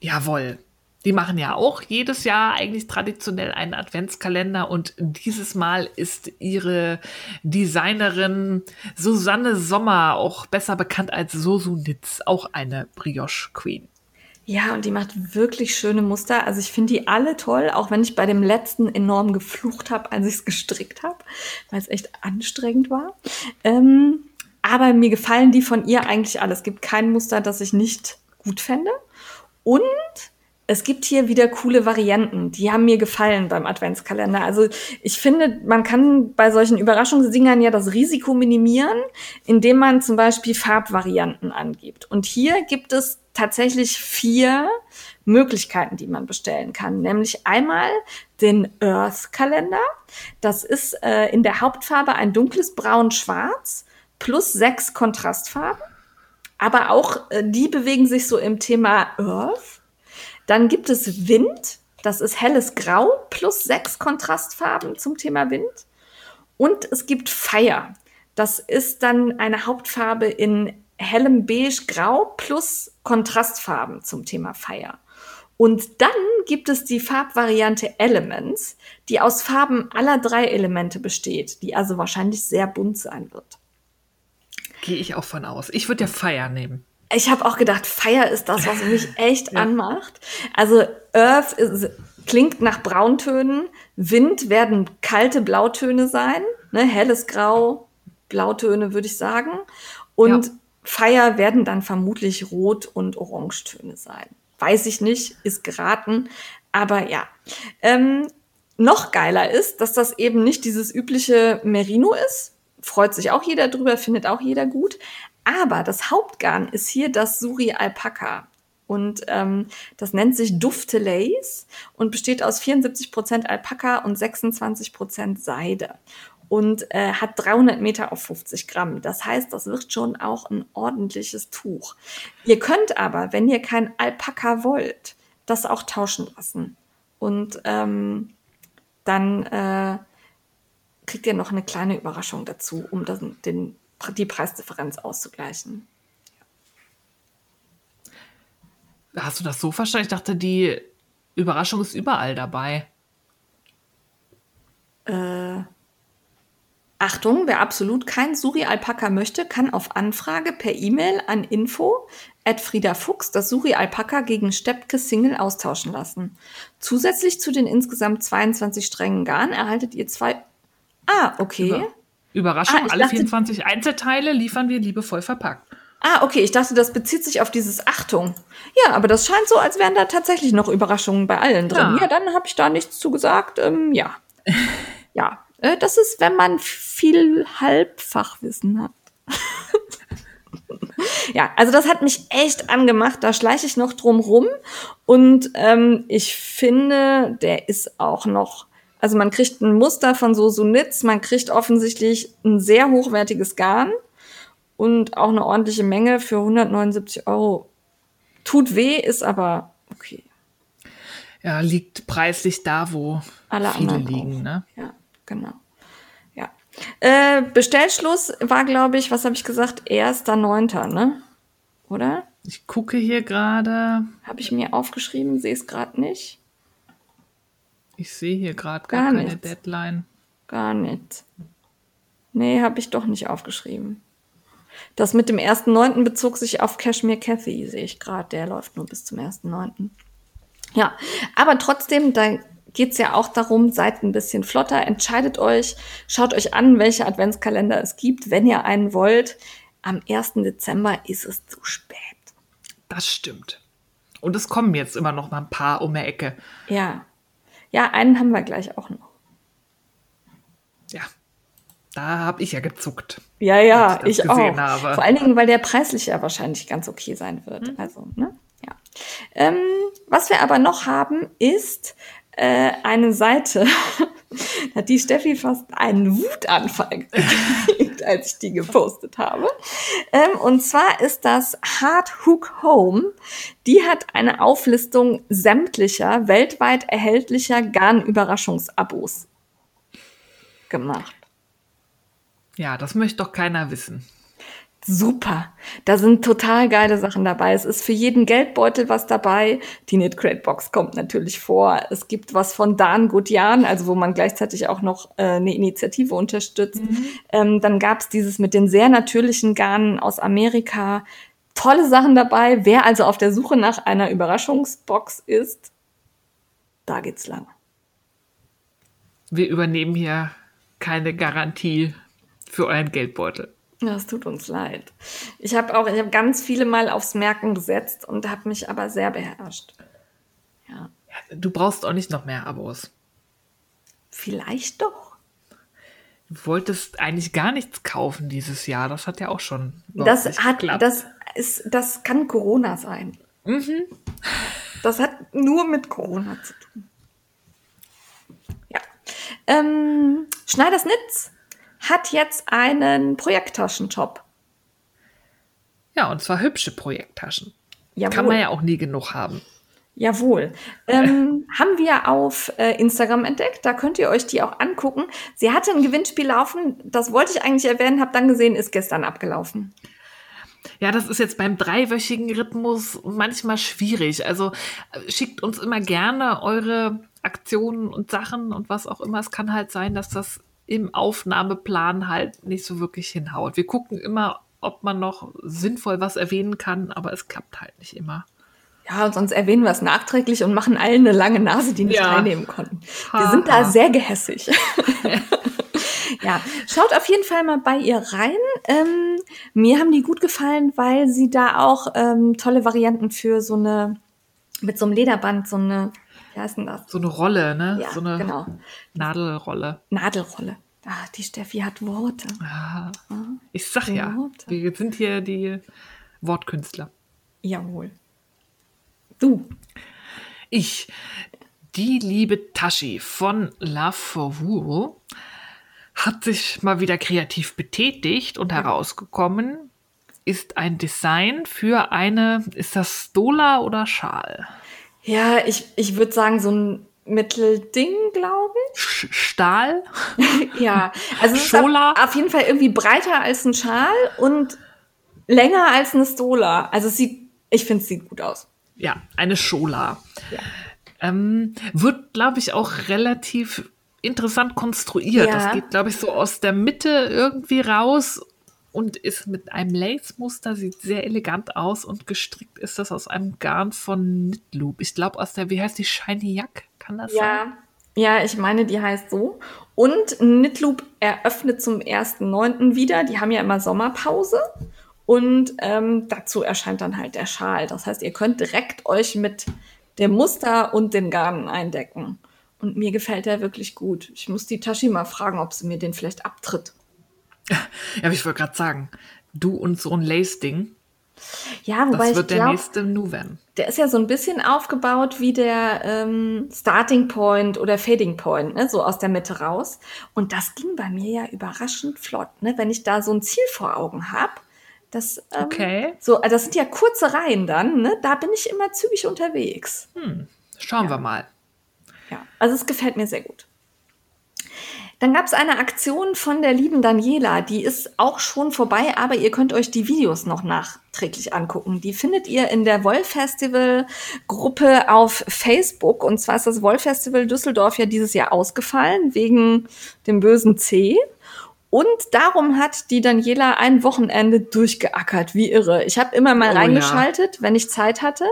Speaker 2: Jawohl. Die machen ja auch jedes Jahr eigentlich traditionell einen Adventskalender und dieses Mal ist ihre Designerin Susanne Sommer, auch besser bekannt als Sosu Nitz, auch eine Brioche Queen.
Speaker 1: Ja, und die macht wirklich schöne Muster. Also ich finde die alle toll, auch wenn ich bei dem letzten enorm geflucht habe, als ich es gestrickt habe, weil es echt anstrengend war. Ähm, aber mir gefallen die von ihr eigentlich alle. Es gibt kein Muster, das ich nicht gut fände. Und es gibt hier wieder coole Varianten. Die haben mir gefallen beim Adventskalender. Also ich finde, man kann bei solchen Überraschungsdingern ja das Risiko minimieren, indem man zum Beispiel Farbvarianten angibt. Und hier gibt es tatsächlich vier Möglichkeiten, die man bestellen kann. Nämlich einmal den Earth-Kalender. Das ist äh, in der Hauptfarbe ein dunkles Braun-Schwarz plus sechs Kontrastfarben. Aber auch äh, die bewegen sich so im Thema Earth. Dann gibt es Wind, das ist helles Grau plus sechs Kontrastfarben zum Thema Wind. Und es gibt Fire, das ist dann eine Hauptfarbe in hellem Beige-Grau plus Kontrastfarben zum Thema Fire. Und dann gibt es die Farbvariante Elements, die aus Farben aller drei Elemente besteht, die also wahrscheinlich sehr bunt sein wird.
Speaker 2: Gehe ich auch von aus. Ich würde ja Fire nehmen
Speaker 1: ich habe auch gedacht, Fire ist das, was mich echt ja. anmacht. Also Earth ist, klingt nach Brauntönen, Wind werden kalte Blautöne sein, ne, helles Grau, Blautöne würde ich sagen. Und ja. Fire werden dann vermutlich Rot- und Orangetöne sein. Weiß ich nicht, ist geraten, aber ja. Ähm, noch geiler ist, dass das eben nicht dieses übliche Merino ist. Freut sich auch jeder drüber, findet auch jeder gut. Aber das Hauptgarn ist hier das Suri Alpaka. Und ähm, das nennt sich Duftelace und besteht aus 74% Alpaka und 26% Seide und äh, hat 300 Meter auf 50 Gramm. Das heißt, das wird schon auch ein ordentliches Tuch. Ihr könnt aber, wenn ihr kein Alpaka wollt, das auch tauschen lassen. Und ähm, dann äh, kriegt ihr noch eine kleine Überraschung dazu, um das, den, die Preisdifferenz auszugleichen.
Speaker 2: Hast du das so verstanden? Ich dachte, die Überraschung ist überall dabei.
Speaker 1: Äh, Achtung, wer absolut kein Suri-Alpaka möchte, kann auf Anfrage per E-Mail an info at Frieda Fuchs das Suri-Alpaka gegen Steppke Single austauschen lassen. Zusätzlich zu den insgesamt 22 Strängen Garn erhaltet ihr zwei... Ah, okay.
Speaker 2: Über Überraschung,
Speaker 1: Ah,
Speaker 2: alle
Speaker 1: dachte-
Speaker 2: 24 Einzelteile liefern wir liebevoll verpackt.
Speaker 1: Ah, okay, ich dachte, das bezieht sich auf dieses Achtung. Ja, aber das scheint so, als wären da tatsächlich noch Überraschungen bei allen drin.
Speaker 2: Ja.
Speaker 1: Ja, dann habe ich da nichts zu gesagt. Ähm, ja. ja, äh, das ist, wenn man viel Halbfachwissen hat. ja, also das hat mich echt angemacht. Da schleiche ich noch drum rum. Und ähm, ich finde, der ist auch noch. Also man kriegt ein Muster von so Sunitz, man kriegt offensichtlich ein sehr hochwertiges Garn und auch eine ordentliche Menge für 179 Euro. Tut weh, ist aber okay.
Speaker 2: Ja, liegt preislich da, wo
Speaker 1: Alle
Speaker 2: viele
Speaker 1: anderen
Speaker 2: liegen.
Speaker 1: auch.
Speaker 2: Ne?
Speaker 1: Ja, genau. Ja. Äh, Bestellschluss war, glaube ich, was habe ich gesagt? 1.9., ne? Oder?
Speaker 2: Ich gucke hier gerade.
Speaker 1: Habe ich mir aufgeschrieben, sehe es gerade nicht.
Speaker 2: Ich sehe hier gerade gar,
Speaker 1: Gar
Speaker 2: keine
Speaker 1: nichts.
Speaker 2: Deadline.
Speaker 1: Gar nicht. Nee, habe ich doch nicht aufgeschrieben. Das mit dem 1.9. bezog sich auf Cashmere Cathy, sehe ich gerade. Der läuft nur bis zum 1.9. Ja, aber trotzdem, da geht's ja auch darum, seid ein bisschen flotter, entscheidet euch, schaut euch an, welche Adventskalender es gibt, wenn ihr einen wollt. Am 1. Dezember ist es zu spät.
Speaker 2: Das stimmt. Und es kommen jetzt immer noch mal ein paar um die Ecke.
Speaker 1: Ja. Ja, einen haben wir gleich auch noch.
Speaker 2: Ja, da habe ich ja gezuckt.
Speaker 1: Ja, ja,
Speaker 2: ich
Speaker 1: ich, auch.
Speaker 2: habe.
Speaker 1: Vor allen Dingen, weil der preislich ja wahrscheinlich ganz okay sein wird. Also, ne? Ja. Ähm, was wir aber noch haben, ist äh, eine Seite. hat die Steffi fast einen Wutanfall gekriegt, als ich die gepostet habe. Ähm, und zwar ist das Hard Hook Home. Die hat eine Auflistung sämtlicher weltweit erhältlicher Garn-Überraschungsabos gemacht.
Speaker 2: Ja, das möchte doch keiner wissen.
Speaker 1: Super. Da sind total geile Sachen dabei. Es ist für jeden Geldbeutel was dabei. Die Knit Crate Box kommt natürlich vor. Es gibt was von Dan Gutjan, also wo man gleichzeitig auch noch äh, eine Initiative unterstützt. Ähm, dann gab es dieses mit den sehr natürlichen Garnen aus Amerika. Tolle Sachen dabei. Wer also auf der Suche nach einer Überraschungsbox ist, da geht's lang.
Speaker 2: Wir übernehmen hier keine Garantie für euren Geldbeutel.
Speaker 1: Ja, es tut uns leid. Ich habe auch, ich habe ganz viele Mal aufs Merken gesetzt und habe mich aber sehr beherrscht. Ja,
Speaker 2: Ja, du brauchst auch nicht noch mehr Abos.
Speaker 1: vielleicht doch.
Speaker 2: Du wolltest eigentlich gar nichts kaufen dieses Jahr. Das hat ja auch schon.
Speaker 1: Das hat,
Speaker 2: geklappt.
Speaker 1: das ist, das kann Corona sein. Das hat nur mit Corona zu tun. Ja. Ähm, Schneiders Nitz hat jetzt einen Projekttaschenshop.
Speaker 2: Ja, und zwar hübsche Projekttaschen.
Speaker 1: Jawohl.
Speaker 2: Kann man ja auch nie genug haben.
Speaker 1: Jawohl. Ähm, haben wir auf äh, Instagram entdeckt. Da könnt ihr euch die auch angucken. Sie hatte ein Gewinnspiel laufen. Das wollte ich eigentlich erwähnen, habe dann gesehen, ist gestern abgelaufen.
Speaker 2: Ja, das ist jetzt beim dreiwöchigen Rhythmus manchmal schwierig. Also äh, schickt uns immer gerne eure Aktionen und Sachen und was auch immer. Es kann halt sein, dass das im Aufnahmeplan halt nicht so wirklich hinhaut. Wir gucken immer, ob man noch sinnvoll was erwähnen kann, aber es klappt halt nicht immer.
Speaker 1: Ja, und sonst erwähnen wir es nachträglich und machen allen eine lange Nase, die nicht
Speaker 2: Ja.
Speaker 1: teilnehmen konnten. Wir
Speaker 2: Ha,
Speaker 1: sind da
Speaker 2: ha.
Speaker 1: sehr gehässig. ja, schaut auf jeden Fall mal bei ihr rein. Ähm, mir haben die gut gefallen, weil sie da auch ähm, tolle Varianten für so eine, mit so einem Lederband, so eine, wie heißt denn das?
Speaker 2: So eine Rolle, ne?
Speaker 1: Ja,
Speaker 2: so eine
Speaker 1: genau.
Speaker 2: Nadelrolle.
Speaker 1: Nadelrolle. Ah, die Steffi hat Worte.
Speaker 2: Ah, ich sag ja,
Speaker 1: Worte.
Speaker 2: wir sind hier die Wortkünstler.
Speaker 1: Jawohl. Du.
Speaker 2: Ich, die liebe Tashi von Love for Wu, hat sich mal wieder kreativ betätigt und herausgekommen ist ein Design für eine, ist das Stola oder Schal?
Speaker 1: Ja, ich, ich würde sagen, so ein Mittelding, glaube ich.
Speaker 2: Stahl?
Speaker 1: ja, also es ist
Speaker 2: Schola?
Speaker 1: auf, auf jeden Fall irgendwie breiter als ein Schal und länger als eine Stola. Also es sieht, ich finde, es sieht gut aus.
Speaker 2: Ja, eine Schola.
Speaker 1: Ja.
Speaker 2: Ähm, wird, glaube ich, auch relativ interessant konstruiert.
Speaker 1: Ja.
Speaker 2: Das geht, glaube ich, so aus der Mitte irgendwie raus und ist mit einem Lace-Muster, sieht sehr elegant aus und gestrickt ist das aus einem Garn von Knitloop. Ich glaube aus der, wie heißt die, Shiny Yak? Kann das sein?
Speaker 1: Ja, ja, ich meine, die heißt so. Und Knitloop eröffnet zum 1.9. wieder. Die haben ja immer Sommerpause. Und ähm, dazu erscheint dann halt der Schal. Das heißt, ihr könnt direkt euch mit dem Muster und den Garnen eindecken. Und mir gefällt der wirklich gut. Ich muss die Tashi mal fragen, ob sie mir den vielleicht abtritt.
Speaker 2: Ja, aber ich wollte gerade sagen, du und so ein Lace-Ding,
Speaker 1: Ja, wobei
Speaker 2: das wird
Speaker 1: ich
Speaker 2: der
Speaker 1: glaube,
Speaker 2: nächste Nuven.
Speaker 1: der ist ja so ein bisschen aufgebaut wie der ähm, Starting Point oder Fading Point, ne? so aus der Mitte raus. Und das ging bei mir ja überraschend flott, ne? wenn ich da so ein Ziel vor Augen habe. Das, ähm,
Speaker 2: Okay.
Speaker 1: So, also das sind ja kurze Reihen dann, ne? Da bin ich immer zügig unterwegs.
Speaker 2: Schauen
Speaker 1: Ja.
Speaker 2: wir mal.
Speaker 1: Ja, also es gefällt mir sehr gut. Dann gab es eine Aktion von der lieben Daniela, die ist auch schon vorbei, aber ihr könnt euch die Videos noch nachträglich angucken. Die findet ihr in der Wollfestival-Gruppe auf Facebook. Und zwar ist das Wollfestival Düsseldorf ja dieses Jahr ausgefallen wegen dem bösen C. Und darum hat die Daniela ein Wochenende durchgeackert, wie irre. Ich habe immer mal
Speaker 2: Oh ja.
Speaker 1: reingeschaltet, wenn ich Zeit hatte.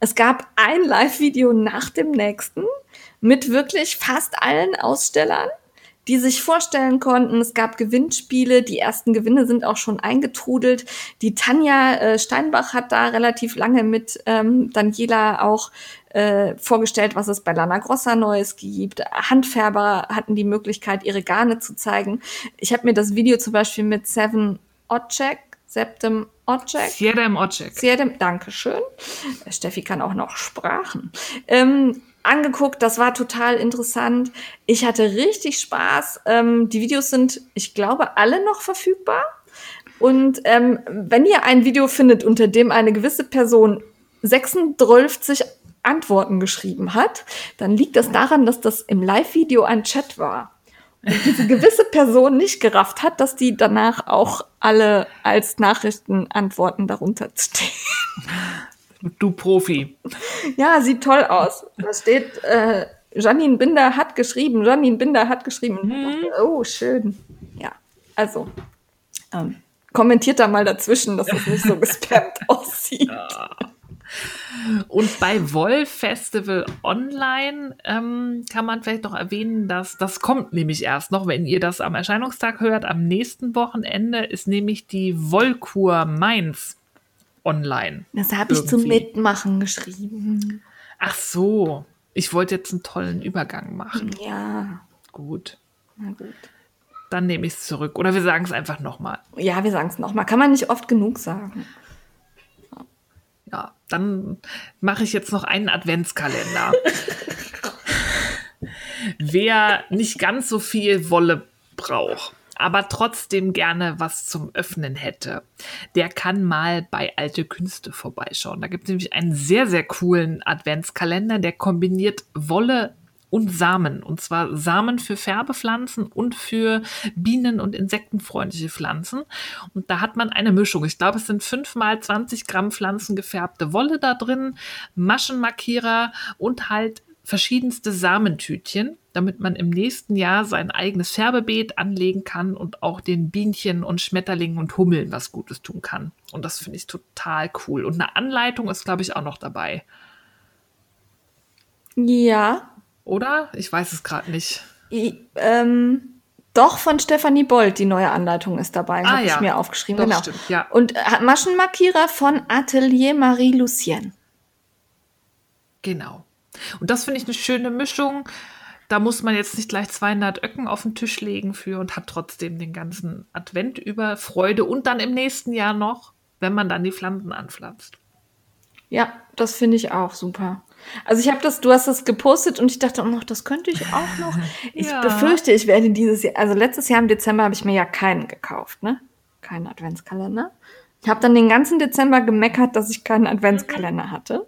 Speaker 1: Es gab ein Live-Video nach dem nächsten mit wirklich fast allen Ausstellern, die sich vorstellen konnten. Es gab Gewinnspiele, die ersten Gewinne sind auch schon eingetrudelt. Die Tanja äh, Steinbach hat da relativ lange mit ähm, Daniela auch äh, vorgestellt, was es bei Lana Grossa Neues gibt. Handfärber hatten die Möglichkeit, ihre Garne zu zeigen. Ich habe mir das Video zum Beispiel mit Seven Ocek, Septem Ocek,
Speaker 2: Sierra im Ocek.
Speaker 1: sehr dem Dankeschön. Steffi kann auch noch Sprachen. Ähm, angeguckt, das war total interessant. Ich hatte richtig Spaß. Ähm, die Videos sind, ich glaube, alle noch verfügbar. Und ähm, wenn ihr ein Video findet, unter dem eine gewisse Person 36 Antworten geschrieben hat, dann liegt das daran, dass das im Live-Video ein Chat war. Und diese gewisse Person nicht gerafft hat, dass die danach auch alle als Nachrichtenantworten darunter stehen.
Speaker 2: Du Profi.
Speaker 1: Ja, sieht toll aus. Da steht, äh, Janine Binder hat geschrieben, Janine Binder hat geschrieben. Dachte, Oh, schön. Ja, also, ähm, kommentiert da mal dazwischen, dass es nicht so gespammt aussieht.
Speaker 2: Und bei Woll Festival Online ähm, kann man vielleicht noch erwähnen, dass das kommt nämlich erst noch, wenn ihr das am Erscheinungstag hört. Am nächsten Wochenende ist nämlich die Wollkur Mainz online.
Speaker 1: Das habe ich zum. Mitmachen geschrieben.
Speaker 2: Ach so, ich wollte jetzt einen tollen Übergang machen.
Speaker 1: Ja,
Speaker 2: Gut,
Speaker 1: na gut.
Speaker 2: dann nehme ich es zurück. Oder wir sagen es einfach nochmal.
Speaker 1: Ja, wir sagen es nochmal. Kann man nicht oft genug sagen.
Speaker 2: Ja, dann mache ich jetzt noch einen Adventskalender. Wer nicht ganz so viel Wolle braucht, aber trotzdem gerne was zum Öffnen hätte, der kann mal bei Alte Künste vorbeischauen. Da gibt es nämlich einen sehr, sehr coolen Adventskalender, der kombiniert Wolle und Samen. Und zwar Samen für Färbepflanzen und für bienen- und insektenfreundliche Pflanzen. Und da hat man eine Mischung. Ich glaube, es sind 5 mal 20 Gramm pflanzengefärbte Wolle da drin, Maschenmarkierer und halt verschiedenste Samentütchen, damit man im nächsten Jahr sein eigenes Färbebeet anlegen kann und auch den Bienchen und Schmetterlingen und Hummeln was Gutes tun kann. Und das finde ich total cool. Und eine Anleitung ist, glaube ich, auch noch dabei.
Speaker 1: Ja,
Speaker 2: Oder? Ich weiß es gerade nicht.
Speaker 1: I, ähm, doch von Stefanie Bold, die neue Anleitung ist dabei,
Speaker 2: Ah,
Speaker 1: habe ich
Speaker 2: ja.
Speaker 1: mir aufgeschrieben.
Speaker 2: Doch,
Speaker 1: genau.
Speaker 2: stimmt, ja.
Speaker 1: Und äh, Maschenmarkierer von Atelier Marie-Lucienne.
Speaker 2: Genau. Und das finde ich eine schöne Mischung. Da muss man jetzt nicht gleich 200 Öcken auf den Tisch legen für und hat trotzdem den ganzen Advent über Freude und dann im nächsten Jahr noch, wenn man dann die Pflanzen anpflanzt.
Speaker 1: Ja, das finde ich auch super. Also ich habe das, du hast das gepostet und ich dachte, oh, das könnte ich auch noch. Ich
Speaker 2: Ja.
Speaker 1: befürchte, ich werde dieses Jahr, also letztes Jahr im Dezember habe ich mir ja keinen gekauft, ne? Keinen Adventskalender. Ich habe dann den ganzen Dezember gemeckert, dass ich keinen Adventskalender hatte.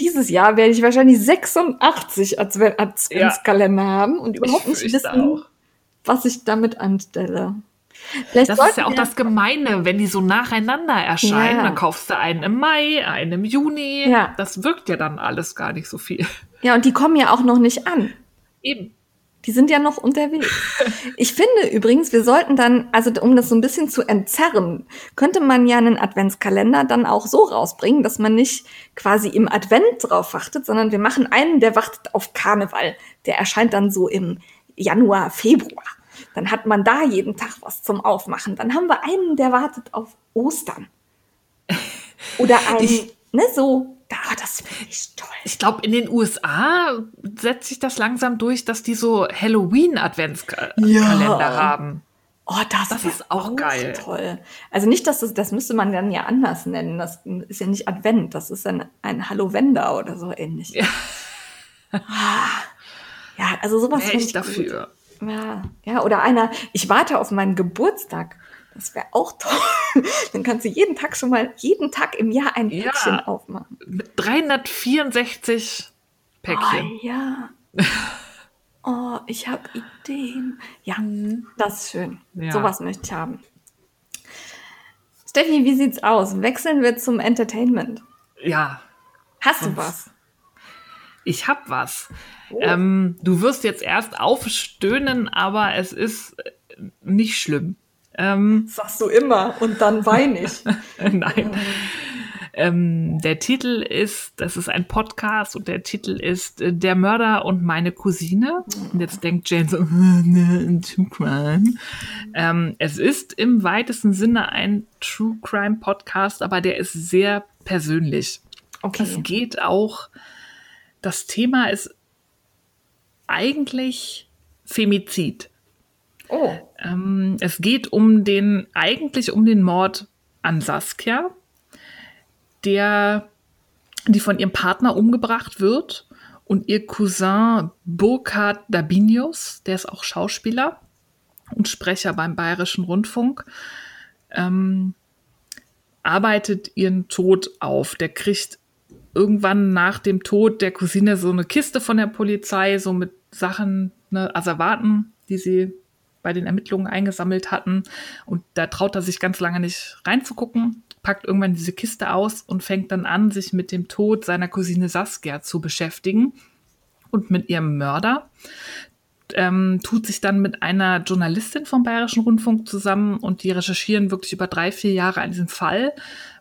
Speaker 1: Dieses Jahr werde ich wahrscheinlich 86 Adven Adventskalender haben und überhaupt nicht wissen,
Speaker 2: auch.
Speaker 1: was ich damit anstelle. Vielleicht
Speaker 2: Das ist ja auch das Gemeine, wenn die so nacheinander erscheinen.
Speaker 1: Ja.
Speaker 2: Dann kaufst du einen im Mai, einen im Juni.
Speaker 1: Ja.
Speaker 2: Das wirkt ja dann alles gar nicht so viel.
Speaker 1: Ja, und die kommen ja auch noch nicht an.
Speaker 2: Eben.
Speaker 1: Die sind ja noch unterwegs. Ich finde übrigens, wir sollten dann, also um das so ein bisschen zu entzerren, könnte man ja einen Adventskalender dann auch so rausbringen, dass man nicht quasi im Advent drauf wartet, sondern wir machen einen, der wartet auf Karneval. Der erscheint dann so im Januar, Februar. Dann hat man da jeden Tag was zum Aufmachen. Dann haben wir einen, der wartet auf Ostern. Oder einen,
Speaker 2: Ich-
Speaker 1: ne, so, da, das finde ich toll.
Speaker 2: Ich glaube, in den USA setzt sich das langsam durch, dass die so Halloween-Adventskalender
Speaker 1: Ja.
Speaker 2: haben.
Speaker 1: Oh, das,
Speaker 2: Das ist auch geil.
Speaker 1: Toll. Also nicht, dass das, das müsste man dann ja anders nennen. Das ist ja nicht Advent, das ist dann ein Hallovender oder so ähnlich.
Speaker 2: Ja.
Speaker 1: Ah. Ja, also sowas finde
Speaker 2: ich
Speaker 1: ich
Speaker 2: dafür.
Speaker 1: Gut. Ja, ja, oder einer, ich warte auf meinen Geburtstag. Das wäre auch toll. Dann kannst du jeden Tag schon mal, jeden Tag im Jahr ein
Speaker 2: Ja.
Speaker 1: Päckchen aufmachen.
Speaker 2: Mit 364 Päckchen.
Speaker 1: Oh, ja. Oh, ich habe Ideen. Ja, das ist schön.
Speaker 2: Ja.
Speaker 1: Sowas möchte ich haben. Steffi, wie sieht's aus? Wechseln wir zum Entertainment.
Speaker 2: Ja,
Speaker 1: Hast du was?
Speaker 2: ich hab was.
Speaker 1: Oh.
Speaker 2: Ähm, du wirst jetzt erst aufstöhnen, aber es ist äh, nicht schlimm. Ähm,
Speaker 1: Sagst du immer und dann weine ich.
Speaker 2: Nein. Ähm, der Titel ist, das ist ein Podcast und der Titel ist äh, Der Mörder und meine Cousine. Und jetzt denkt Jane so, ne, ein True Crime. Ähm, es ist im weitesten Sinne ein True Crime Podcast, aber der ist sehr persönlich. Es
Speaker 1: Okay.
Speaker 2: geht auch, das Thema ist eigentlich Femizid.
Speaker 1: Oh,
Speaker 2: Ähm, es geht um den, eigentlich um den Mord an Saskia, der, die von ihrem Partner umgebracht wird und ihr Cousin Burkhard Dabinius, der ist auch Schauspieler und Sprecher beim Bayerischen Rundfunk, ähm, arbeitet ihren Tod auf. Der kriegt irgendwann nach dem Tod der Cousine so eine Kiste von der Polizei, so mit Sachen, ne, Asservaten, die sie bei den Ermittlungen eingesammelt hatten. Und da traut er sich ganz lange nicht reinzugucken, packt irgendwann diese Kiste aus und fängt dann an, sich mit dem Tod seiner Cousine Saskia zu beschäftigen und mit ihrem Mörder. Ähm, tut sich dann mit einer Journalistin vom Bayerischen Rundfunk zusammen und die recherchieren wirklich über drei, vier Jahre an diesem Fall,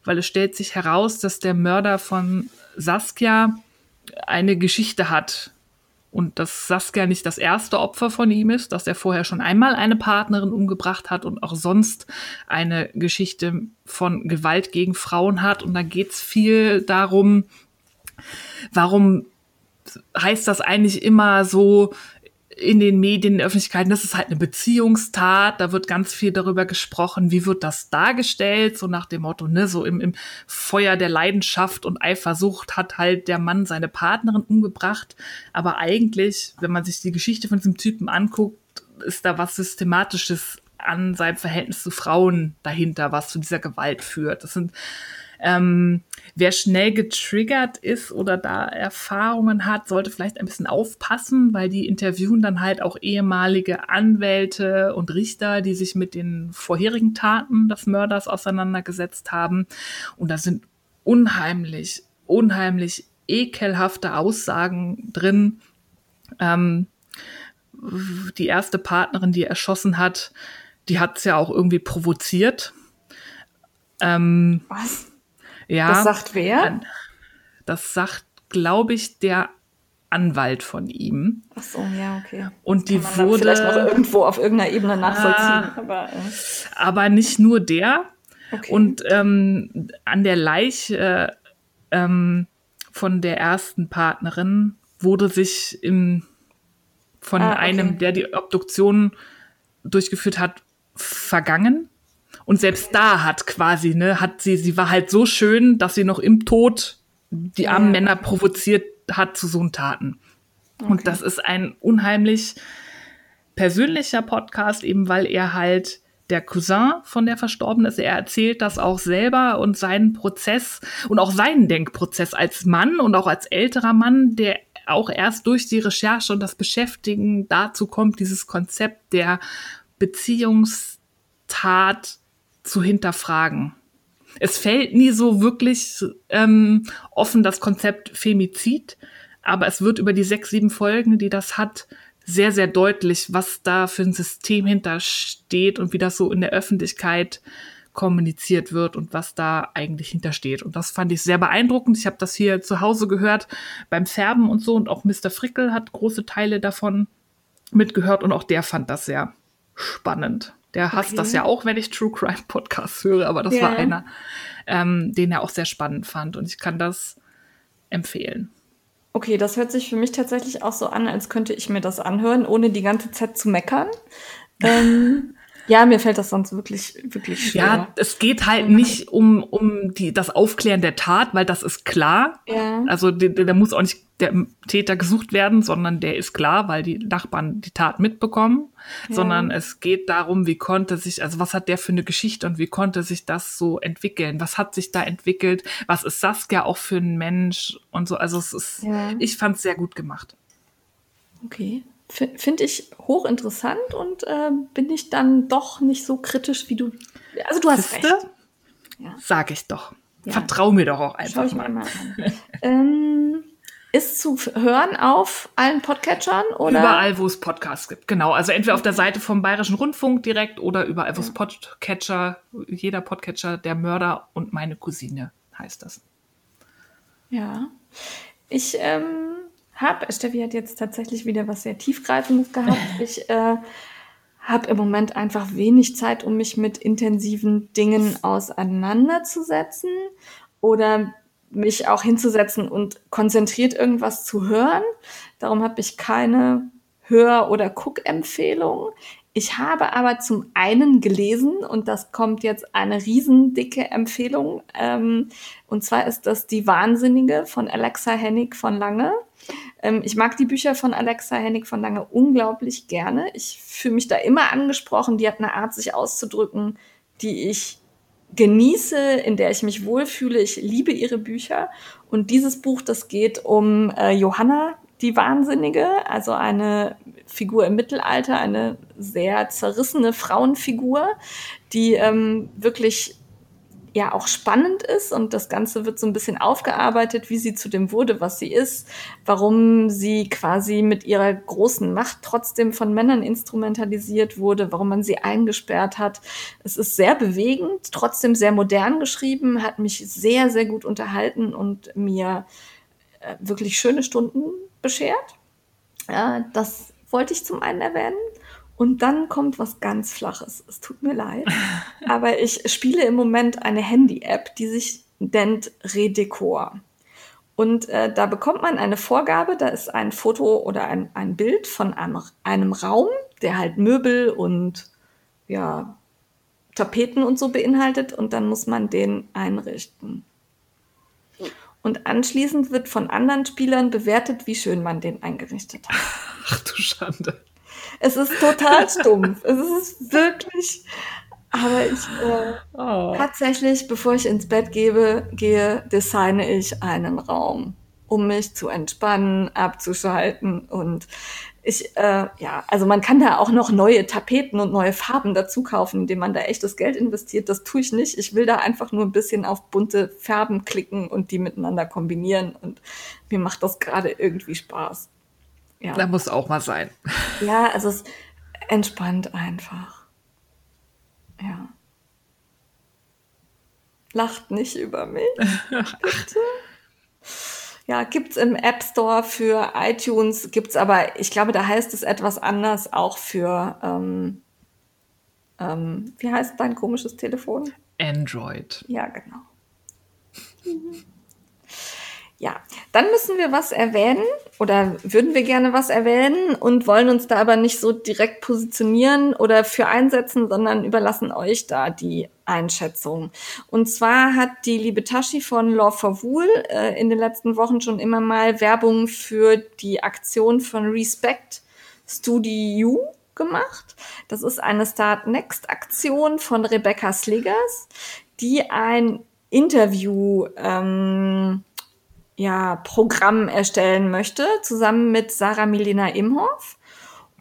Speaker 2: weil es stellt sich heraus, dass der Mörder von Saskia eine Geschichte hat und dass Saskia nicht das erste Opfer von ihm ist, dass er vorher schon einmal eine Partnerin umgebracht hat und auch sonst eine Geschichte von Gewalt gegen Frauen hat. Und da geht es viel darum, warum heißt das eigentlich immer so in den Medien, in der Öffentlichkeit, das ist halt eine Beziehungstat, da wird ganz viel darüber gesprochen, wie wird das dargestellt, so nach dem Motto, ne, so im, im Feuer der Leidenschaft und Eifersucht hat halt der Mann seine Partnerin umgebracht, aber eigentlich, wenn man sich die Geschichte von diesem Typen anguckt, ist da was Systematisches an seinem Verhältnis zu Frauen dahinter, was zu dieser Gewalt führt. Das sind ähm, wer schnell getriggert ist oder da Erfahrungen hat, sollte vielleicht ein bisschen aufpassen, weil die interviewen dann halt auch ehemalige Anwälte und Richter, die sich mit den vorherigen Taten des Mörders auseinandergesetzt haben. Und da sind unheimlich, unheimlich ekelhafte Aussagen drin. Ähm, die erste Partnerin, die er erschossen hat, die hat es ja auch irgendwie provoziert. Ähm,
Speaker 1: was?
Speaker 2: Ja,
Speaker 1: Das sagt wer?
Speaker 2: das sagt, glaube ich, der Anwalt von ihm.
Speaker 1: Ach so, ja, okay.
Speaker 2: Und die
Speaker 1: Kann man
Speaker 2: wurde,
Speaker 1: vielleicht noch irgendwo auf irgendeiner Ebene nachvollziehen.
Speaker 2: Ah.
Speaker 1: aber, äh,
Speaker 2: aber nicht nur der.
Speaker 1: okay.
Speaker 2: Und ähm, an der Leiche ähm, von der ersten Partnerin wurde sich im, von
Speaker 1: Ah, okay.
Speaker 2: einem, der die Obduktion durchgeführt hat, vergangen. Und selbst da hat quasi, ne, hat sie, sie war halt so schön, dass sie noch im Tod die armen Männer provoziert hat zu so Taten. Okay. Und das ist ein unheimlich persönlicher Podcast, eben weil er halt der Cousin von der Verstorbenen ist. Er erzählt das auch selber und seinen Prozess und auch seinen Denkprozess als Mann und auch als älterer Mann, der auch erst durch die Recherche und das Beschäftigen dazu kommt, dieses Konzept der Beziehungstat zu hinterfragen. Es fällt nie so wirklich ähm, offen das Konzept Femizid, aber es wird über die sechs, sieben Folgen, die das hat, sehr, sehr deutlich, was da für ein System hintersteht und wie das so in der Öffentlichkeit kommuniziert wird und was da eigentlich hintersteht. Und das fand ich sehr beeindruckend. Ich habe das hier zu Hause gehört beim Färben und so und auch Mr. Frickel hat große Teile davon mitgehört und auch der fand das sehr spannend. Der hasst okay. das ja auch, wenn ich True Crime Podcasts höre, aber das yeah. war einer, ähm, den er auch sehr spannend fand und ich kann das empfehlen.
Speaker 1: Okay, das hört sich für mich tatsächlich auch so an, als könnte ich mir das anhören, ohne die ganze Zeit zu meckern. Ähm, ja, mir fällt das sonst wirklich, wirklich schwer. Ja,
Speaker 2: es geht halt nicht um, um die, das Aufklären der Tat, weil das ist klar. Ja. Also da muss auch nicht der Täter gesucht werden, sondern der ist klar, weil die Nachbarn die Tat mitbekommen, ja. sondern es geht darum, wie konnte sich, also was hat der für eine Geschichte und wie konnte sich das so entwickeln? Was hat sich da entwickelt? Was ist Saskia auch für ein Mensch und so? Also es ist, ja. ich fand es sehr gut gemacht.
Speaker 1: Okay. Finde ich hochinteressant und äh, bin ich dann doch nicht so kritisch, wie du. Also du hast recht.
Speaker 2: Ja. Sag ich doch. Vertrau mir doch auch einfach mal. mal
Speaker 1: ähm, ist zu hören auf allen Podcatchern oder?
Speaker 2: Überall, wo es Podcasts gibt, genau. Also entweder auf der Seite vom Bayerischen Rundfunk direkt oder überall, wo es Podcatcher, jeder Podcatcher, der Mörder und meine Cousine heißt das.
Speaker 1: Ja. Ich ähm, habe, Steffi hat jetzt tatsächlich wieder was sehr Tiefgreifendes gehabt. Ich äh, habe im Moment einfach wenig Zeit, um mich mit intensiven Dingen auseinanderzusetzen oder mich auch hinzusetzen und konzentriert irgendwas zu hören. Darum habe ich keine Hör- oder Guck-Empfehlung. Ich habe aber zum einen gelesen, und das kommt jetzt eine riesendicke Empfehlung, ähm, und zwar ist das Die Wahnsinnige von Alexa Hennig von Lange. Ähm, ich mag die Bücher von Alexa Hennig von Lange unglaublich gerne. Ich fühle mich da immer angesprochen. Die hat eine Art, sich auszudrücken, die ich genieße, in der ich mich wohlfühle. Ich liebe ihre Bücher. Und dieses Buch, das geht um äh, Johanna, die Wahnsinnige, also eine Figur im Mittelalter, eine sehr zerrissene Frauenfigur, die ähm, wirklich ja auch spannend ist und das Ganze wird so ein bisschen aufgearbeitet, wie sie zu dem wurde, was sie ist, warum sie quasi mit ihrer großen Macht trotzdem von Männern instrumentalisiert wurde, warum man sie eingesperrt hat. Es ist sehr bewegend, trotzdem sehr modern geschrieben, hat mich sehr, sehr gut unterhalten und mir äh, wirklich schöne Stunden beschert. Äh, das wollte ich zum einen erwähnen. Und dann kommt was ganz Flaches. Es tut mir leid. Aber ich spiele im Moment eine Handy-App, die sich nennt Redekor. Und äh, da bekommt man eine Vorgabe, da ist ein Foto oder ein, ein Bild von einem, einem Raum, der halt Möbel und ja, Tapeten und so beinhaltet und dann muss man den einrichten. Und anschließend wird von anderen Spielern bewertet, wie schön man den eingerichtet hat.
Speaker 2: Ach du Schande.
Speaker 1: Es ist total stumpf. es ist wirklich. Aber ich äh, oh. tatsächlich, bevor ich ins Bett gebe, gehe, designe ich einen Raum, um mich zu entspannen, abzuschalten und ich, äh, ja, also man kann da auch noch neue Tapeten und neue Farben dazu kaufen, indem man da echtes Geld investiert. Das tue ich nicht. Ich will da einfach nur ein bisschen auf bunte Farben klicken und die miteinander kombinieren und mir macht das gerade irgendwie Spaß.
Speaker 2: Ja. Da muss auch mal sein.
Speaker 1: Ja, also es entspannt einfach. Ja. Lacht nicht über mich. Bitte. Ja, gibt's im App Store für iTunes, gibt's aber, ich glaube, da heißt es etwas anders auch für, ähm, ähm, wie heißt dein komisches Telefon?
Speaker 2: Android.
Speaker 1: Ja, genau. Ja, dann müssen wir was erwähnen oder würden wir gerne was erwähnen und wollen uns da aber nicht so direkt positionieren oder für einsetzen, sondern überlassen euch da die Einschätzung. Und zwar hat die liebe Tashi von Law for Wool äh, in den letzten Wochen schon immer mal Werbung für die Aktion von Respect Studio gemacht. Das ist eine Start Next Aktion von Rebecca Sliggers, die ein Interview ähm, ja, Programm erstellen möchte, zusammen mit Sarah Milena Imhoff.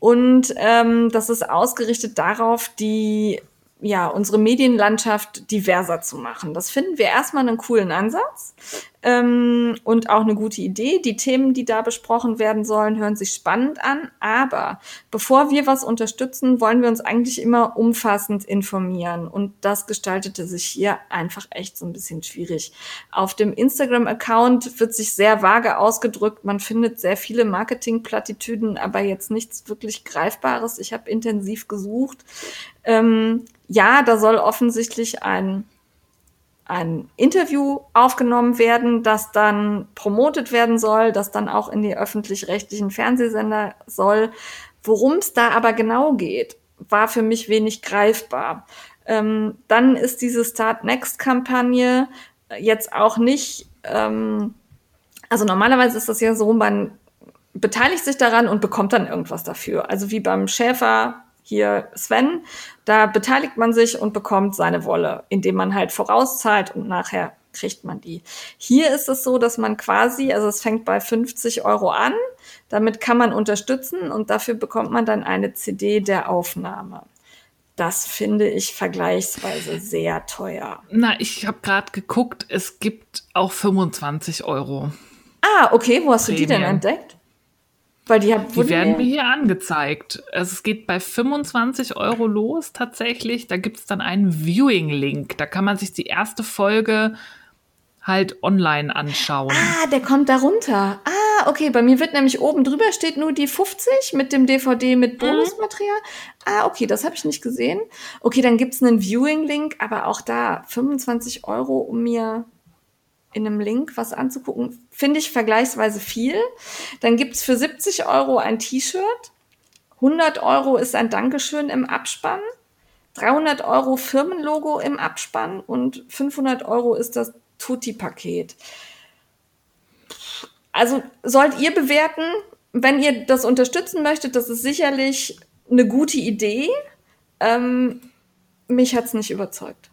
Speaker 1: Und ähm, das ist ausgerichtet darauf, die ja, unsere Medienlandschaft diverser zu machen. Das finden wir erstmal einen coolen Ansatz ähm, und auch eine gute Idee. Die Themen, die da besprochen werden sollen, hören sich spannend an. Aber bevor wir was unterstützen, wollen wir uns eigentlich immer umfassend informieren. Und das gestaltete sich hier einfach echt so ein bisschen schwierig. Auf dem Instagram-Account wird sich sehr vage ausgedrückt. Man findet sehr viele Marketing-Plattitüden, aber jetzt nichts wirklich Greifbares. Ich habe intensiv gesucht. Ähm, ja, da soll offensichtlich ein, ein Interview aufgenommen werden, das dann promotet werden soll, das dann auch in die öffentlich-rechtlichen Fernsehsender soll. Worum es da aber genau geht, war für mich wenig greifbar. Ähm, dann ist diese Start Next-Kampagne jetzt auch nicht, ähm, also normalerweise ist das ja so, man beteiligt sich daran und bekommt dann irgendwas dafür. Also wie beim Schäfer hier Sven, da beteiligt man sich und bekommt seine Wolle, indem man halt vorauszahlt und nachher kriegt man die. Hier ist es so, dass man quasi, also es fängt bei 50 Euro an, damit kann man unterstützen und dafür bekommt man dann eine CD der Aufnahme. Das finde ich vergleichsweise sehr teuer.
Speaker 2: Na, ich habe gerade geguckt, es gibt auch 25 Euro.
Speaker 1: Ah, okay, wo hast Prämien. du die denn entdeckt?
Speaker 2: Weil die, haben, die werden mir hier angezeigt. Also es geht bei 25 Euro los tatsächlich. Da gibt es dann einen Viewing-Link. Da kann man sich die erste Folge halt online anschauen.
Speaker 1: Ah, der kommt darunter. Ah, okay. Bei mir wird nämlich oben drüber steht nur die 50 mit dem DVD mit mhm. Bonusmaterial. Mhm. Ah, okay, das habe ich nicht gesehen. Okay, dann gibt's einen Viewing-Link, aber auch da 25 Euro, um mir in einem Link was anzugucken, finde ich vergleichsweise viel. Dann gibt's für 70 Euro ein T-Shirt. 100 Euro ist ein Dankeschön im Abspann. 300 Euro Firmenlogo im Abspann und 500 Euro ist das Tutti-Paket. Also sollt ihr bewerten, wenn ihr das unterstützen möchtet, das ist sicherlich eine gute Idee. Ähm, mich hat's nicht überzeugt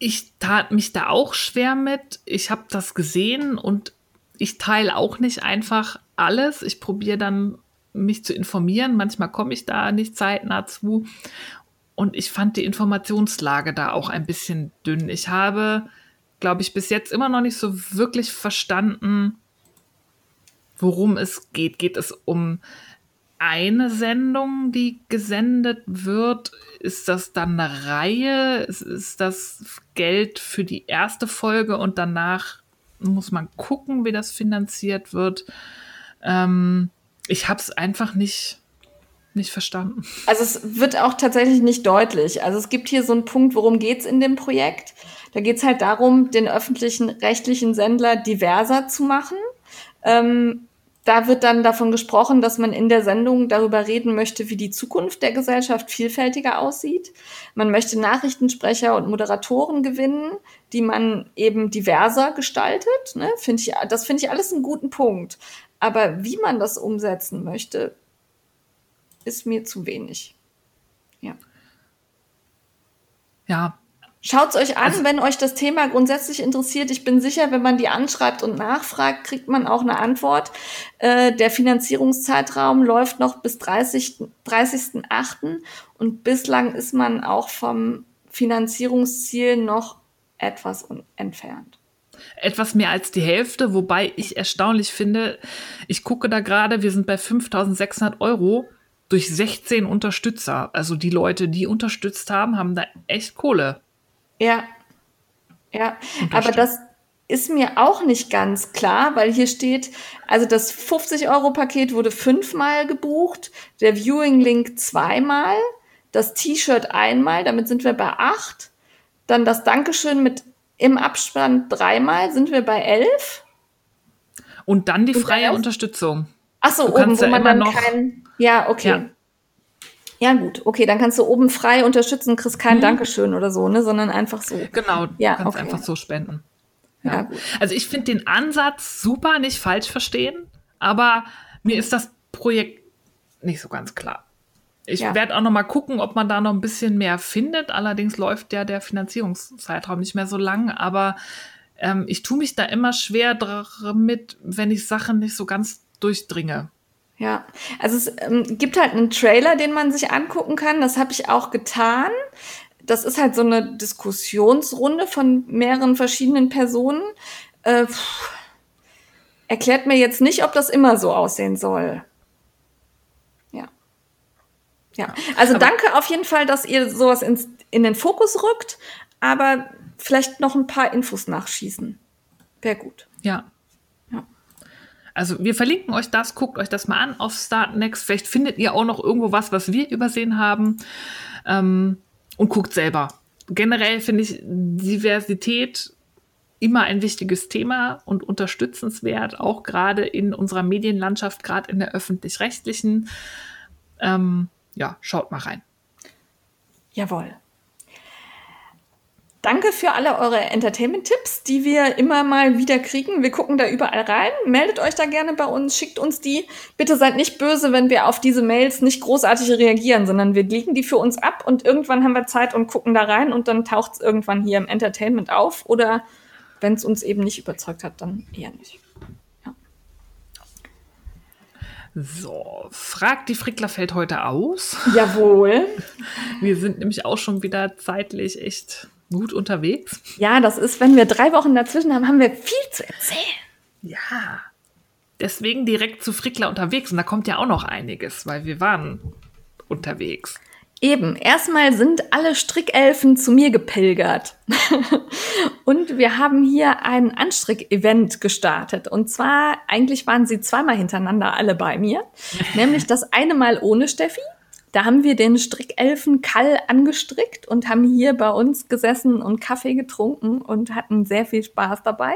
Speaker 2: ich tat mich da auch schwer mit. Ich habe das gesehen und ich teile auch nicht einfach alles. Ich probiere dann mich zu informieren. Manchmal komme ich da nicht zeitnah zu. Und ich fand die Informationslage da auch ein bisschen dünn. Ich habe, glaube ich, bis jetzt immer noch nicht so wirklich verstanden, worum es geht. Geht es um eine Sendung, die gesendet wird? Ist das dann eine Reihe? Ist, ist das Geld für die erste Folge und danach muss man gucken, wie das finanziert wird? Ähm, ich habe es einfach nicht, nicht verstanden.
Speaker 1: Also es wird auch tatsächlich nicht deutlich. Also es gibt hier so einen Punkt, worum geht es in dem Projekt? Da geht es halt darum, den öffentlichen rechtlichen Sender diverser zu machen. Ähm, da wird dann davon gesprochen, dass man in der Sendung darüber reden möchte, wie die Zukunft der Gesellschaft vielfältiger aussieht. Man möchte Nachrichtensprecher und Moderatoren gewinnen, die man eben diverser gestaltet. Ne? Find ich, das finde ich alles einen guten Punkt. Aber wie man das umsetzen möchte, ist mir zu wenig. Ja.
Speaker 2: Ja,
Speaker 1: Schaut's euch an, also, wenn euch das Thema grundsätzlich interessiert. Ich bin sicher, wenn man die anschreibt und nachfragt, kriegt man auch eine Antwort. Äh, der Finanzierungszeitraum läuft noch bis 30. 30.8. und bislang ist man auch vom Finanzierungsziel noch etwas entfernt.
Speaker 2: Etwas mehr als die Hälfte, wobei ich erstaunlich finde, ich gucke da gerade, wir sind bei 5600 Euro durch 16 Unterstützer. Also die Leute, die unterstützt haben, haben da echt Kohle
Speaker 1: ja. Ja, aber das ist mir auch nicht ganz klar, weil hier steht, also das 50-Euro-Paket wurde fünfmal gebucht, der Viewing-Link zweimal, das T-Shirt einmal, damit sind wir bei acht, dann das Dankeschön mit im Abstand dreimal sind wir bei elf.
Speaker 2: Und dann die freie Unterstützung.
Speaker 1: Ach so,
Speaker 2: Du
Speaker 1: oben, wo
Speaker 2: ja
Speaker 1: man dann
Speaker 2: noch-
Speaker 1: kein. Ja, okay.
Speaker 2: Ja.
Speaker 1: Ja. gut, okay, dann kannst du oben frei unterstützen, kriegst kein
Speaker 2: Mhm.
Speaker 1: Dankeschön oder so, ne, sondern einfach so.
Speaker 2: Genau,
Speaker 1: Ja,
Speaker 2: du kannst
Speaker 1: okay.
Speaker 2: einfach so spenden.
Speaker 1: Ja, gut.
Speaker 2: Also ich finde den Ansatz super, nicht falsch verstehen, aber mir ist das Projekt nicht so ganz klar. Ich
Speaker 1: Ja.
Speaker 2: werde auch noch mal gucken, ob man da noch ein bisschen mehr findet. Allerdings läuft ja der Finanzierungszeitraum nicht mehr so lang, aber ähm, ich tue mich da immer schwer damit, wenn ich Sachen nicht so ganz durchdringe.
Speaker 1: Ja, also es ähm, gibt halt einen Trailer, den man sich angucken kann. Das habe ich auch getan. Das ist halt so eine Diskussionsrunde von mehreren verschiedenen Personen. Äh, pff, erklärt mir jetzt nicht, ob das immer so aussehen soll. Ja. Ja, also
Speaker 2: Aber-
Speaker 1: danke auf jeden Fall, dass ihr sowas ins, in den Fokus rückt, aber vielleicht noch ein paar Infos nachschießen. Wäre gut.
Speaker 2: Ja.
Speaker 1: Ja.
Speaker 2: Also wir verlinken euch das, guckt euch das mal an auf Startnext. Vielleicht findet ihr auch noch irgendwo was, was wir übersehen haben. Ähm, und guckt selber. Generell finde ich Diversität immer ein wichtiges Thema und unterstützenswert, auch gerade in unserer Medienlandschaft, gerade in der öffentlich-rechtlichen. Ähm, ja, schaut mal rein.
Speaker 1: Jawohl. Danke für alle eure Entertainment-Tipps, die wir immer mal wieder kriegen. Wir gucken da überall rein. Meldet euch da gerne bei uns, schickt uns die. Bitte seid nicht böse, wenn wir auf diese Mails nicht großartig reagieren, sondern wir legen die für uns ab und irgendwann haben wir Zeit und gucken da rein und dann taucht es irgendwann hier im Entertainment auf. Oder wenn es uns eben nicht überzeugt hat, dann eher nicht.
Speaker 2: So, fragt die Frickler fällt heute aus.
Speaker 1: Jawohl.
Speaker 2: Wir sind nämlich auch schon wieder zeitlich echt gut unterwegs.
Speaker 1: Ja, das ist, wenn wir drei Wochen dazwischen haben, haben wir viel zu erzählen.
Speaker 2: Ja. Deswegen direkt zu Frickler unterwegs. Und da kommt ja auch noch einiges, weil wir waren unterwegs.
Speaker 1: Eben, erstmal sind alle Strickelfen zu mir gepilgert. und wir haben hier ein Anstrick-Event gestartet. Und zwar, eigentlich waren sie zweimal hintereinander alle bei mir. Nämlich das eine Mal ohne Steffi. Da haben wir den Strickelfen Kall angestrickt und haben hier bei uns gesessen und Kaffee getrunken und hatten sehr viel Spaß dabei.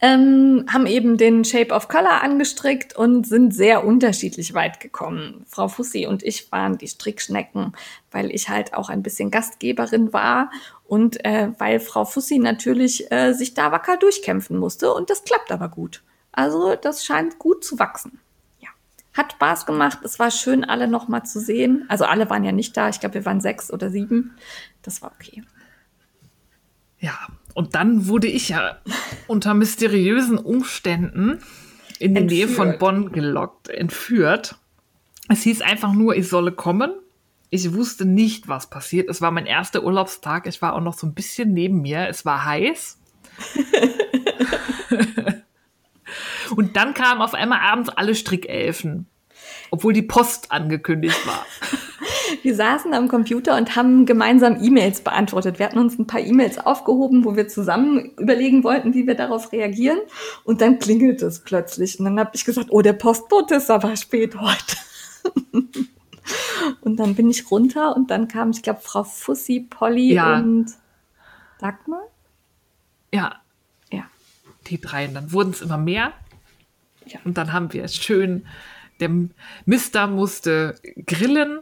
Speaker 1: Ähm, haben eben den Shape of Color angestrickt und sind sehr unterschiedlich weit gekommen. Frau Fussi und ich waren die Strickschnecken, weil ich halt auch ein bisschen Gastgeberin war und äh, weil Frau Fussi natürlich äh, sich da wacker durchkämpfen musste und das klappt aber gut. Also das scheint gut zu wachsen. Hat Spaß gemacht. Es war schön, alle noch mal zu sehen. Also alle waren ja nicht da. Ich glaube, wir waren sechs oder sieben. Das war okay.
Speaker 2: Ja, und dann wurde ich ja unter mysteriösen Umständen in die Nähe von
Speaker 1: Entführt.
Speaker 2: Bonn gelockt, entführt. Es hieß einfach nur, ich solle kommen. Ich wusste nicht, was passiert. Es war mein erster Urlaubstag. Ich war auch noch so ein bisschen neben mir. Es war heiß. und dann kamen auf einmal abends alle Strickelfen. Obwohl die Post angekündigt war.
Speaker 1: Wir saßen am Computer und haben gemeinsam E-Mails beantwortet. Wir hatten uns ein paar E-Mails aufgehoben, wo wir zusammen überlegen wollten, wie wir darauf reagieren. Und dann klingelt es plötzlich. Und dann habe ich gesagt, oh, der Postbote ist aber spät heute. und dann bin ich runter und dann kam, ich glaube, Frau Fussi, Polly
Speaker 2: Ja.
Speaker 1: und Dagmar.
Speaker 2: Ja,
Speaker 1: Ja.
Speaker 2: die drei. Und dann wurden es immer mehr.
Speaker 1: Ja.
Speaker 2: Und dann haben wir es schön. Der Mister musste grillen.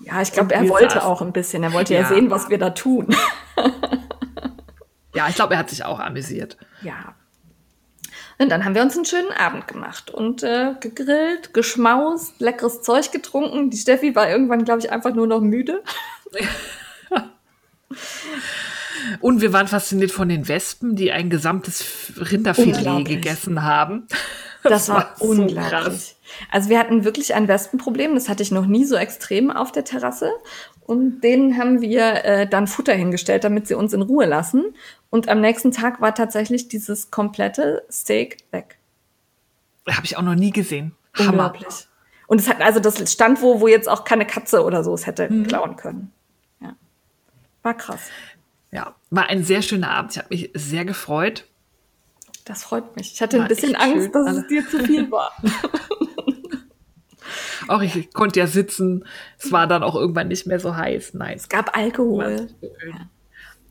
Speaker 1: Ja, ich glaube, er wollte
Speaker 2: saßen-
Speaker 1: auch ein bisschen. Er wollte ja,
Speaker 2: Ja.
Speaker 1: sehen, was wir da tun.
Speaker 2: Ja, ich glaube, er hat sich auch amüsiert.
Speaker 1: Ja. Und dann haben wir uns einen schönen Abend gemacht und äh, gegrillt, geschmaust, leckeres Zeug getrunken. Die Steffi war irgendwann, glaube ich, einfach nur noch müde.
Speaker 2: Und wir waren fasziniert von den Wespen, die ein gesamtes Rinderfilet gegessen haben.
Speaker 1: Das, war,
Speaker 2: so
Speaker 1: unglaublich.
Speaker 2: krass.
Speaker 1: Also wir hatten wirklich ein Wespenproblem. Das hatte ich noch nie so extrem auf der Terrasse. Und denen haben wir äh, dann Futter hingestellt, damit sie uns in Ruhe lassen. Und am nächsten Tag war tatsächlich dieses komplette Steak weg.
Speaker 2: Habe ich auch noch nie gesehen. Hammer.
Speaker 1: Unglaublich. Und es hat, also das stand wo, wo jetzt auch keine Katze oder so es hätte
Speaker 2: Mhm.
Speaker 1: klauen können. Ja. War krass.
Speaker 2: Ja, war ein sehr schöner Abend. Ich habe mich sehr gefreut.
Speaker 1: Das freut mich. Ich hatte
Speaker 2: War
Speaker 1: ein bisschen Angst,
Speaker 2: schön.
Speaker 1: dass es dir zu viel war.
Speaker 2: Auch ich konnte ja sitzen. Es war dann auch irgendwann nicht mehr so heiß. Nice.
Speaker 1: Es gab Alkohol.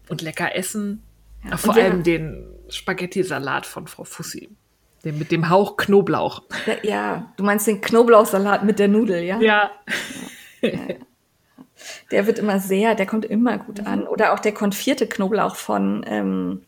Speaker 2: Und lecker essen.
Speaker 1: Ja,
Speaker 2: Vor
Speaker 1: wir-
Speaker 2: allem den Spaghetti-Salat von Frau Fussi. Den mit dem Hauch Knoblauch.
Speaker 1: Ja, ja, du meinst den Knoblauchsalat mit der Nudel, ja?
Speaker 2: Ja.
Speaker 1: Der wird immer sehr, der kommt immer gut an. Oder auch der konfierte Knoblauch von ähm,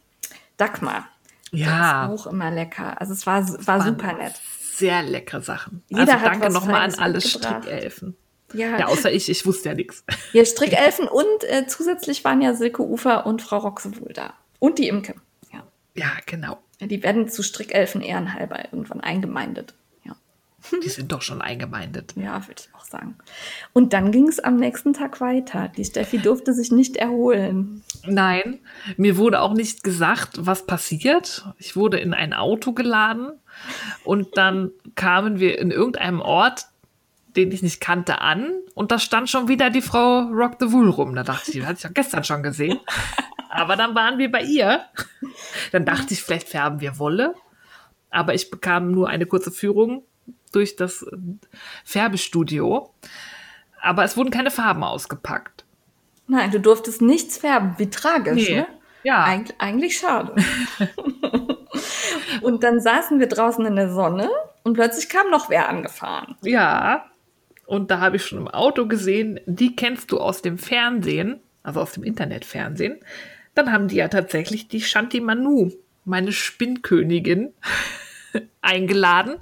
Speaker 1: Dagmar.
Speaker 2: Ja.
Speaker 1: Auch immer lecker. Also es war, war super nett.
Speaker 2: Sehr leckere Sachen.
Speaker 1: Jeder
Speaker 2: also danke nochmal an alle. Strickelfen.
Speaker 1: Ja,
Speaker 2: Ja, außer ich, ich wusste ja nichts.
Speaker 1: ja Strickelfen und äh, zusätzlich waren ja Silke Ufer und Frau Roxewohl da. Und die Imke. Ja.
Speaker 2: Ja, genau.
Speaker 1: Die werden zu Strickelfen ehrenhalber irgendwann eingemeindet.
Speaker 2: Die sind doch schon eingemeindet.
Speaker 1: ja würde ich auch sagen. Und dann ging es am nächsten Tag weiter. Die Steffi durfte sich nicht erholen.
Speaker 2: Nein, mir wurde auch nicht gesagt, was passiert. Ich wurde in ein Auto geladen und dann kamen wir in irgendeinem Ort, den ich nicht kannte, an und da stand schon wieder die Frau Rock the Wool rum. Da dachte ich, die hatte ich ja gestern schon gesehen. Aber dann waren wir bei ihr. Dann dachte ich, vielleicht färben wir Wolle. Aber ich bekam nur eine kurze Führung durch das äh, Färbestudio. Aber es wurden keine Farben ausgepackt.
Speaker 1: Nein, du durftest nichts färben. Wie tragisch,
Speaker 2: Nee.
Speaker 1: ne?
Speaker 2: Ja.
Speaker 1: Eig eigentlich schade. und dann saßen wir draußen in der Sonne und plötzlich kam noch wer angefahren.
Speaker 2: Ja, und da habe ich schon im Auto gesehen, die kennst du aus dem Fernsehen, also aus dem Internetfernsehen. Dann haben die ja tatsächlich die Shanti Manu, meine Spinnkönigin, eingeladen.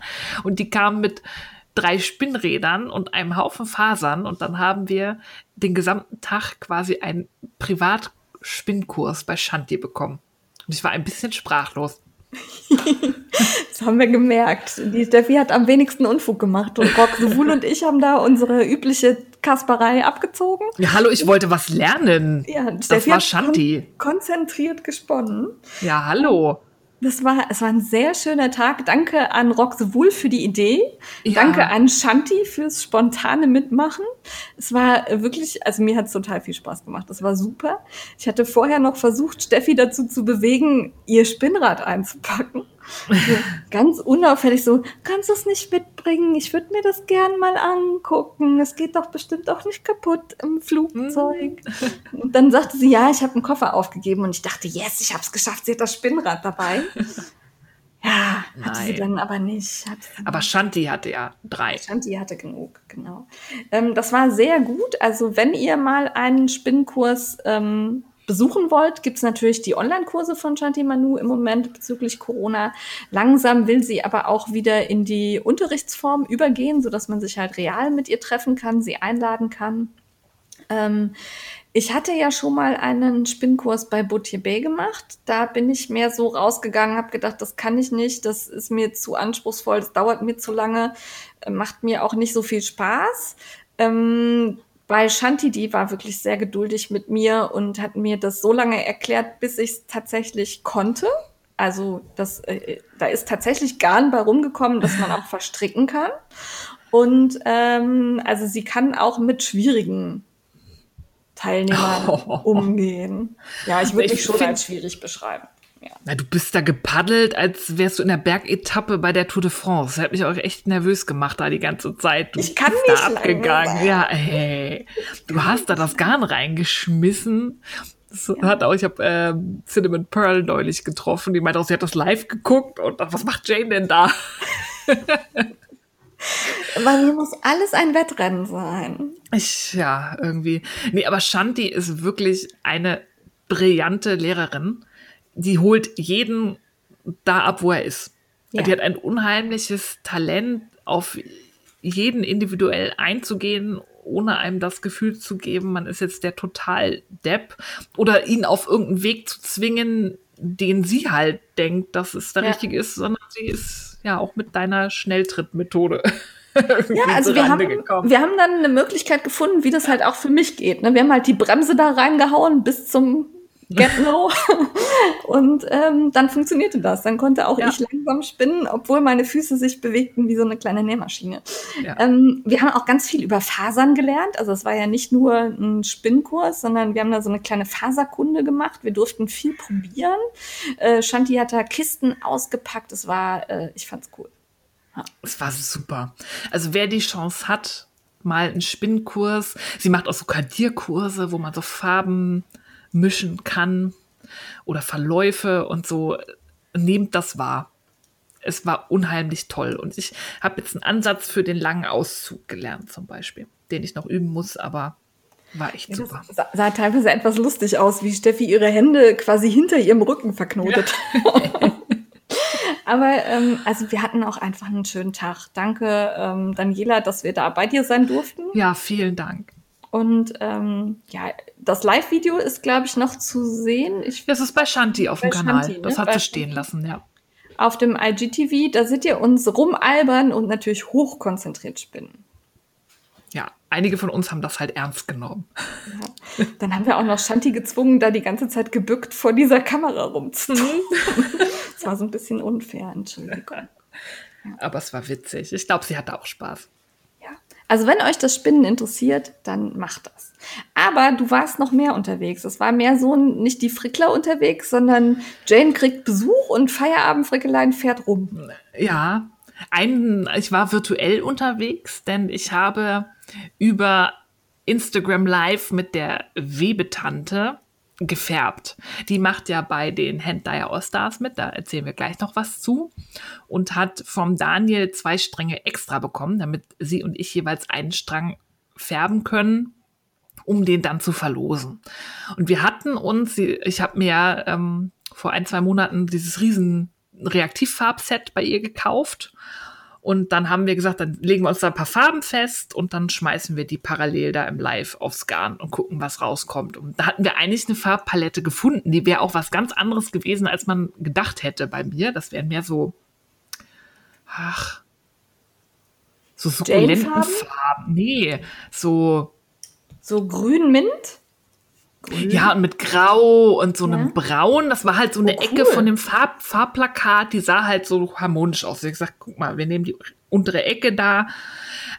Speaker 2: Und die kam mit drei Spinnrädern und einem Haufen Fasern. Und dann haben wir den gesamten Tag quasi einen Privatspinnkurs bei Shanti bekommen. Und ich war ein bisschen sprachlos.
Speaker 1: Das haben wir gemerkt. Die Steffi hat am wenigsten Unfug gemacht und Rock Sowohl und ich haben da unsere übliche Kasperei abgezogen.
Speaker 2: Ja, hallo, ich wollte was lernen.
Speaker 1: Ja,
Speaker 2: das
Speaker 1: Steffi
Speaker 2: war
Speaker 1: hat
Speaker 2: Shanti.
Speaker 1: kon konzentriert gesponnen.
Speaker 2: Ja, hallo.
Speaker 1: Das war, es war ein sehr schöner Tag. Danke an Rock Sowohl für die Idee.
Speaker 2: Ja.
Speaker 1: Danke an Shanti fürs spontane Mitmachen. Es war wirklich, also mir hat es total viel Spaß gemacht. Das war super. Ich hatte vorher noch versucht, Steffi dazu zu bewegen, ihr Spinnrad einzupacken. So, ganz unauffällig so, kannst du es nicht mitbringen? Ich würde mir das gern mal angucken. Es geht doch bestimmt auch nicht kaputt im Flugzeug. Und dann sagte sie, ja, ich habe einen Koffer aufgegeben. Und ich dachte, yes, ich habe es geschafft. Sie hat das Spinnrad dabei. Ja, hatte sie
Speaker 2: Nein.
Speaker 1: dann aber nicht.
Speaker 2: Aber Shanti hatte ja drei.
Speaker 1: Shanti hatte genug, genau. Ähm, das war sehr gut. Also wenn ihr mal einen Spinnkurs ähm, besuchen wollt, gibt's natürlich die Online-Kurse von Shanti Manu im Moment bezüglich Corona. Langsam will sie aber auch wieder in die Unterrichtsform übergehen, sodass man sich halt real mit ihr treffen kann, sie einladen kann. Ähm, ich hatte ja schon mal einen Spinnkurs bei Boutier Bay gemacht. Da bin ich mehr so rausgegangen, habe gedacht, das kann ich nicht, das ist mir zu anspruchsvoll, das dauert mir zu lange, äh, macht mir auch nicht so viel Spaß. Ähm, bei Shanti, die war wirklich sehr geduldig mit mir und hat mir das so lange erklärt, bis ich es tatsächlich konnte. Also das, äh, da ist tatsächlich Garn bei rumgekommen, dass man auch verstricken kann. Und ähm, also sie kann auch mit schwierigen Teilnehmern umgehen. Ja, ich würde
Speaker 2: Ich
Speaker 1: mich schon als schwierig beschreiben. Ja.
Speaker 2: Na, du bist da gepaddelt, als wärst du in der Bergetappe bei der Tour de France. Das hat mich auch echt nervös gemacht da die ganze Zeit. Du
Speaker 1: Ich kann
Speaker 2: bist
Speaker 1: nicht
Speaker 2: da abgegangen. Ja, hey. Du hast da das Garn reingeschmissen. Das hat auch, ich habe äh, Cinnamon Pearl neulich getroffen, die meinte auch, sie hat das live geguckt und dachte, was macht Jane denn da?
Speaker 1: Bei mir muss alles ein Wettrennen sein.
Speaker 2: Ich, ja, irgendwie. Nee, aber Shanti ist wirklich eine brillante Lehrerin. Die holt jeden da ab, wo er ist.
Speaker 1: Ja.
Speaker 2: Die hat ein unheimliches Talent, auf jeden individuell einzugehen, ohne einem das Gefühl zu geben, man ist jetzt der total Depp oder ihn auf irgendeinen Weg zu zwingen, den sie halt denkt, dass es der
Speaker 1: Ja.
Speaker 2: richtige ist, sondern sie ist ja auch mit deiner Schnelltrittmethode.
Speaker 1: Ja, also wir haben,
Speaker 2: gekommen.
Speaker 1: wir haben dann eine Möglichkeit gefunden, wie das halt auch für mich geht. Ne? Wir haben halt die Bremse da reingehauen bis zum Get No. Und ähm, dann funktionierte das. Dann konnte auch
Speaker 2: Ja.
Speaker 1: ich langsam spinnen, obwohl meine Füße sich bewegten wie so eine kleine Nähmaschine.
Speaker 2: Ja.
Speaker 1: Ähm, wir haben auch ganz viel über Fasern gelernt. Also es war ja nicht nur ein Spinnkurs, sondern wir haben da so eine kleine Faserkunde gemacht. Wir durften viel probieren. Äh, Shanti hat da Kisten ausgepackt. Es war, äh, ich fand's cool.
Speaker 2: Es war super. Also wer die Chance hat, mal einen Spinnkurs, sie macht auch so Kadierkurse, wo man so Farben mischen kann oder Verläufe und so. Nehmt das wahr. Es war unheimlich toll. Und ich habe jetzt einen Ansatz für den langen Auszug gelernt, zum Beispiel, den ich noch üben muss, aber war echt super.
Speaker 1: Sah, sah teilweise etwas lustig aus, wie Steffi ihre Hände quasi hinter ihrem Rücken verknotet. Ja. Aber ähm, also wir hatten auch einfach einen schönen Tag. Danke, ähm, Daniela, dass wir da bei dir sein durften.
Speaker 2: Ja, vielen Dank.
Speaker 1: Und ähm, ja, das Live-Video ist, glaube ich, noch zu sehen. Ich,
Speaker 2: das ist bei Shanti auf dem Kanal. Shanti, ne? Das hat bei sie stehen lassen, ja.
Speaker 1: Auf dem IGTV, da seht ihr uns rumalbern und natürlich hochkonzentriert spinnen
Speaker 2: ja, einige von uns haben das halt ernst genommen.
Speaker 1: Ja. Dann haben wir auch noch Shanti gezwungen, da die ganze Zeit gebückt vor dieser Kamera rumzutun. das war so ein bisschen unfair, Entschuldigung.
Speaker 2: Aber es war witzig. Ich glaube, sie hatte auch Spaß.
Speaker 1: Also wenn euch das Spinnen interessiert, dann macht das. Aber du warst noch mehr unterwegs. Es war mehr so nicht die Frickler unterwegs, sondern Jane kriegt Besuch und Feierabendfrickelein fährt rum.
Speaker 2: Ja, ein, ich war virtuell unterwegs, denn ich habe über Instagram Live mit der Webetante gefärbt. Die macht ja bei den Hand Dyer All-Stars mit, da erzählen wir gleich noch was zu. Und hat vom Daniel zwei Stränge extra bekommen, damit sie und ich jeweils einen Strang färben können, um den dann zu verlosen. Und wir hatten uns, ich habe mir ähm, vor ein, zwei Monaten dieses riesen Reaktivfarbset bei ihr gekauft und dann haben wir gesagt, dann legen wir uns da ein paar Farben fest und dann schmeißen wir die parallel da im Live aufs Garn und gucken, was rauskommt. Und da hatten wir eigentlich eine Farbpalette gefunden, die wäre auch was ganz anderes gewesen, als man gedacht hätte bei mir. Das wären mehr so, ach, so Sukkulentenfarben. Nee, so.
Speaker 1: So grün-mint?
Speaker 2: Grün. Ja, und mit Grau und so einem ja. Braun. Das war halt so eine oh, Ecke von dem Farb Farbplakat, die sah halt so harmonisch aus. Ich gesagt, guck mal, wir nehmen die untere Ecke da.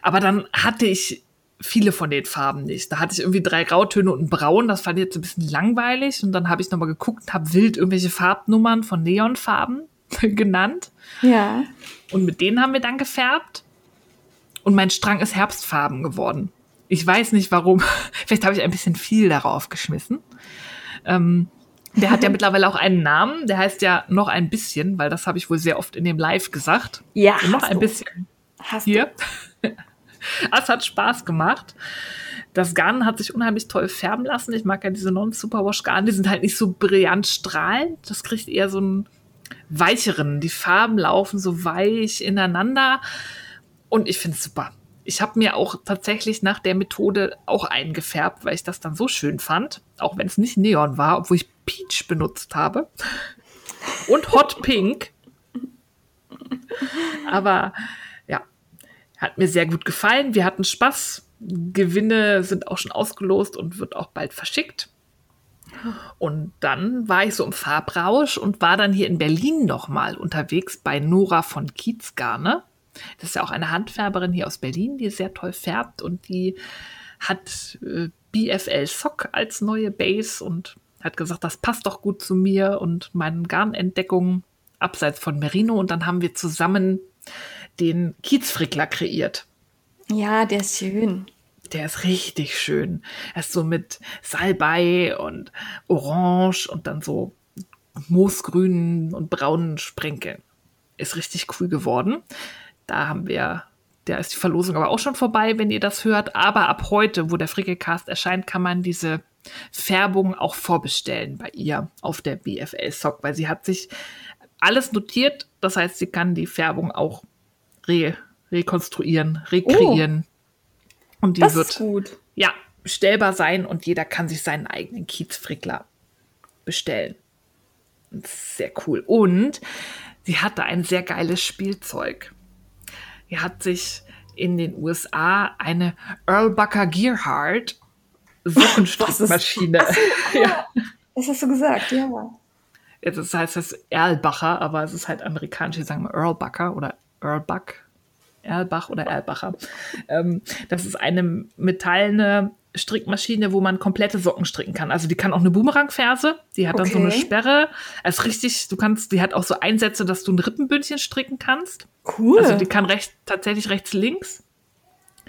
Speaker 2: Aber dann hatte ich viele von den Farben nicht. Da hatte ich irgendwie drei Grautöne und ein Braun. Das fand ich jetzt ein bisschen langweilig. Und dann habe ich nochmal geguckt, habe wild irgendwelche Farbnummern von Neonfarben genannt.
Speaker 1: Ja.
Speaker 2: Und mit denen haben wir dann gefärbt. Und mein Strang ist herbstfarben geworden. Ich weiß nicht warum. Vielleicht habe ich ein bisschen viel darauf geschmissen. Ähm, der hat ja mittlerweile auch einen Namen. Der heißt ja noch ein bisschen, weil das habe ich wohl sehr oft in dem Live gesagt.
Speaker 1: Ja.
Speaker 2: noch ein du. bisschen.
Speaker 1: Hast
Speaker 2: Hier. Es hat Spaß gemacht. Das Garn hat sich unheimlich toll färben lassen. Ich mag ja diese Non-Superwash-Garn. Die sind halt nicht so brillant strahlend. Das kriegt eher so einen weicheren. Die Farben laufen so weich ineinander. Und ich finde es super ich habe mir auch tatsächlich nach der Methode auch eingefärbt, weil ich das dann so schön fand, auch wenn es nicht Neon war, obwohl ich Peach benutzt habe und Hot Pink. Aber ja, hat mir sehr gut gefallen. Wir hatten Spaß. Gewinne sind auch schon ausgelost und wird auch bald verschickt. Und dann war ich so im Farbrausch und war dann hier in Berlin nochmal unterwegs bei Nora von Kiezgarne. Das ist ja auch eine Handfärberin hier aus Berlin, die sehr toll färbt und die hat äh, BFL Sock als neue Base und hat gesagt, das passt doch gut zu mir und meinen Garnentdeckungen abseits von Merino. Und dann haben wir zusammen den Kiezfrickler kreiert.
Speaker 1: Ja, der ist schön.
Speaker 2: Der ist richtig schön. Er ist so mit Salbei und Orange und dann so moosgrünen und braunen Sprenkeln. Ist richtig cool geworden. Da haben wir, da ist die Verlosung aber auch schon vorbei, wenn ihr das hört. Aber ab heute, wo der Frickelcast erscheint, kann man diese Färbung auch vorbestellen bei ihr auf der BFL Sock, weil sie hat sich alles notiert. Das heißt, sie kann die Färbung auch re rekonstruieren, rekreieren. Oh, und die
Speaker 1: das
Speaker 2: wird
Speaker 1: ist gut.
Speaker 2: ja bestellbar sein und jeder kann sich seinen eigenen Kiezfrickler bestellen. Sehr cool. Und sie hatte ein sehr geiles Spielzeug. Er hat sich in den USA eine Earl Bucker Gearhart Sockenstrickmaschine.
Speaker 1: ja. Das hast du gesagt, ja.
Speaker 2: Jetzt heißt es Erlbacher, aber es ist halt amerikanisch, die sagen Earl Bucker oder Earl Buck. Erlbach oder Erlbacher. Ähm, das ist eine metallene Strickmaschine, wo man komplette Socken stricken kann. Also die kann auch eine Boomerangferse, die hat dann so eine Sperre. Also richtig, du kannst, die hat auch so Einsätze, dass du ein Rippenbündchen stricken kannst.
Speaker 1: Cool.
Speaker 2: Also die kann recht, tatsächlich rechts, links.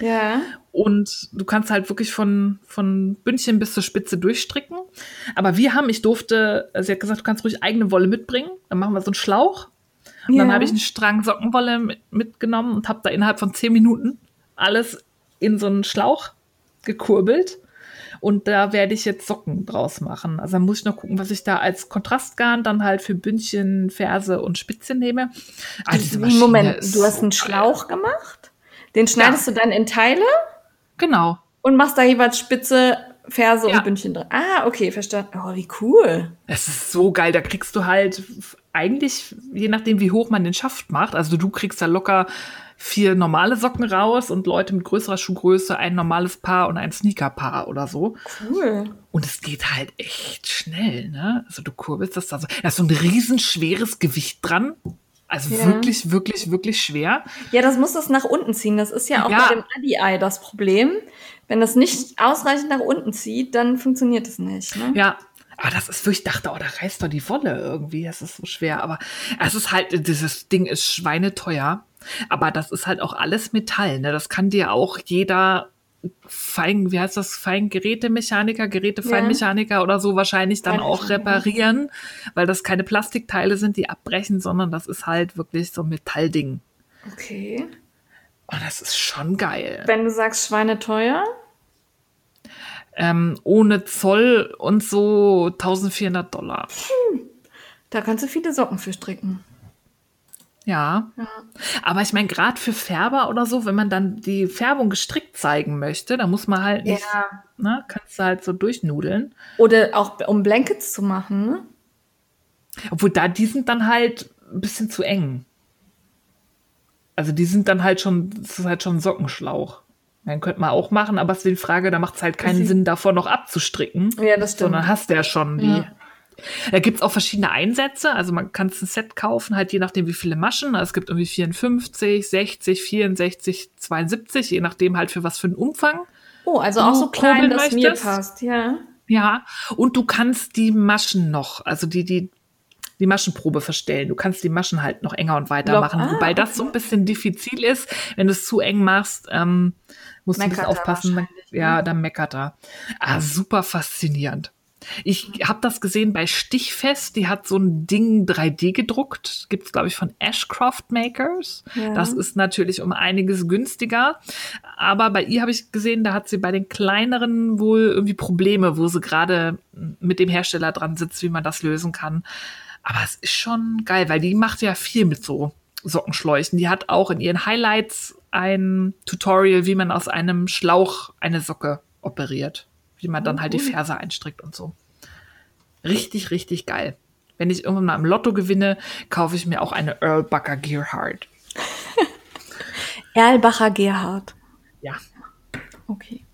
Speaker 1: Ja.
Speaker 2: Und du kannst halt wirklich von, von Bündchen bis zur Spitze durchstricken. Aber wir haben, ich durfte, sie hat gesagt, du kannst ruhig eigene Wolle mitbringen. Dann machen wir so einen Schlauch. Und
Speaker 1: Ja.
Speaker 2: dann habe ich einen Strang Sockenwolle mit, mitgenommen und habe da innerhalb von zehn Minuten alles in so einen Schlauch gekurbelt. Und da werde ich jetzt Socken draus machen. Also dann muss ich noch gucken, was ich da als Kontrastgarn dann halt für Bündchen, Ferse und Spitze nehme. Ah, Maschine
Speaker 1: Moment, du hast einen. Schlauch gemacht, den schneidest du dann in Teile
Speaker 2: Genau.
Speaker 1: und machst da jeweils Spitze, Ferse
Speaker 2: Ja.
Speaker 1: und Bündchen drin. Ah, okay, verstanden. Oh, wie cool.
Speaker 2: Es ist so geil. Da kriegst du halt eigentlich, je nachdem, wie hoch man den Schaft macht, also du kriegst da locker vier normale Socken raus und Leute mit größerer Schuhgröße ein normales Paar und ein Sneakerpaar oder so.
Speaker 1: Cool.
Speaker 2: Und es geht halt echt schnell, ne? Also du kurbelst das da so. Da ist so ein riesenschweres Gewicht dran. Also
Speaker 1: Ja.
Speaker 2: wirklich, wirklich, wirklich schwer.
Speaker 1: Ja, das muss das nach unten ziehen. Das ist ja auch
Speaker 2: Ja.
Speaker 1: bei dem Adi-Eye das Problem. Wenn das nicht ausreichend nach unten zieht, dann funktioniert es nicht. Ne?
Speaker 2: Ja. Aber das ist wirklich, ich dachte, oh, da reißt doch die Wolle irgendwie. Das ist so schwer. Aber es ist halt, dieses Ding ist schweineteuer. Aber das ist halt auch alles Metall, ne? Das kann dir auch jeder Fein, wie heißt das, Feingerätemechaniker, Gerätefeinmechaniker oder so wahrscheinlich dann auch
Speaker 1: Feinmechaniker.
Speaker 2: reparieren, weil das keine Plastikteile sind, die abbrechen, sondern das ist halt wirklich so ein Metallding.
Speaker 1: Okay.
Speaker 2: Und das ist schon geil.
Speaker 1: Wenn du sagst schweineteuer,
Speaker 2: Ähm, ohne Zoll und so 1400 Dollar.
Speaker 1: da kannst du viele Socken für stricken.
Speaker 2: Ja.
Speaker 1: Ja.
Speaker 2: Aber ich meine, gerade für Färber oder so, wenn man dann die Färbung gestrickt zeigen möchte, da muss man halt nicht,
Speaker 1: Ja.
Speaker 2: ne, kannst du halt so durchnudeln.
Speaker 1: Oder auch um Blankets zu machen, ne?
Speaker 2: Obwohl da, die sind dann halt ein bisschen zu eng. Also die sind dann halt schon, das ist halt schon ein Sockenschlauch. Den könnte man auch machen, aber es ist die Frage, da macht es halt keinen. Sinn, davor noch abzustricken.
Speaker 1: Ja, das stimmt.
Speaker 2: Sondern hast du ja schon die.
Speaker 1: Ja.
Speaker 2: Da gibt's auch verschiedene Einsätze. Also man kann ein Set kaufen, halt je nachdem, wie viele Maschen. Also es gibt irgendwie 54, 60, 64, 72, je nachdem halt für was für einen Umfang.
Speaker 1: Oh, also auch so klein, dass mir passt, ja.
Speaker 2: Ja, und du kannst die Maschen noch, also die, die, die Maschenprobe verstellen. Du kannst die Maschen halt noch enger und weiter machen.
Speaker 1: ah,
Speaker 2: Wobei das so ein bisschen diffizil ist. Wenn du es zu eng machst, ähm, musst du ein bisschen
Speaker 1: Meckert
Speaker 2: aufpassen.
Speaker 1: Wahrscheinlich, ne?
Speaker 2: ja, dann meckert er. Ah, super faszinierend. Ich habe das gesehen bei Stichfest. Die hat so ein Ding 3D gedruckt. Gibt's glaube ich, von Ashcroft Makers.
Speaker 1: Ja.
Speaker 2: Das ist natürlich um einiges günstiger. Aber bei ihr habe ich gesehen, da hat sie bei den kleineren wohl irgendwie Probleme, wo sie gerade mit dem Hersteller dran sitzt, wie man das lösen kann. Aber es ist schon geil, weil die macht ja viel mit so Sockenschläuchen. Die hat auch in ihren Highlights ein Tutorial, wie man aus einem Schlauch eine Socke operiert. Wie man dann halt die Ferse einstrickt und so. Richtig, richtig geil. Wenn ich irgendwann mal im Lotto gewinne, kaufe ich mir auch eine Earl Bucker Gearhart.
Speaker 1: Erlbacher Gerhard.
Speaker 2: Ja.
Speaker 1: Okay.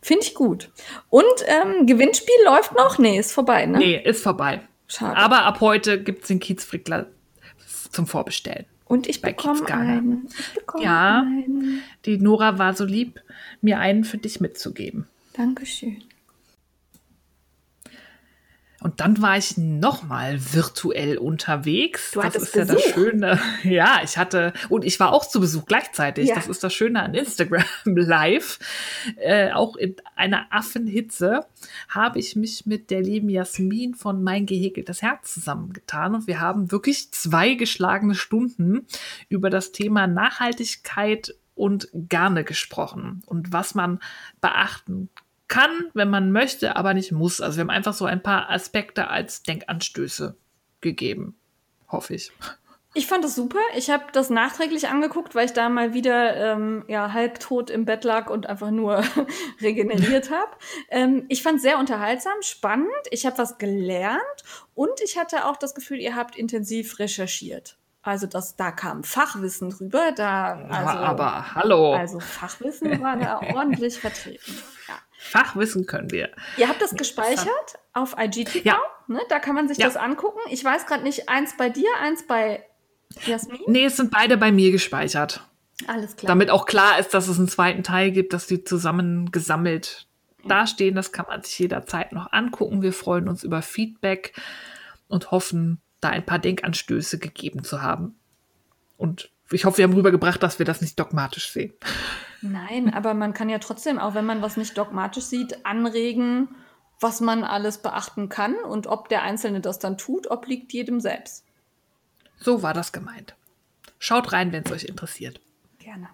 Speaker 1: Finde ich gut. Und ähm, Gewinnspiel läuft noch? Nee, ist vorbei, ne?
Speaker 2: Nee, ist vorbei.
Speaker 1: Schade.
Speaker 2: Aber ab heute gibt es den Kiezfrickler zum Vorbestellen.
Speaker 1: Und ich
Speaker 2: bei
Speaker 1: bekomme einen. Ich bekomme
Speaker 2: Ja.
Speaker 1: einen.
Speaker 2: Die Nora war so lieb, mir einen für dich mitzugeben.
Speaker 1: Dankeschön.
Speaker 2: Und dann war ich nochmal virtuell unterwegs.
Speaker 1: Du
Speaker 2: das ist ja das
Speaker 1: Besuch.
Speaker 2: Schöne. Ja, ich hatte, und ich war auch zu Besuch gleichzeitig.
Speaker 1: Ja.
Speaker 2: Das ist das Schöne an Instagram Live. Äh, auch in einer Affenhitze habe ich mich mit der lieben Jasmin von Mein gehäkeltes Herz zusammengetan. Und wir haben wirklich zwei geschlagene Stunden über das Thema Nachhaltigkeit und Garne gesprochen und was man beachten kann, wenn man möchte, aber nicht muss. Also wir haben einfach so ein paar Aspekte als Denkanstöße gegeben, hoffe ich.
Speaker 1: Ich fand es super. Ich habe das nachträglich angeguckt, weil ich da mal wieder ähm, ja, halbtot im Bett lag und einfach nur regeneriert habe. Ähm, ich fand es sehr unterhaltsam, spannend. Ich habe was gelernt und ich hatte auch das Gefühl, ihr habt intensiv recherchiert. Also das, da kam Fachwissen drüber. Da, also,
Speaker 2: aber, aber hallo,
Speaker 1: also Fachwissen war da ordentlich vertreten. Ja.
Speaker 2: Fachwissen können wir.
Speaker 1: Ihr habt das gespeichert auf IGTV,
Speaker 2: Ja.
Speaker 1: ne? Da kann man sich
Speaker 2: Ja.
Speaker 1: das angucken. Ich weiß gerade nicht, eins bei dir, eins bei Jasmin.
Speaker 2: Nee, es sind beide bei mir gespeichert.
Speaker 1: Alles klar.
Speaker 2: Damit auch klar ist, dass es einen zweiten Teil gibt, dass die zusammen gesammelt dastehen. Das kann man sich jederzeit noch angucken. Wir freuen uns über Feedback und hoffen, da ein paar Denkanstöße gegeben zu haben. Und ich hoffe, wir haben rübergebracht, dass wir das nicht dogmatisch sehen.
Speaker 1: Nein, aber man kann ja trotzdem, auch wenn man was nicht dogmatisch sieht, anregen, was man alles beachten kann und ob der Einzelne das dann tut, obliegt jedem selbst.
Speaker 2: So war das gemeint. Schaut rein, wenn es euch interessiert.
Speaker 1: Gerne.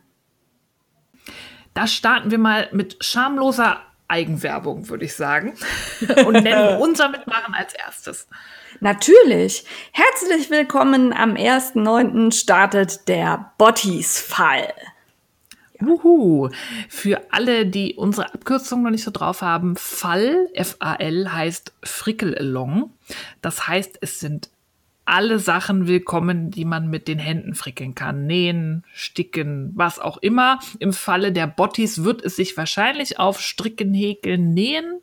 Speaker 2: Da starten wir mal mit schamloser Eigenwerbung, würde ich sagen. Und nennen unser Mitmachen als erstes.
Speaker 1: Natürlich. Herzlich willkommen. Am 1.9. startet der Bottis-Fall.
Speaker 2: Wuhu. Für alle, die unsere Abkürzung noch nicht so drauf haben, Fall, F-A-L, heißt Frickel-Along. Das heißt, es sind alle Sachen willkommen, die man mit den Händen frickeln kann. Nähen, sticken, was auch immer. Im Falle der Bottis wird es sich wahrscheinlich auf Stricken, Häkeln, Nähen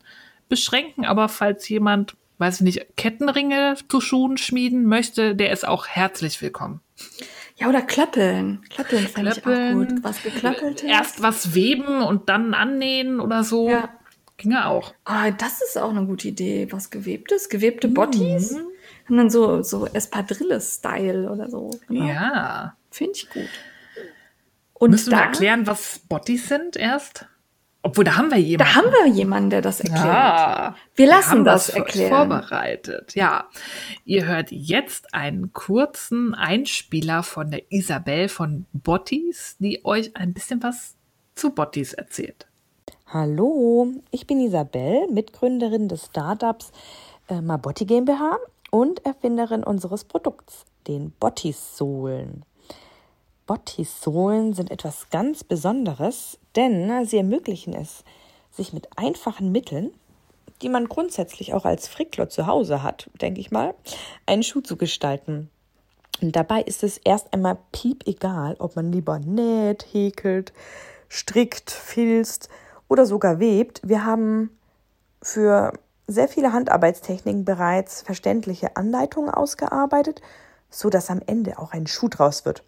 Speaker 2: beschränken. Aber falls jemand, weiß ich nicht, Kettenringe zu Schuhen schmieden möchte, der ist auch herzlich willkommen.
Speaker 1: Ja, oder Klöppeln. Klöppeln fände ich auch gut. Was geklöppelt
Speaker 2: Erst was weben und dann annähen oder so. Ja. Ginge auch.
Speaker 1: Ah, das ist auch eine gute Idee. Was gewebtes, gewebte Bottis. Mhm. Und dann so, so Espadrille-Style oder so.
Speaker 2: Genau. Ja.
Speaker 1: Finde ich gut.
Speaker 2: Und Müssen da, wir erklären, was Bottis sind erst? Obwohl, da haben wir jemanden.
Speaker 1: Da haben wir jemanden, der das erklärt.
Speaker 2: Ja,
Speaker 1: wir lassen
Speaker 2: wir
Speaker 1: das erklären.
Speaker 2: Vorbereitet. Ja. Ihr hört jetzt einen kurzen Einspieler von der Isabel von Bottis, die euch ein bisschen was zu Bottis erzählt.
Speaker 3: Hallo, ich bin Isabel, Mitgründerin des Startups äh, Mabotti GmbH und Erfinderin unseres Produkts, den Bottis-Sohlen. Bottis-Sohlen sind etwas ganz Besonderes, denn sie ermöglichen es, sich mit einfachen Mitteln, die man grundsätzlich auch als Frickler zu Hause hat, denke ich mal, einen Schuh zu gestalten. Und dabei ist es erst einmal piep egal, ob man lieber näht, häkelt, strickt, filzt oder sogar webt. Wir haben für sehr viele Handarbeitstechniken bereits verständliche Anleitungen ausgearbeitet, so dass am Ende auch ein Schuh draus wird.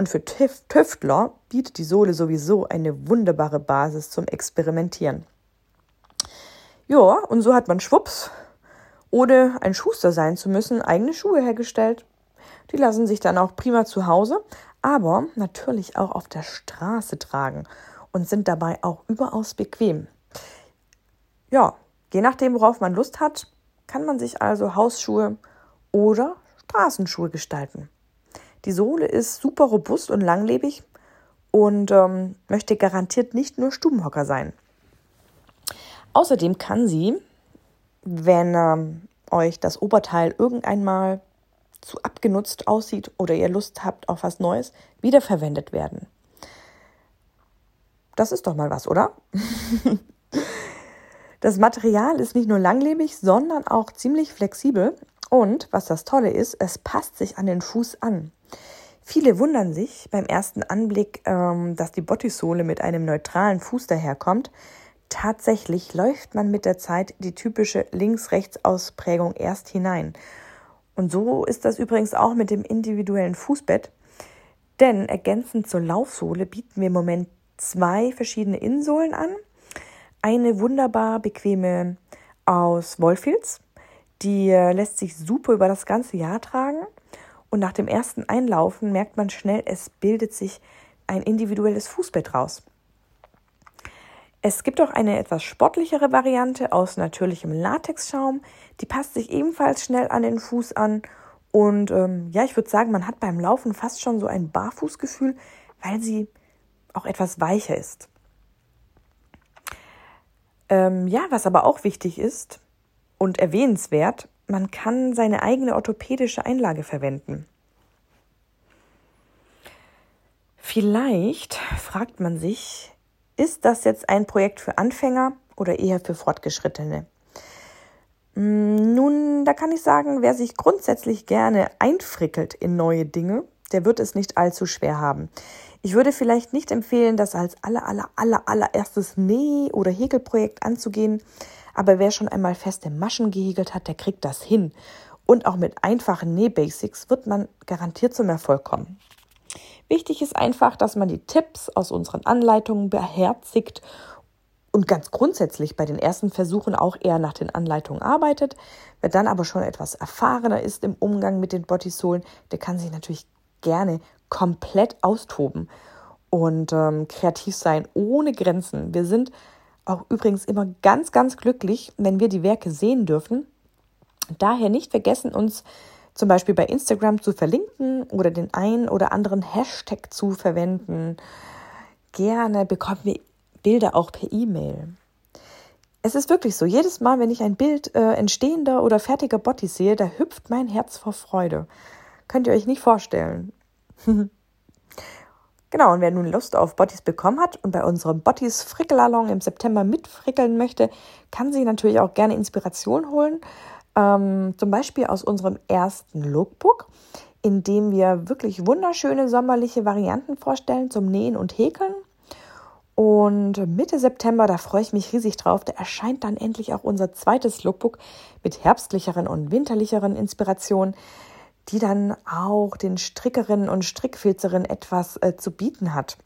Speaker 3: Und für Tüftler bietet die Sohle sowieso eine wunderbare Basis zum Experimentieren. Ja, und so hat man schwupps, ohne ein Schuster sein zu müssen, eigene Schuhe hergestellt. Die lassen sich dann auch prima zu Hause, aber natürlich auch auf der Straße tragen und sind dabei auch überaus bequem. Ja, je nachdem, worauf man Lust hat, kann man sich also Hausschuhe oder Straßenschuhe gestalten. Die Sohle ist super robust und langlebig und ähm, möchte garantiert nicht nur Stubenhocker sein. Außerdem kann sie, wenn ähm, euch das Oberteil irgendeinmal zu abgenutzt aussieht oder ihr Lust habt auf was Neues, wiederverwendet werden. Das ist doch mal was, oder? das Material ist nicht nur langlebig, sondern auch ziemlich flexibel und, was das Tolle ist, es passt sich an den Fuß an. Viele wundern sich beim ersten Anblick, ähm, dass die Bottisohle mit einem neutralen Fuß daherkommt. Tatsächlich läuft man mit der Zeit die typische Links-Rechts-Ausprägung erst hinein. Und so ist das übrigens auch mit dem individuellen Fußbett. Denn ergänzend zur Laufsohle bieten wir im Moment zwei verschiedene Innensohlen an. Eine wunderbar bequeme aus Wollfilz die äh, lässt sich super über das ganze Jahr tragen. Und nach dem ersten Einlaufen merkt man schnell, es bildet sich ein individuelles Fußbett raus. Es gibt auch eine etwas sportlichere Variante aus natürlichem Latexschaum. Die passt sich ebenfalls schnell an den Fuß an. Und ähm, ja, ich würde sagen, man hat beim Laufen fast schon so ein Barfußgefühl, weil sie auch etwas weicher ist. Ähm, ja, was aber auch wichtig ist, und erwähnenswert, man kann seine eigene orthopädische Einlage verwenden. Vielleicht fragt man sich, ist das jetzt ein Projekt für Anfänger oder eher für Fortgeschrittene? Nun, da kann ich sagen, wer sich grundsätzlich gerne einfrickelt in neue Dinge, der wird es nicht allzu schwer haben. Ich würde vielleicht nicht empfehlen, das als aller, aller, aller, allererstes Näh- oder Häkelprojekt anzugehen, aber wer schon einmal feste Maschen gehegelt hat, der kriegt das hin. Und auch mit einfachen Nähbasics wird man garantiert zum Erfolg kommen. Wichtig ist einfach, dass man die Tipps aus unseren Anleitungen beherzigt und ganz grundsätzlich bei den ersten Versuchen auch eher nach den Anleitungen arbeitet. Wer dann aber schon etwas erfahrener ist im Umgang mit den Bodysohlen, der kann sich natürlich gerne komplett austoben. und ähm, kreativ sein ohne Grenzen. Wir sind auch übrigens immer ganz, ganz glücklich, wenn wir die Werke sehen dürfen. Daher nicht vergessen, uns zum Beispiel bei Instagram zu verlinken oder den einen oder anderen Hashtag zu verwenden. Gerne bekommen wir Bilder auch per E-Mail. Es ist wirklich so, jedes Mal, wenn ich ein Bild äh, entstehender oder fertiger Bottis sehe, da hüpft mein Herz vor Freude. Könnt ihr euch nicht vorstellen. genau, und wer nun Lust auf Bottis bekommen hat und bei unserem Bottis Frickelalong im September mitfrickeln möchte, kann sich natürlich auch gerne Inspiration holen. Ähm, zum Beispiel aus unserem ersten Lookbook, in dem wir wirklich wunderschöne sommerliche Varianten vorstellen zum Nähen und Häkeln. Und Mitte September, da freue ich mich riesig drauf, da erscheint dann endlich auch unser zweites Lookbook mit herbstlicheren und winterlicheren Inspirationen, die dann auch den Strickerinnen und Strickfilzerinnen etwas äh, zu bieten hat.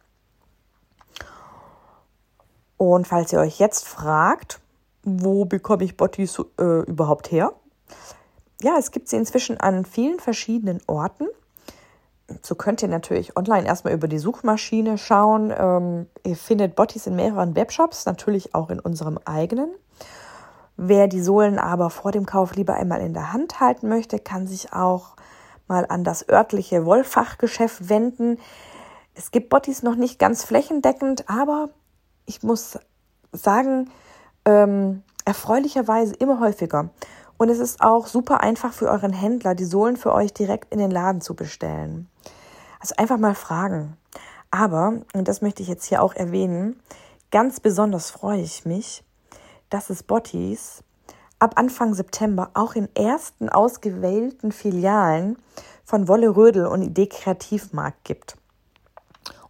Speaker 3: Und falls ihr euch jetzt fragt, wo bekomme ich Bottis äh, überhaupt her? Ja, es gibt sie inzwischen an vielen verschiedenen Orten. So könnt ihr natürlich online erstmal über die Suchmaschine schauen. Ähm, ihr findet Bottis in mehreren Webshops, natürlich auch in unserem eigenen. Wer die Sohlen aber vor dem Kauf lieber einmal in der Hand halten möchte, kann sich auch mal an das örtliche Wollfachgeschäft wenden. Es gibt Bottis noch nicht ganz flächendeckend, aber ich muss sagen, ähm, erfreulicherweise immer häufiger. Und es ist auch super einfach für euren Händler, die Sohlen für euch direkt in den Laden zu bestellen. Also einfach mal fragen. Aber, und das möchte ich jetzt hier auch erwähnen, ganz besonders freue ich mich, dass es Bottis ab Anfang September auch in ersten ausgewählten Filialen von Wolle Rödel und Idee Kreativmarkt gibt.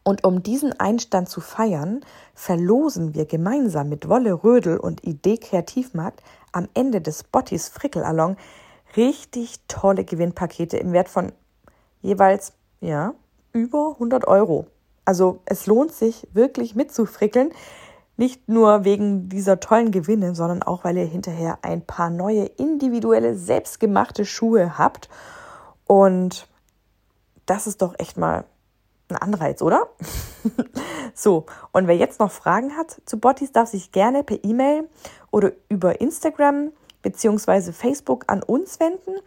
Speaker 3: Und um diesen Einstand zu feiern, verlosen wir gemeinsam mit Wolle Rödel und Idee Kreativmarkt am Ende des Bottis Frickelalong richtig tolle Gewinnpakete im Wert von jeweils, ja, über 100 Euro. Also es lohnt sich wirklich mitzufrickeln. Nicht nur wegen dieser tollen Gewinne, sondern auch, weil ihr hinterher ein paar neue individuelle, selbstgemachte Schuhe habt. Und das ist doch echt mal ein Anreiz, oder? so, und wer jetzt noch Fragen hat zu Bottis, darf sich gerne per E-Mail oder über Instagram bzw. Facebook an uns wenden.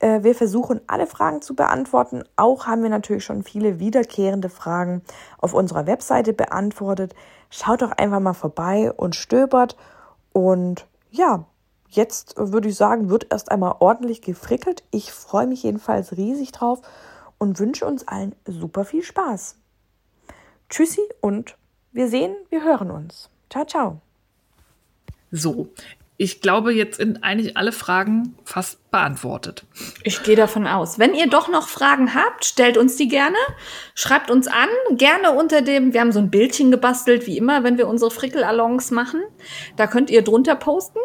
Speaker 3: Äh, wir versuchen alle Fragen zu beantworten. Auch haben wir natürlich schon viele wiederkehrende Fragen auf unserer Webseite beantwortet. Schaut doch einfach mal vorbei und stöbert. Und ja, jetzt würde ich sagen, wird erst einmal ordentlich gefrickelt. Ich freue mich jedenfalls riesig drauf und wünsche uns allen super viel Spaß. Tschüssi und wir sehen, wir hören uns. Ciao, ciao.
Speaker 2: So, ich glaube, jetzt sind eigentlich alle Fragen fast beantwortet.
Speaker 1: Ich gehe davon aus. Wenn ihr doch noch Fragen habt, stellt uns die gerne. Schreibt uns an, gerne unter dem, wir haben so ein Bildchen gebastelt, wie immer, wenn wir unsere Frickelalongs machen. Da könnt ihr drunter posten.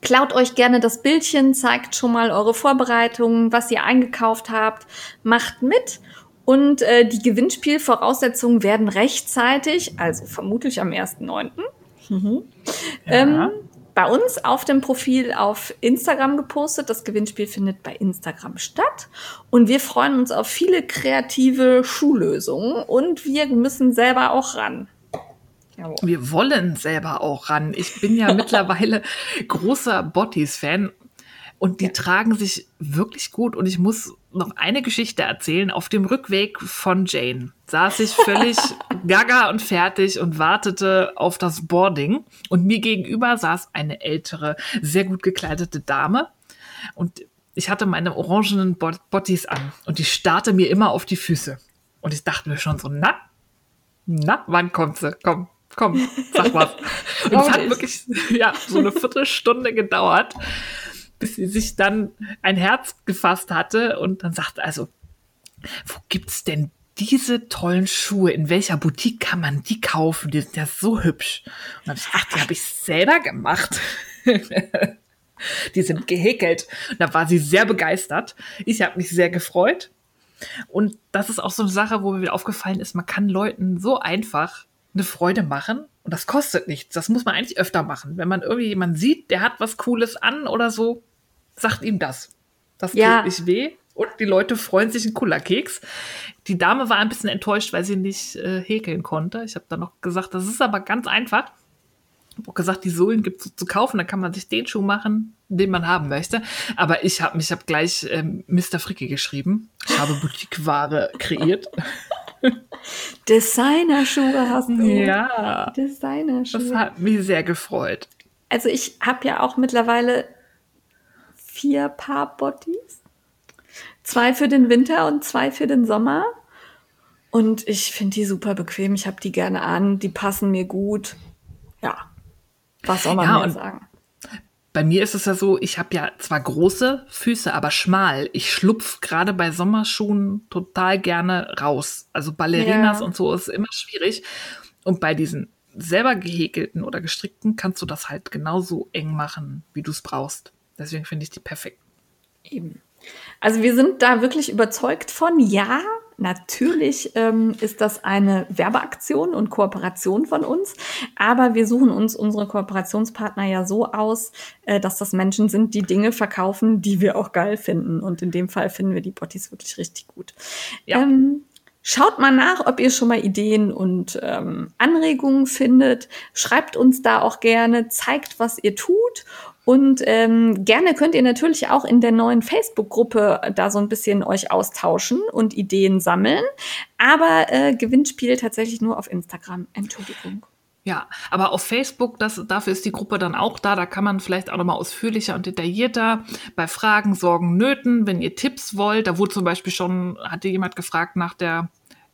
Speaker 1: Klaut euch gerne das Bildchen, zeigt schon mal eure Vorbereitungen, was ihr eingekauft habt, macht mit. Und äh, die Gewinnspielvoraussetzungen werden rechtzeitig, also vermutlich am 1.9. Mhm. Ja. Ähm, bei uns auf dem Profil auf Instagram gepostet. Das Gewinnspiel findet bei Instagram statt. Und wir freuen uns auf viele kreative Schuhlösungen. Und wir müssen selber auch ran.
Speaker 2: Jawohl. Wir wollen selber auch ran. Ich bin ja mittlerweile großer Bottis-Fan und die ja. tragen sich wirklich gut. Und ich muss noch eine Geschichte erzählen. Auf dem Rückweg von Jane saß ich völlig gaga und fertig und wartete auf das Boarding. Und mir gegenüber saß eine ältere, sehr gut gekleidete Dame. Und ich hatte meine orangenen Bottis an und die starrte mir immer auf die Füße. Und ich dachte mir schon so, na, na, wann kommt sie? Komm, komm, sag was. Und es hat wirklich, ja, so eine Viertelstunde gedauert, bis sie sich dann ein Herz gefasst hatte und dann sagte, also, wo gibt's denn diese tollen Schuhe, in welcher Boutique kann man die kaufen? Die sind ja so hübsch. Und dann habe ich gedacht, die habe ich selber gemacht. die sind gehäkelt. Und da war sie sehr begeistert. Ich habe mich sehr gefreut. Und das ist auch so eine Sache, wo mir wieder aufgefallen ist, man kann Leuten so einfach eine Freude machen und das kostet nichts. Das muss man eigentlich öfter machen. Wenn man irgendwie jemanden sieht, der hat was Cooles an oder so, sagt ihm das. Das
Speaker 1: ja.
Speaker 2: tut nicht weh. Und die Leute freuen sich ein cooler Keks. Die Dame war ein bisschen enttäuscht, weil sie nicht äh, häkeln konnte. Ich habe dann noch gesagt, das ist aber ganz einfach. Ich habe auch gesagt, die Sohlen gibt es zu kaufen, dann kann man sich den Schuh machen, den man haben möchte. Aber ich habe mich hab gleich ähm, Mr. Fricke geschrieben. Ich habe Boutique-Ware kreiert.
Speaker 1: Designerschuhe hast du.
Speaker 2: Ja.
Speaker 1: Designerschuhe.
Speaker 2: Das hat mich sehr gefreut.
Speaker 1: Also ich habe ja auch mittlerweile vier Paar Bottis. Zwei für den Winter und zwei für den Sommer. Und ich finde die super bequem. Ich habe die gerne an. Die passen mir gut. Ja. Was soll man
Speaker 2: Ja,
Speaker 1: mehr sagen?
Speaker 2: Bei mir ist es ja so, ich habe ja zwar große Füße, aber schmal. Ich schlupf gerade bei Sommerschuhen total gerne raus. Also Ballerinas
Speaker 1: Ja.
Speaker 2: und so ist immer schwierig. Und bei diesen selber gehäkelten oder gestrickten kannst du das halt genauso eng machen, wie du es brauchst. Deswegen finde ich die perfekt.
Speaker 1: Eben. Also wir sind da wirklich überzeugt von. Ja, natürlich ähm, ist das eine Werbeaktion und Kooperation von uns, aber wir suchen uns unsere Kooperationspartner ja so aus, äh, dass das Menschen sind, die Dinge verkaufen, die wir auch geil finden. Und in dem Fall finden wir die Bottis wirklich richtig gut.
Speaker 2: Ja.
Speaker 1: Ähm, Schaut mal nach, ob ihr schon mal Ideen und ähm, Anregungen findet. Schreibt uns da auch gerne, zeigt, was ihr tut. Und ähm, gerne könnt ihr natürlich auch in der neuen Facebook-Gruppe da so ein bisschen euch austauschen und Ideen sammeln. Aber äh, Gewinnspiel tatsächlich nur auf Instagram. Entschuldigung.
Speaker 2: Ja, aber auf Facebook, das, dafür ist die Gruppe dann auch da. Da kann man vielleicht auch nochmal ausführlicher und detaillierter bei Fragen, Sorgen, Nöten, wenn ihr Tipps wollt. Da wurde zum Beispiel schon, hatte jemand gefragt nach der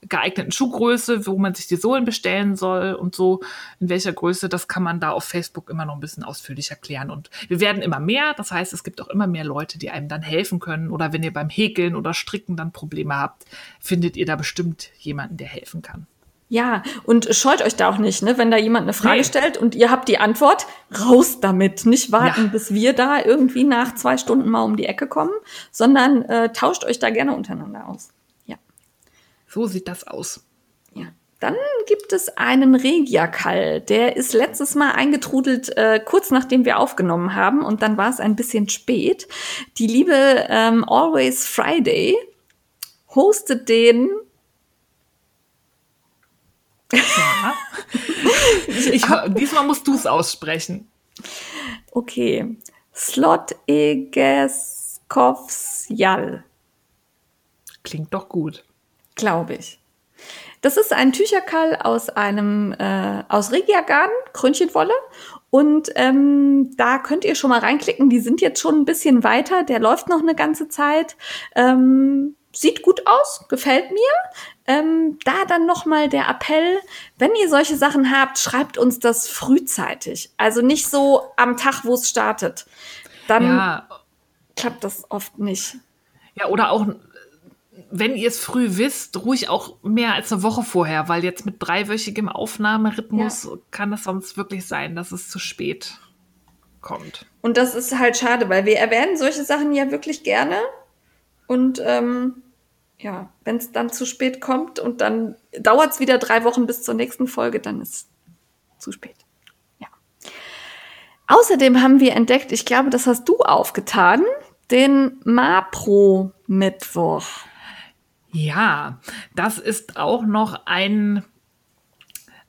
Speaker 2: geeigneten Schuhgröße, wo man sich die Sohlen bestellen soll und so, in welcher Größe, das kann man da auf Facebook immer noch ein bisschen ausführlicher klären. Und wir werden immer mehr, das heißt, es gibt auch immer mehr Leute, die einem dann helfen können. Oder wenn ihr beim Häkeln oder Stricken dann Probleme habt, findet ihr da bestimmt jemanden, der helfen kann.
Speaker 1: Ja, und scheut euch da auch nicht, ne? Wenn da jemand eine Frage
Speaker 2: Nee.
Speaker 1: stellt und ihr habt die Antwort, raus damit. Nicht warten,
Speaker 2: Ja.
Speaker 1: bis wir da irgendwie nach zwei Stunden mal um die Ecke kommen, sondern äh, tauscht euch da gerne untereinander aus.
Speaker 2: So sieht das aus.
Speaker 1: Ja. Dann gibt es einen Regiakall. Der ist letztes Mal eingetrudelt, äh, kurz nachdem wir aufgenommen haben. Und dann war es ein bisschen spät. Die liebe ähm, Always Friday hostet den.
Speaker 2: Ja. ich, ich, diesmal musst du es aussprechen.
Speaker 1: Okay. Slot Egeskovsjal,
Speaker 2: Klingt doch gut.
Speaker 1: Glaube ich. Das ist ein Tücherkall aus einem äh, aus Regiagarn, Krönchenwolle. Und ähm, da könnt ihr schon mal reinklicken. Die sind jetzt schon ein bisschen weiter. Der läuft noch eine ganze Zeit. Ähm, sieht gut aus, gefällt mir. Ähm, da dann noch mal der Appell: Wenn ihr solche Sachen habt, schreibt uns das frühzeitig. Also nicht so am Tag, wo es startet. Dann
Speaker 2: Ja,
Speaker 1: klappt das oft nicht.
Speaker 2: ja, oder auch, wenn ihr es früh wisst, ruhig auch mehr als eine Woche vorher, weil jetzt mit dreiwöchigem Aufnahmerhythmus kann es sonst wirklich sein, dass es zu spät kommt.
Speaker 1: Und das ist halt schade, weil wir erwähnen solche Sachen ja wirklich gerne. Und ähm, ja, wenn es dann zu spät kommt und dann dauert es wieder drei Wochen bis zur nächsten Folge, dann ist zu spät. Ja. Außerdem haben wir entdeckt, ich glaube, das hast du aufgetan, den Mapro-Mittwoch.
Speaker 2: Ja, das ist auch noch ein,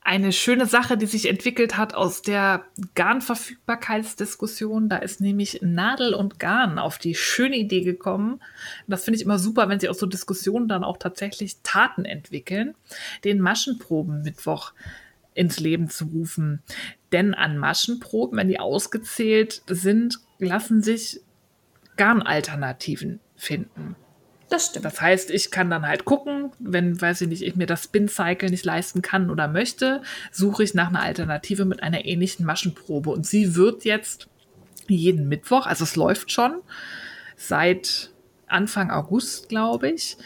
Speaker 2: eine schöne Sache, die sich entwickelt hat aus der Garnverfügbarkeitsdiskussion. Da ist nämlich Nadel und Garn auf die schöne Idee gekommen. Das finde ich immer super, wenn sie aus so Diskussionen dann auch tatsächlich Taten entwickeln, den Maschenproben-Mittwoch ins Leben zu rufen. Denn an Maschenproben, wenn die ausgezählt sind, lassen sich Garnalternativen finden.
Speaker 1: Das stimmt.
Speaker 2: Das heißt, ich kann dann halt gucken, wenn, weiß ich nicht, ich mir das Spin-Cycle nicht leisten kann oder möchte, suche ich nach einer Alternative mit einer ähnlichen Maschenprobe. Und sie wird jetzt jeden Mittwoch, also es läuft schon seit Anfang August, glaube ich.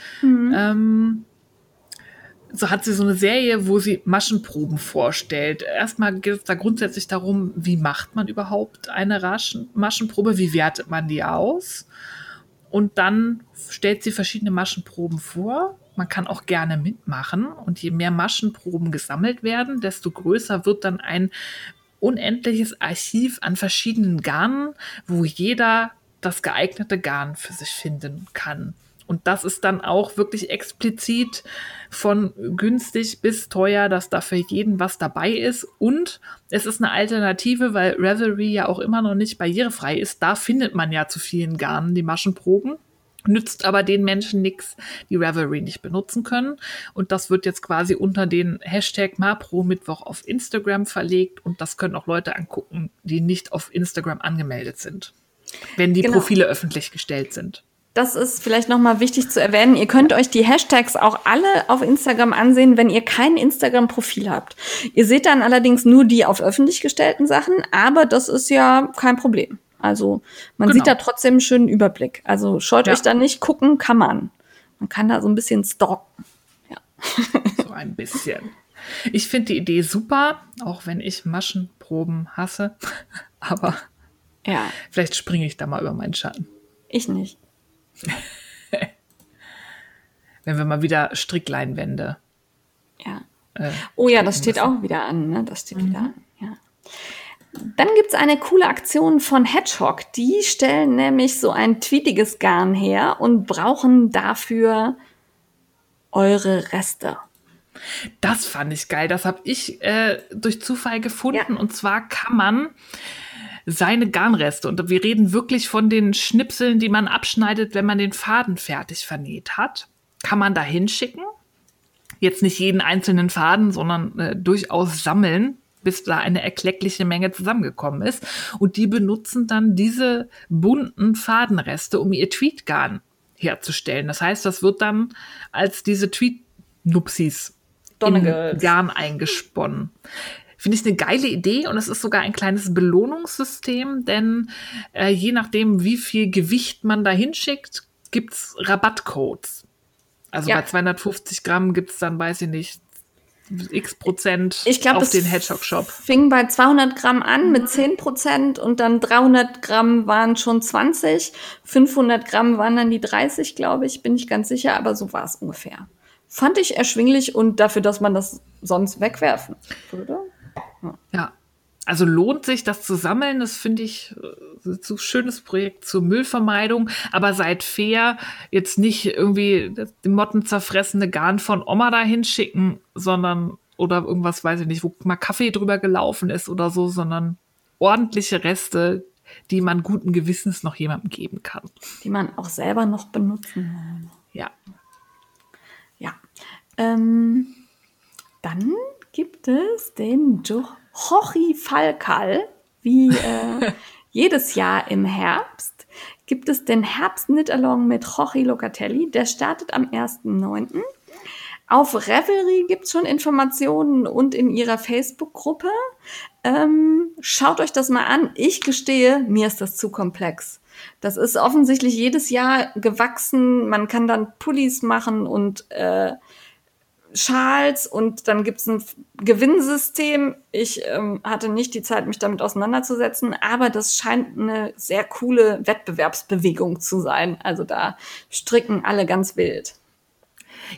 Speaker 2: Ähm, so hat sie so eine Serie, wo sie Maschenproben vorstellt. Erstmal geht es da grundsätzlich darum, wie macht man überhaupt eine Raschen Maschenprobe, wie wertet man die aus? Und dann stellt sie verschiedene Maschenproben vor. Man kann auch gerne mitmachen. Und je mehr Maschenproben gesammelt werden, desto größer wird dann ein unendliches Archiv an verschiedenen Garnen, wo jeder das geeignete Garn für sich finden kann. Und das ist dann auch wirklich explizit von günstig bis teuer, dass da für jeden was dabei ist. Und es ist eine Alternative, weil Revelry ja auch immer noch nicht barrierefrei ist. Da findet man ja zu vielen Garnen die Maschenproben nützt aber den Menschen nichts, die Ravelry nicht benutzen können. Und das wird jetzt quasi unter den Hashtag Mapro Mittwoch auf Instagram verlegt und das können auch Leute angucken, die nicht auf Instagram angemeldet sind, wenn die genau. Profile öffentlich gestellt sind.
Speaker 1: Das ist vielleicht nochmal wichtig zu erwähnen. Ihr könnt euch die Hashtags auch alle auf Instagram ansehen, wenn ihr kein Instagram-Profil habt. Ihr seht dann allerdings nur die auf öffentlich gestellten Sachen, aber das ist ja kein Problem. Also man genau. sieht da trotzdem einen schönen Überblick. Also scheut ja. euch da nicht, gucken kann man. Man kann da so ein bisschen stalken. Ja.
Speaker 2: So ein bisschen. Ich finde die Idee super, auch wenn ich Maschenproben hasse. Aber ja. vielleicht springe ich da mal über meinen Schatten.
Speaker 1: Ich nicht.
Speaker 2: wenn wir mal wieder Strickleinwände.
Speaker 1: Ja. Äh, oh ja, das steht müssen. auch wieder an. Ne? Das steht mhm. wieder an. Ja. Dann gibt's eine coole Aktion von Hedgehog. Die stellen nämlich so ein tweetiges Garn her und brauchen dafür eure Reste.
Speaker 2: Das fand ich geil. Das habe ich äh, durch Zufall gefunden. Ja. Und zwar kann man seine Garnreste, und wir reden wirklich von den Schnipseln, die man abschneidet, wenn man den Faden fertig vernäht hat, kann man da hinschicken. Jetzt nicht jeden einzelnen Faden, sondern äh, durchaus sammeln bis da eine erkleckliche Menge zusammengekommen ist. Und die benutzen dann diese bunten Fadenreste, um ihr Tweetgarn herzustellen. Das heißt, das wird dann als diese Tweet-Nupsis Garn eingesponnen. Finde ich eine geile Idee und es ist sogar ein kleines Belohnungssystem, denn äh, je nachdem, wie viel Gewicht man da hinschickt, gibt's Rabattcodes. Also ja. bei 250 Gramm gibt's dann, weiß ich nicht, x Prozent
Speaker 1: ich glaub,
Speaker 2: auf den Hedgehog Shop.
Speaker 1: Fing bei 200 Gramm an mit 10 Prozent und dann 300 Gramm waren schon 20, 500 Gramm waren dann die 30, glaube ich, bin ich ganz sicher, aber so war es ungefähr. Fand ich erschwinglich und dafür, dass man das sonst wegwerfen würde.
Speaker 2: Ja. Also lohnt sich, das zu sammeln. Das finde ich äh, so ein schönes Projekt zur Müllvermeidung. Aber seid fair, jetzt nicht irgendwie die Motten zerfressene Garn von Oma dahin schicken, sondern oder irgendwas, weiß ich nicht, wo mal Kaffee drüber gelaufen ist oder so, sondern ordentliche Reste, die man guten Gewissens noch jemandem geben kann.
Speaker 1: Die man auch selber noch benutzen kann.
Speaker 2: Ja.
Speaker 1: Ja. Ähm, dann gibt es den Jochi Falkal, wie äh, jedes Jahr im Herbst, gibt es den Herbst-Knit-Along mit Jochi Locatelli. Der startet am 1.9. Auf Revelry gibt es schon Informationen und in ihrer Facebook-Gruppe. Ähm, schaut euch das mal an. Ich gestehe, mir ist das zu komplex. Das ist offensichtlich jedes Jahr gewachsen. Man kann dann Pullis machen und äh, Schals und dann gibt's ein Gewinnsystem. Ich ähm, hatte nicht die Zeit, mich damit auseinanderzusetzen, aber das scheint eine sehr coole Wettbewerbsbewegung zu sein. Also da stricken alle ganz wild.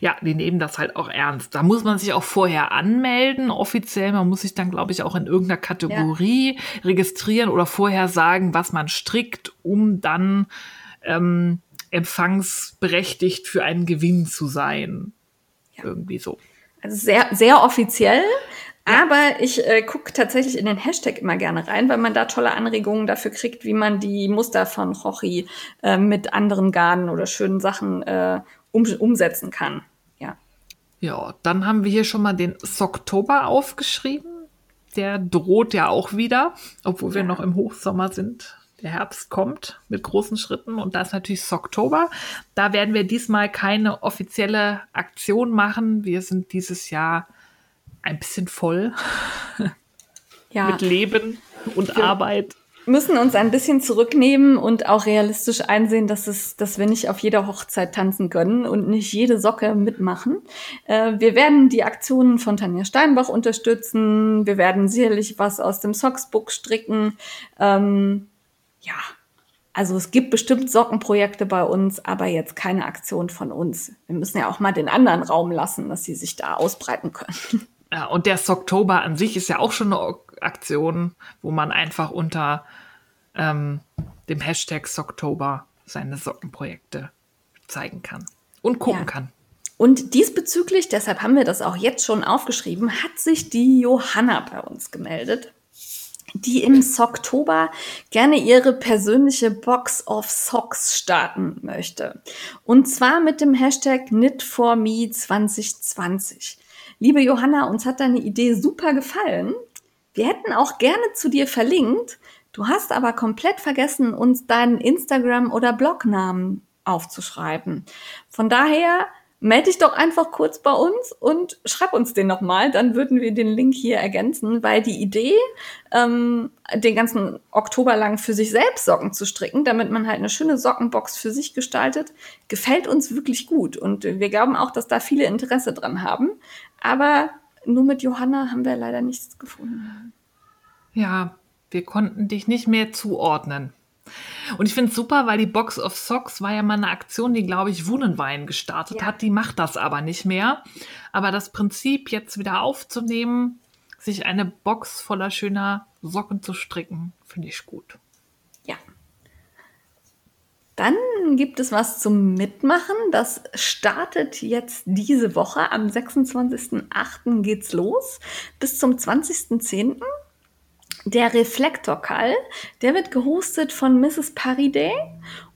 Speaker 2: Ja, die nehmen das halt auch ernst. Da muss man sich auch vorher anmelden, offiziell. Man muss sich dann, glaube ich, auch in irgendeiner Kategorie ja. registrieren oder vorher sagen, was man strickt, um dann ähm, empfangsberechtigt für einen Gewinn zu sein. Ja. Irgendwie so.
Speaker 1: Also sehr, sehr offiziell. Ja. Aber ich äh, gucke tatsächlich in den Hashtag immer gerne rein, weil man da tolle Anregungen dafür kriegt, wie man die Muster von Rochi äh, mit anderen Garnen oder schönen Sachen äh, um, umsetzen kann. Ja.
Speaker 2: Ja, dann haben wir hier schon mal den Socktober aufgeschrieben. Der droht ja auch wieder, obwohl ja. wir noch im Hochsommer sind der Herbst kommt mit großen Schritten und da ist natürlich Oktober. Da werden wir diesmal keine offizielle Aktion machen. Wir sind dieses Jahr ein bisschen voll ja. mit Leben und wir Arbeit.
Speaker 1: Müssen uns ein bisschen zurücknehmen und auch realistisch einsehen, dass es, dass wir nicht auf jeder Hochzeit tanzen können und nicht jede Socke mitmachen. Äh, wir werden die Aktionen von Tanja Steinbach unterstützen. Wir werden sicherlich was aus dem Socksbook stricken. Ähm, ja, also es gibt bestimmt Sockenprojekte bei uns, aber jetzt keine Aktion von uns. Wir müssen ja auch mal den anderen Raum lassen, dass sie sich da ausbreiten können.
Speaker 2: Ja, und der Socktober an sich ist ja auch schon eine Aktion, wo man einfach unter ähm, dem Hashtag Socktober seine Sockenprojekte zeigen kann und gucken
Speaker 1: Ja.
Speaker 2: kann.
Speaker 1: Und diesbezüglich, deshalb haben wir das auch jetzt schon aufgeschrieben, hat sich die Johanna bei uns gemeldet, die im Socktober gerne ihre persönliche Box of Socks starten möchte. Und zwar mit dem Hashtag KnitForMe2020. Liebe Johanna, uns hat deine Idee super gefallen. Wir hätten auch gerne zu dir verlinkt. Du hast aber komplett vergessen, uns deinen Instagram- oder Blognamen aufzuschreiben. Von daher melde dich doch einfach kurz bei uns und schreib uns den nochmal. Dann würden wir den Link hier ergänzen, weil die Idee, ähm, den ganzen Oktober lang für sich selbst Socken zu stricken, damit man halt eine schöne Sockenbox für sich gestaltet, gefällt uns wirklich gut. Und wir glauben auch, dass da viele Interesse dran haben. Aber nur mit Johanna haben wir leider nichts gefunden.
Speaker 2: Ja, wir konnten dich nicht mehr zuordnen. Und ich finde es super, weil die Box of Socks war ja mal eine Aktion, die, glaube ich, Wunenwein gestartet
Speaker 1: Ja.
Speaker 2: hat. Die macht das aber nicht mehr. Aber das Prinzip, jetzt wieder aufzunehmen, sich eine Box voller schöner Socken zu stricken, finde ich gut.
Speaker 1: Ja. Dann gibt es was zum Mitmachen. Das startet jetzt diese Woche. Am 26.08. geht's los. Bis zum 20.10. Der Reflektorkall, der wird gehostet von Mrs. Pariday.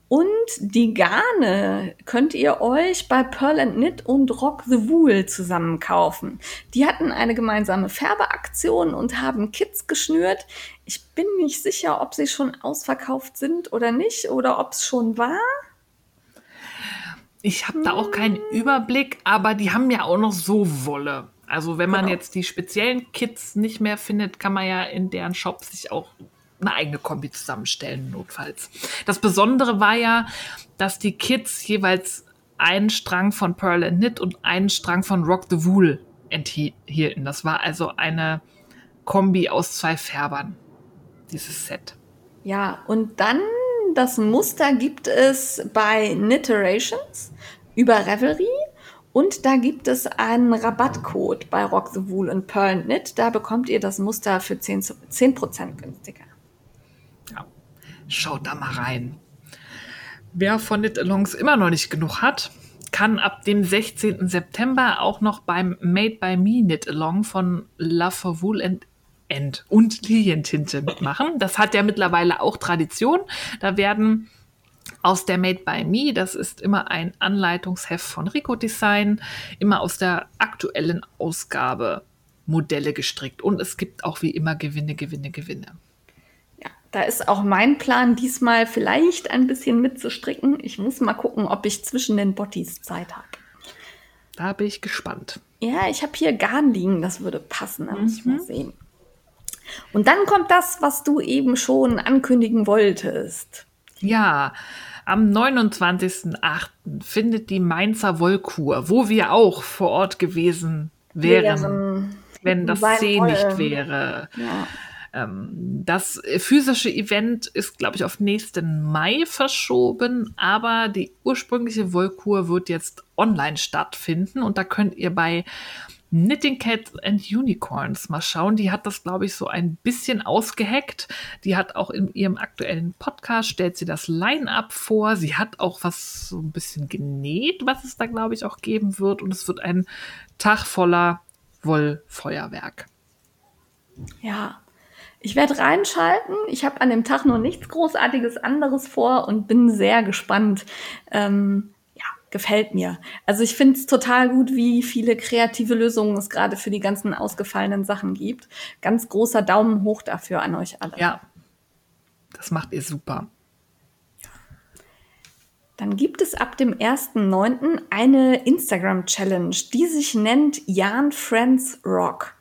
Speaker 1: Und die Garne könnt ihr euch bei Pearl and Knit und Rock the Wool zusammen kaufen. Die hatten eine gemeinsame Färbeaktion und haben Kits geschnürt. Ich bin nicht sicher, ob sie schon ausverkauft sind oder nicht oder ob es schon war.
Speaker 2: Ich habe da auch keinen Überblick, aber die haben ja auch noch so Wolle. Also wenn man
Speaker 1: Genau.
Speaker 2: jetzt die speziellen Kits nicht mehr findet, kann man ja in deren Shop sich auch eine eigene Kombi zusammenstellen, notfalls. Das Besondere war ja, dass die Kits jeweils einen Strang von Pearl and Knit und einen Strang von Rock the Wool enthielten. Das war also eine Kombi aus zwei Färbern, dieses Set.
Speaker 1: Ja, und dann das Muster gibt es bei Kniterations über Revelry. Und da gibt es einen Rabattcode bei Rock the Wool und Pearl Knit. Da bekommt ihr das Muster für 10, zu- 10% günstiger.
Speaker 2: Ja, schaut da mal rein. Wer von Knit-Alongs immer noch nicht genug hat, kann ab dem 16. September auch noch beim Made by Me Knit-Along von Love for Wool and End und Lilientinte mitmachen. Das hat ja mittlerweile auch Tradition. Da werden aus der Made by Me, das ist immer ein Anleitungsheft von Rico Design, immer aus der aktuellen Ausgabe Modelle gestrickt. Und es gibt auch wie immer Gewinne, Gewinne, Gewinne.
Speaker 1: Ja, da ist auch mein Plan, diesmal vielleicht ein bisschen mitzustricken. Ich muss mal gucken, ob ich zwischen den Bottis Zeit habe.
Speaker 2: Da bin ich gespannt.
Speaker 1: Ja, ich habe hier Garn liegen, das würde passen, da muss ich mal sehen. Und dann kommt das, was du eben schon ankündigen wolltest.
Speaker 2: Ja, am 29.08. findet die Mainzer Wollkur, wo wir auch vor Ort gewesen wären,
Speaker 1: Wären
Speaker 2: wenn das C nicht wäre.
Speaker 1: Ja.
Speaker 2: Ähm, das physische Event ist, glaube ich, auf nächsten Mai verschoben, aber die ursprüngliche Wollkur wird jetzt online stattfinden und da könnt ihr bei Knitting Cats and Unicorns mal schauen. Die hat das, glaube ich, so ein bisschen ausgeheckt. Die hat auch in ihrem aktuellen Podcast, stellt sie das Line-Up vor. Sie hat auch was so ein bisschen genäht, was es da, glaube ich, auch geben wird. Und es wird ein Tag voller Wollfeuerwerk.
Speaker 1: Ja. Ich werde reinschalten. Ich habe an dem Tag noch nichts Großartiges anderes vor und bin sehr gespannt. Ähm, gefällt mir. Also ich finde es total gut, wie viele kreative Lösungen es gerade für die ganzen ausgefallenen Sachen gibt. Ganz großer Daumen hoch dafür an euch alle.
Speaker 2: Ja, das macht ihr super.
Speaker 1: Dann gibt es ab dem 1.9. eine Instagram-Challenge, die sich nennt Jan Friends Rock.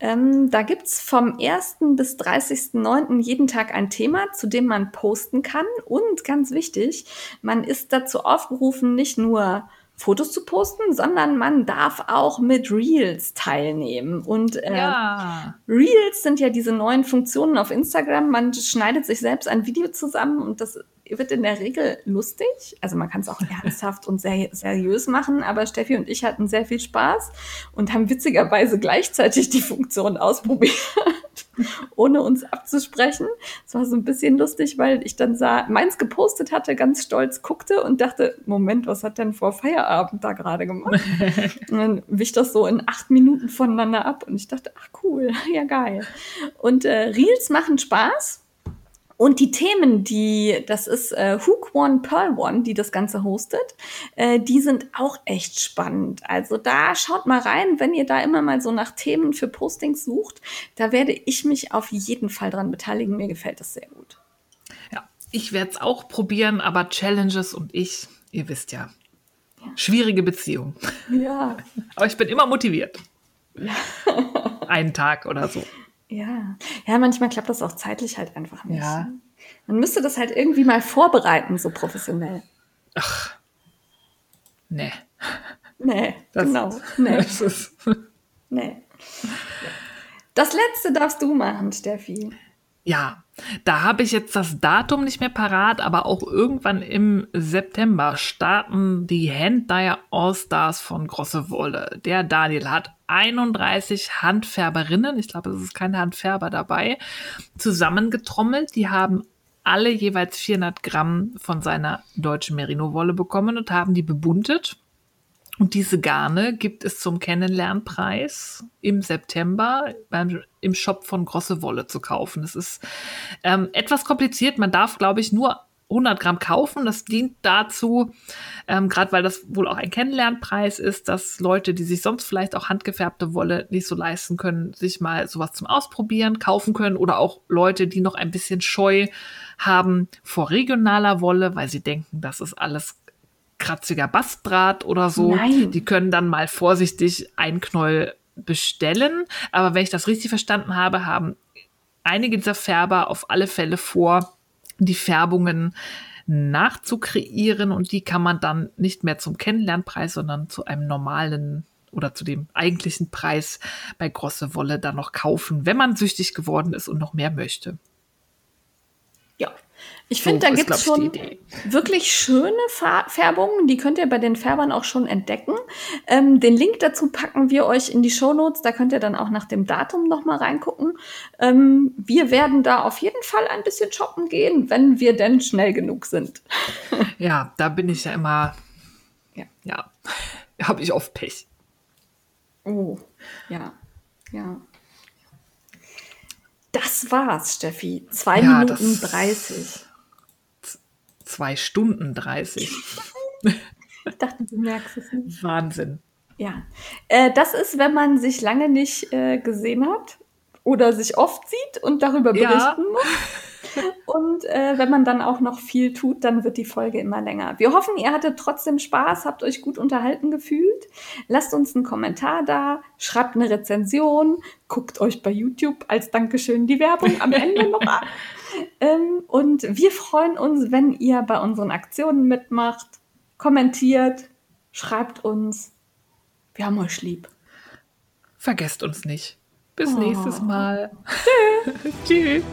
Speaker 1: Ähm, da gibt's vom 1. bis 30.9. jeden Tag ein Thema, zu dem man posten kann. Und ganz wichtig, man ist dazu aufgerufen, nicht nur Fotos zu posten, sondern man darf auch mit Reels teilnehmen. Und äh,
Speaker 2: Ja.
Speaker 1: Reels sind ja diese neuen Funktionen auf Instagram. Man schneidet sich selbst ein Video zusammen und das wird in der Regel lustig. Also man kann es auch ernsthaft und sehr seriös machen, aber Steffi und ich hatten sehr viel Spaß und haben witzigerweise gleichzeitig die Funktion ausprobiert. ohne uns abzusprechen. Es war so ein bisschen lustig, weil ich dann sah, meins gepostet hatte, ganz stolz guckte und dachte, Moment, was hat denn vor Feierabend da gerade gemacht? und dann wich das so in acht Minuten voneinander ab und ich dachte, ach cool, ja geil. Und äh, Reels machen Spaß. Und die Themen, die, das ist äh, Hook One, Pearl One, die das Ganze hostet, äh, die sind auch echt spannend. Also da schaut mal rein, wenn ihr da immer mal so nach Themen für Postings sucht. Da werde ich mich auf jeden Fall dran beteiligen. Mir gefällt das sehr gut.
Speaker 2: Ja, ich werde es auch probieren, aber Challenges und ich, ihr wisst ja, schwierige Beziehung.
Speaker 1: Ja.
Speaker 2: aber ich bin immer motiviert. Ja. Einen Tag oder so.
Speaker 1: Ja, ja, manchmal klappt das auch zeitlich halt einfach nicht. Ja. Man müsste das halt irgendwie mal vorbereiten, so professionell.
Speaker 2: Ach. Nee.
Speaker 1: Nee, das, genau. Nee. Das ist nee. Das letzte darfst du machen, Steffi.
Speaker 2: Ja, da habe ich jetzt das Datum nicht mehr parat, aber auch irgendwann im September starten die Handdyer All-Stars von Grosse Wolle. Der Daniel hat 31 Handfärberinnen, ich glaube, es ist kein Handfärber dabei, zusammengetrommelt. Die haben alle jeweils 400 Gramm von seiner deutschen Merino-Wolle bekommen und haben die bebuntet und diese Garne gibt es zum Kennenlernpreis im September beim, im Shop von Grosse Wolle zu kaufen. Es ist ähm, etwas kompliziert. Man darf, glaube ich, nur 100 Gramm kaufen. Das dient dazu, ähm, gerade weil das wohl auch ein Kennenlernpreis ist, dass Leute, die sich sonst vielleicht auch handgefärbte Wolle nicht so leisten können, sich mal sowas zum Ausprobieren kaufen können oder auch Leute, die noch ein bisschen Scheu haben vor regionaler Wolle, weil sie denken, das ist alles kratziger Bastdraht oder so. Nein. Die können dann mal vorsichtig ein Knäuel bestellen. Aber wenn ich das richtig verstanden habe, haben einige dieser Färber auf alle Fälle vor, die Färbungen nachzukreieren und die kann man dann nicht mehr zum Kennenlernpreis, sondern zu einem normalen oder zu dem eigentlichen Preis bei Grosse Wolle dann noch kaufen, wenn man süchtig geworden ist und noch mehr möchte.
Speaker 1: Ich finde, so da gibt es schon wirklich schöne Färbungen. Die könnt ihr bei den Färbern auch schon entdecken. Ähm, den Link dazu packen wir euch in die Show Notes. Da könnt ihr dann auch nach dem Datum noch mal reingucken. Ähm, wir werden da auf jeden Fall ein bisschen shoppen gehen, wenn wir denn schnell genug sind.
Speaker 2: Ja, da bin ich ja immer. Ja, ja habe ich oft Pech.
Speaker 1: Oh, ja, ja. Das war's, Steffi. Zwei ja, Minuten dreißig.
Speaker 2: Zwei Stunden dreißig.
Speaker 1: ich dachte, du merkst es nicht.
Speaker 2: Wahnsinn.
Speaker 1: Ja. Äh, das ist, wenn man sich lange nicht äh, gesehen hat oder sich oft sieht und darüber berichten ja. muss. Und äh, wenn man dann auch noch viel tut, dann wird die Folge immer länger. Wir hoffen, ihr hattet trotzdem Spaß, habt euch gut unterhalten gefühlt. Lasst uns einen Kommentar da, schreibt eine Rezension, guckt euch bei YouTube als Dankeschön die Werbung am Ende noch an. Ähm, und wir freuen uns, wenn ihr bei unseren Aktionen mitmacht, kommentiert, schreibt uns. Wir haben euch lieb.
Speaker 2: Vergesst uns nicht. Bis oh. nächstes Mal.
Speaker 1: Tschüss. Tschüss.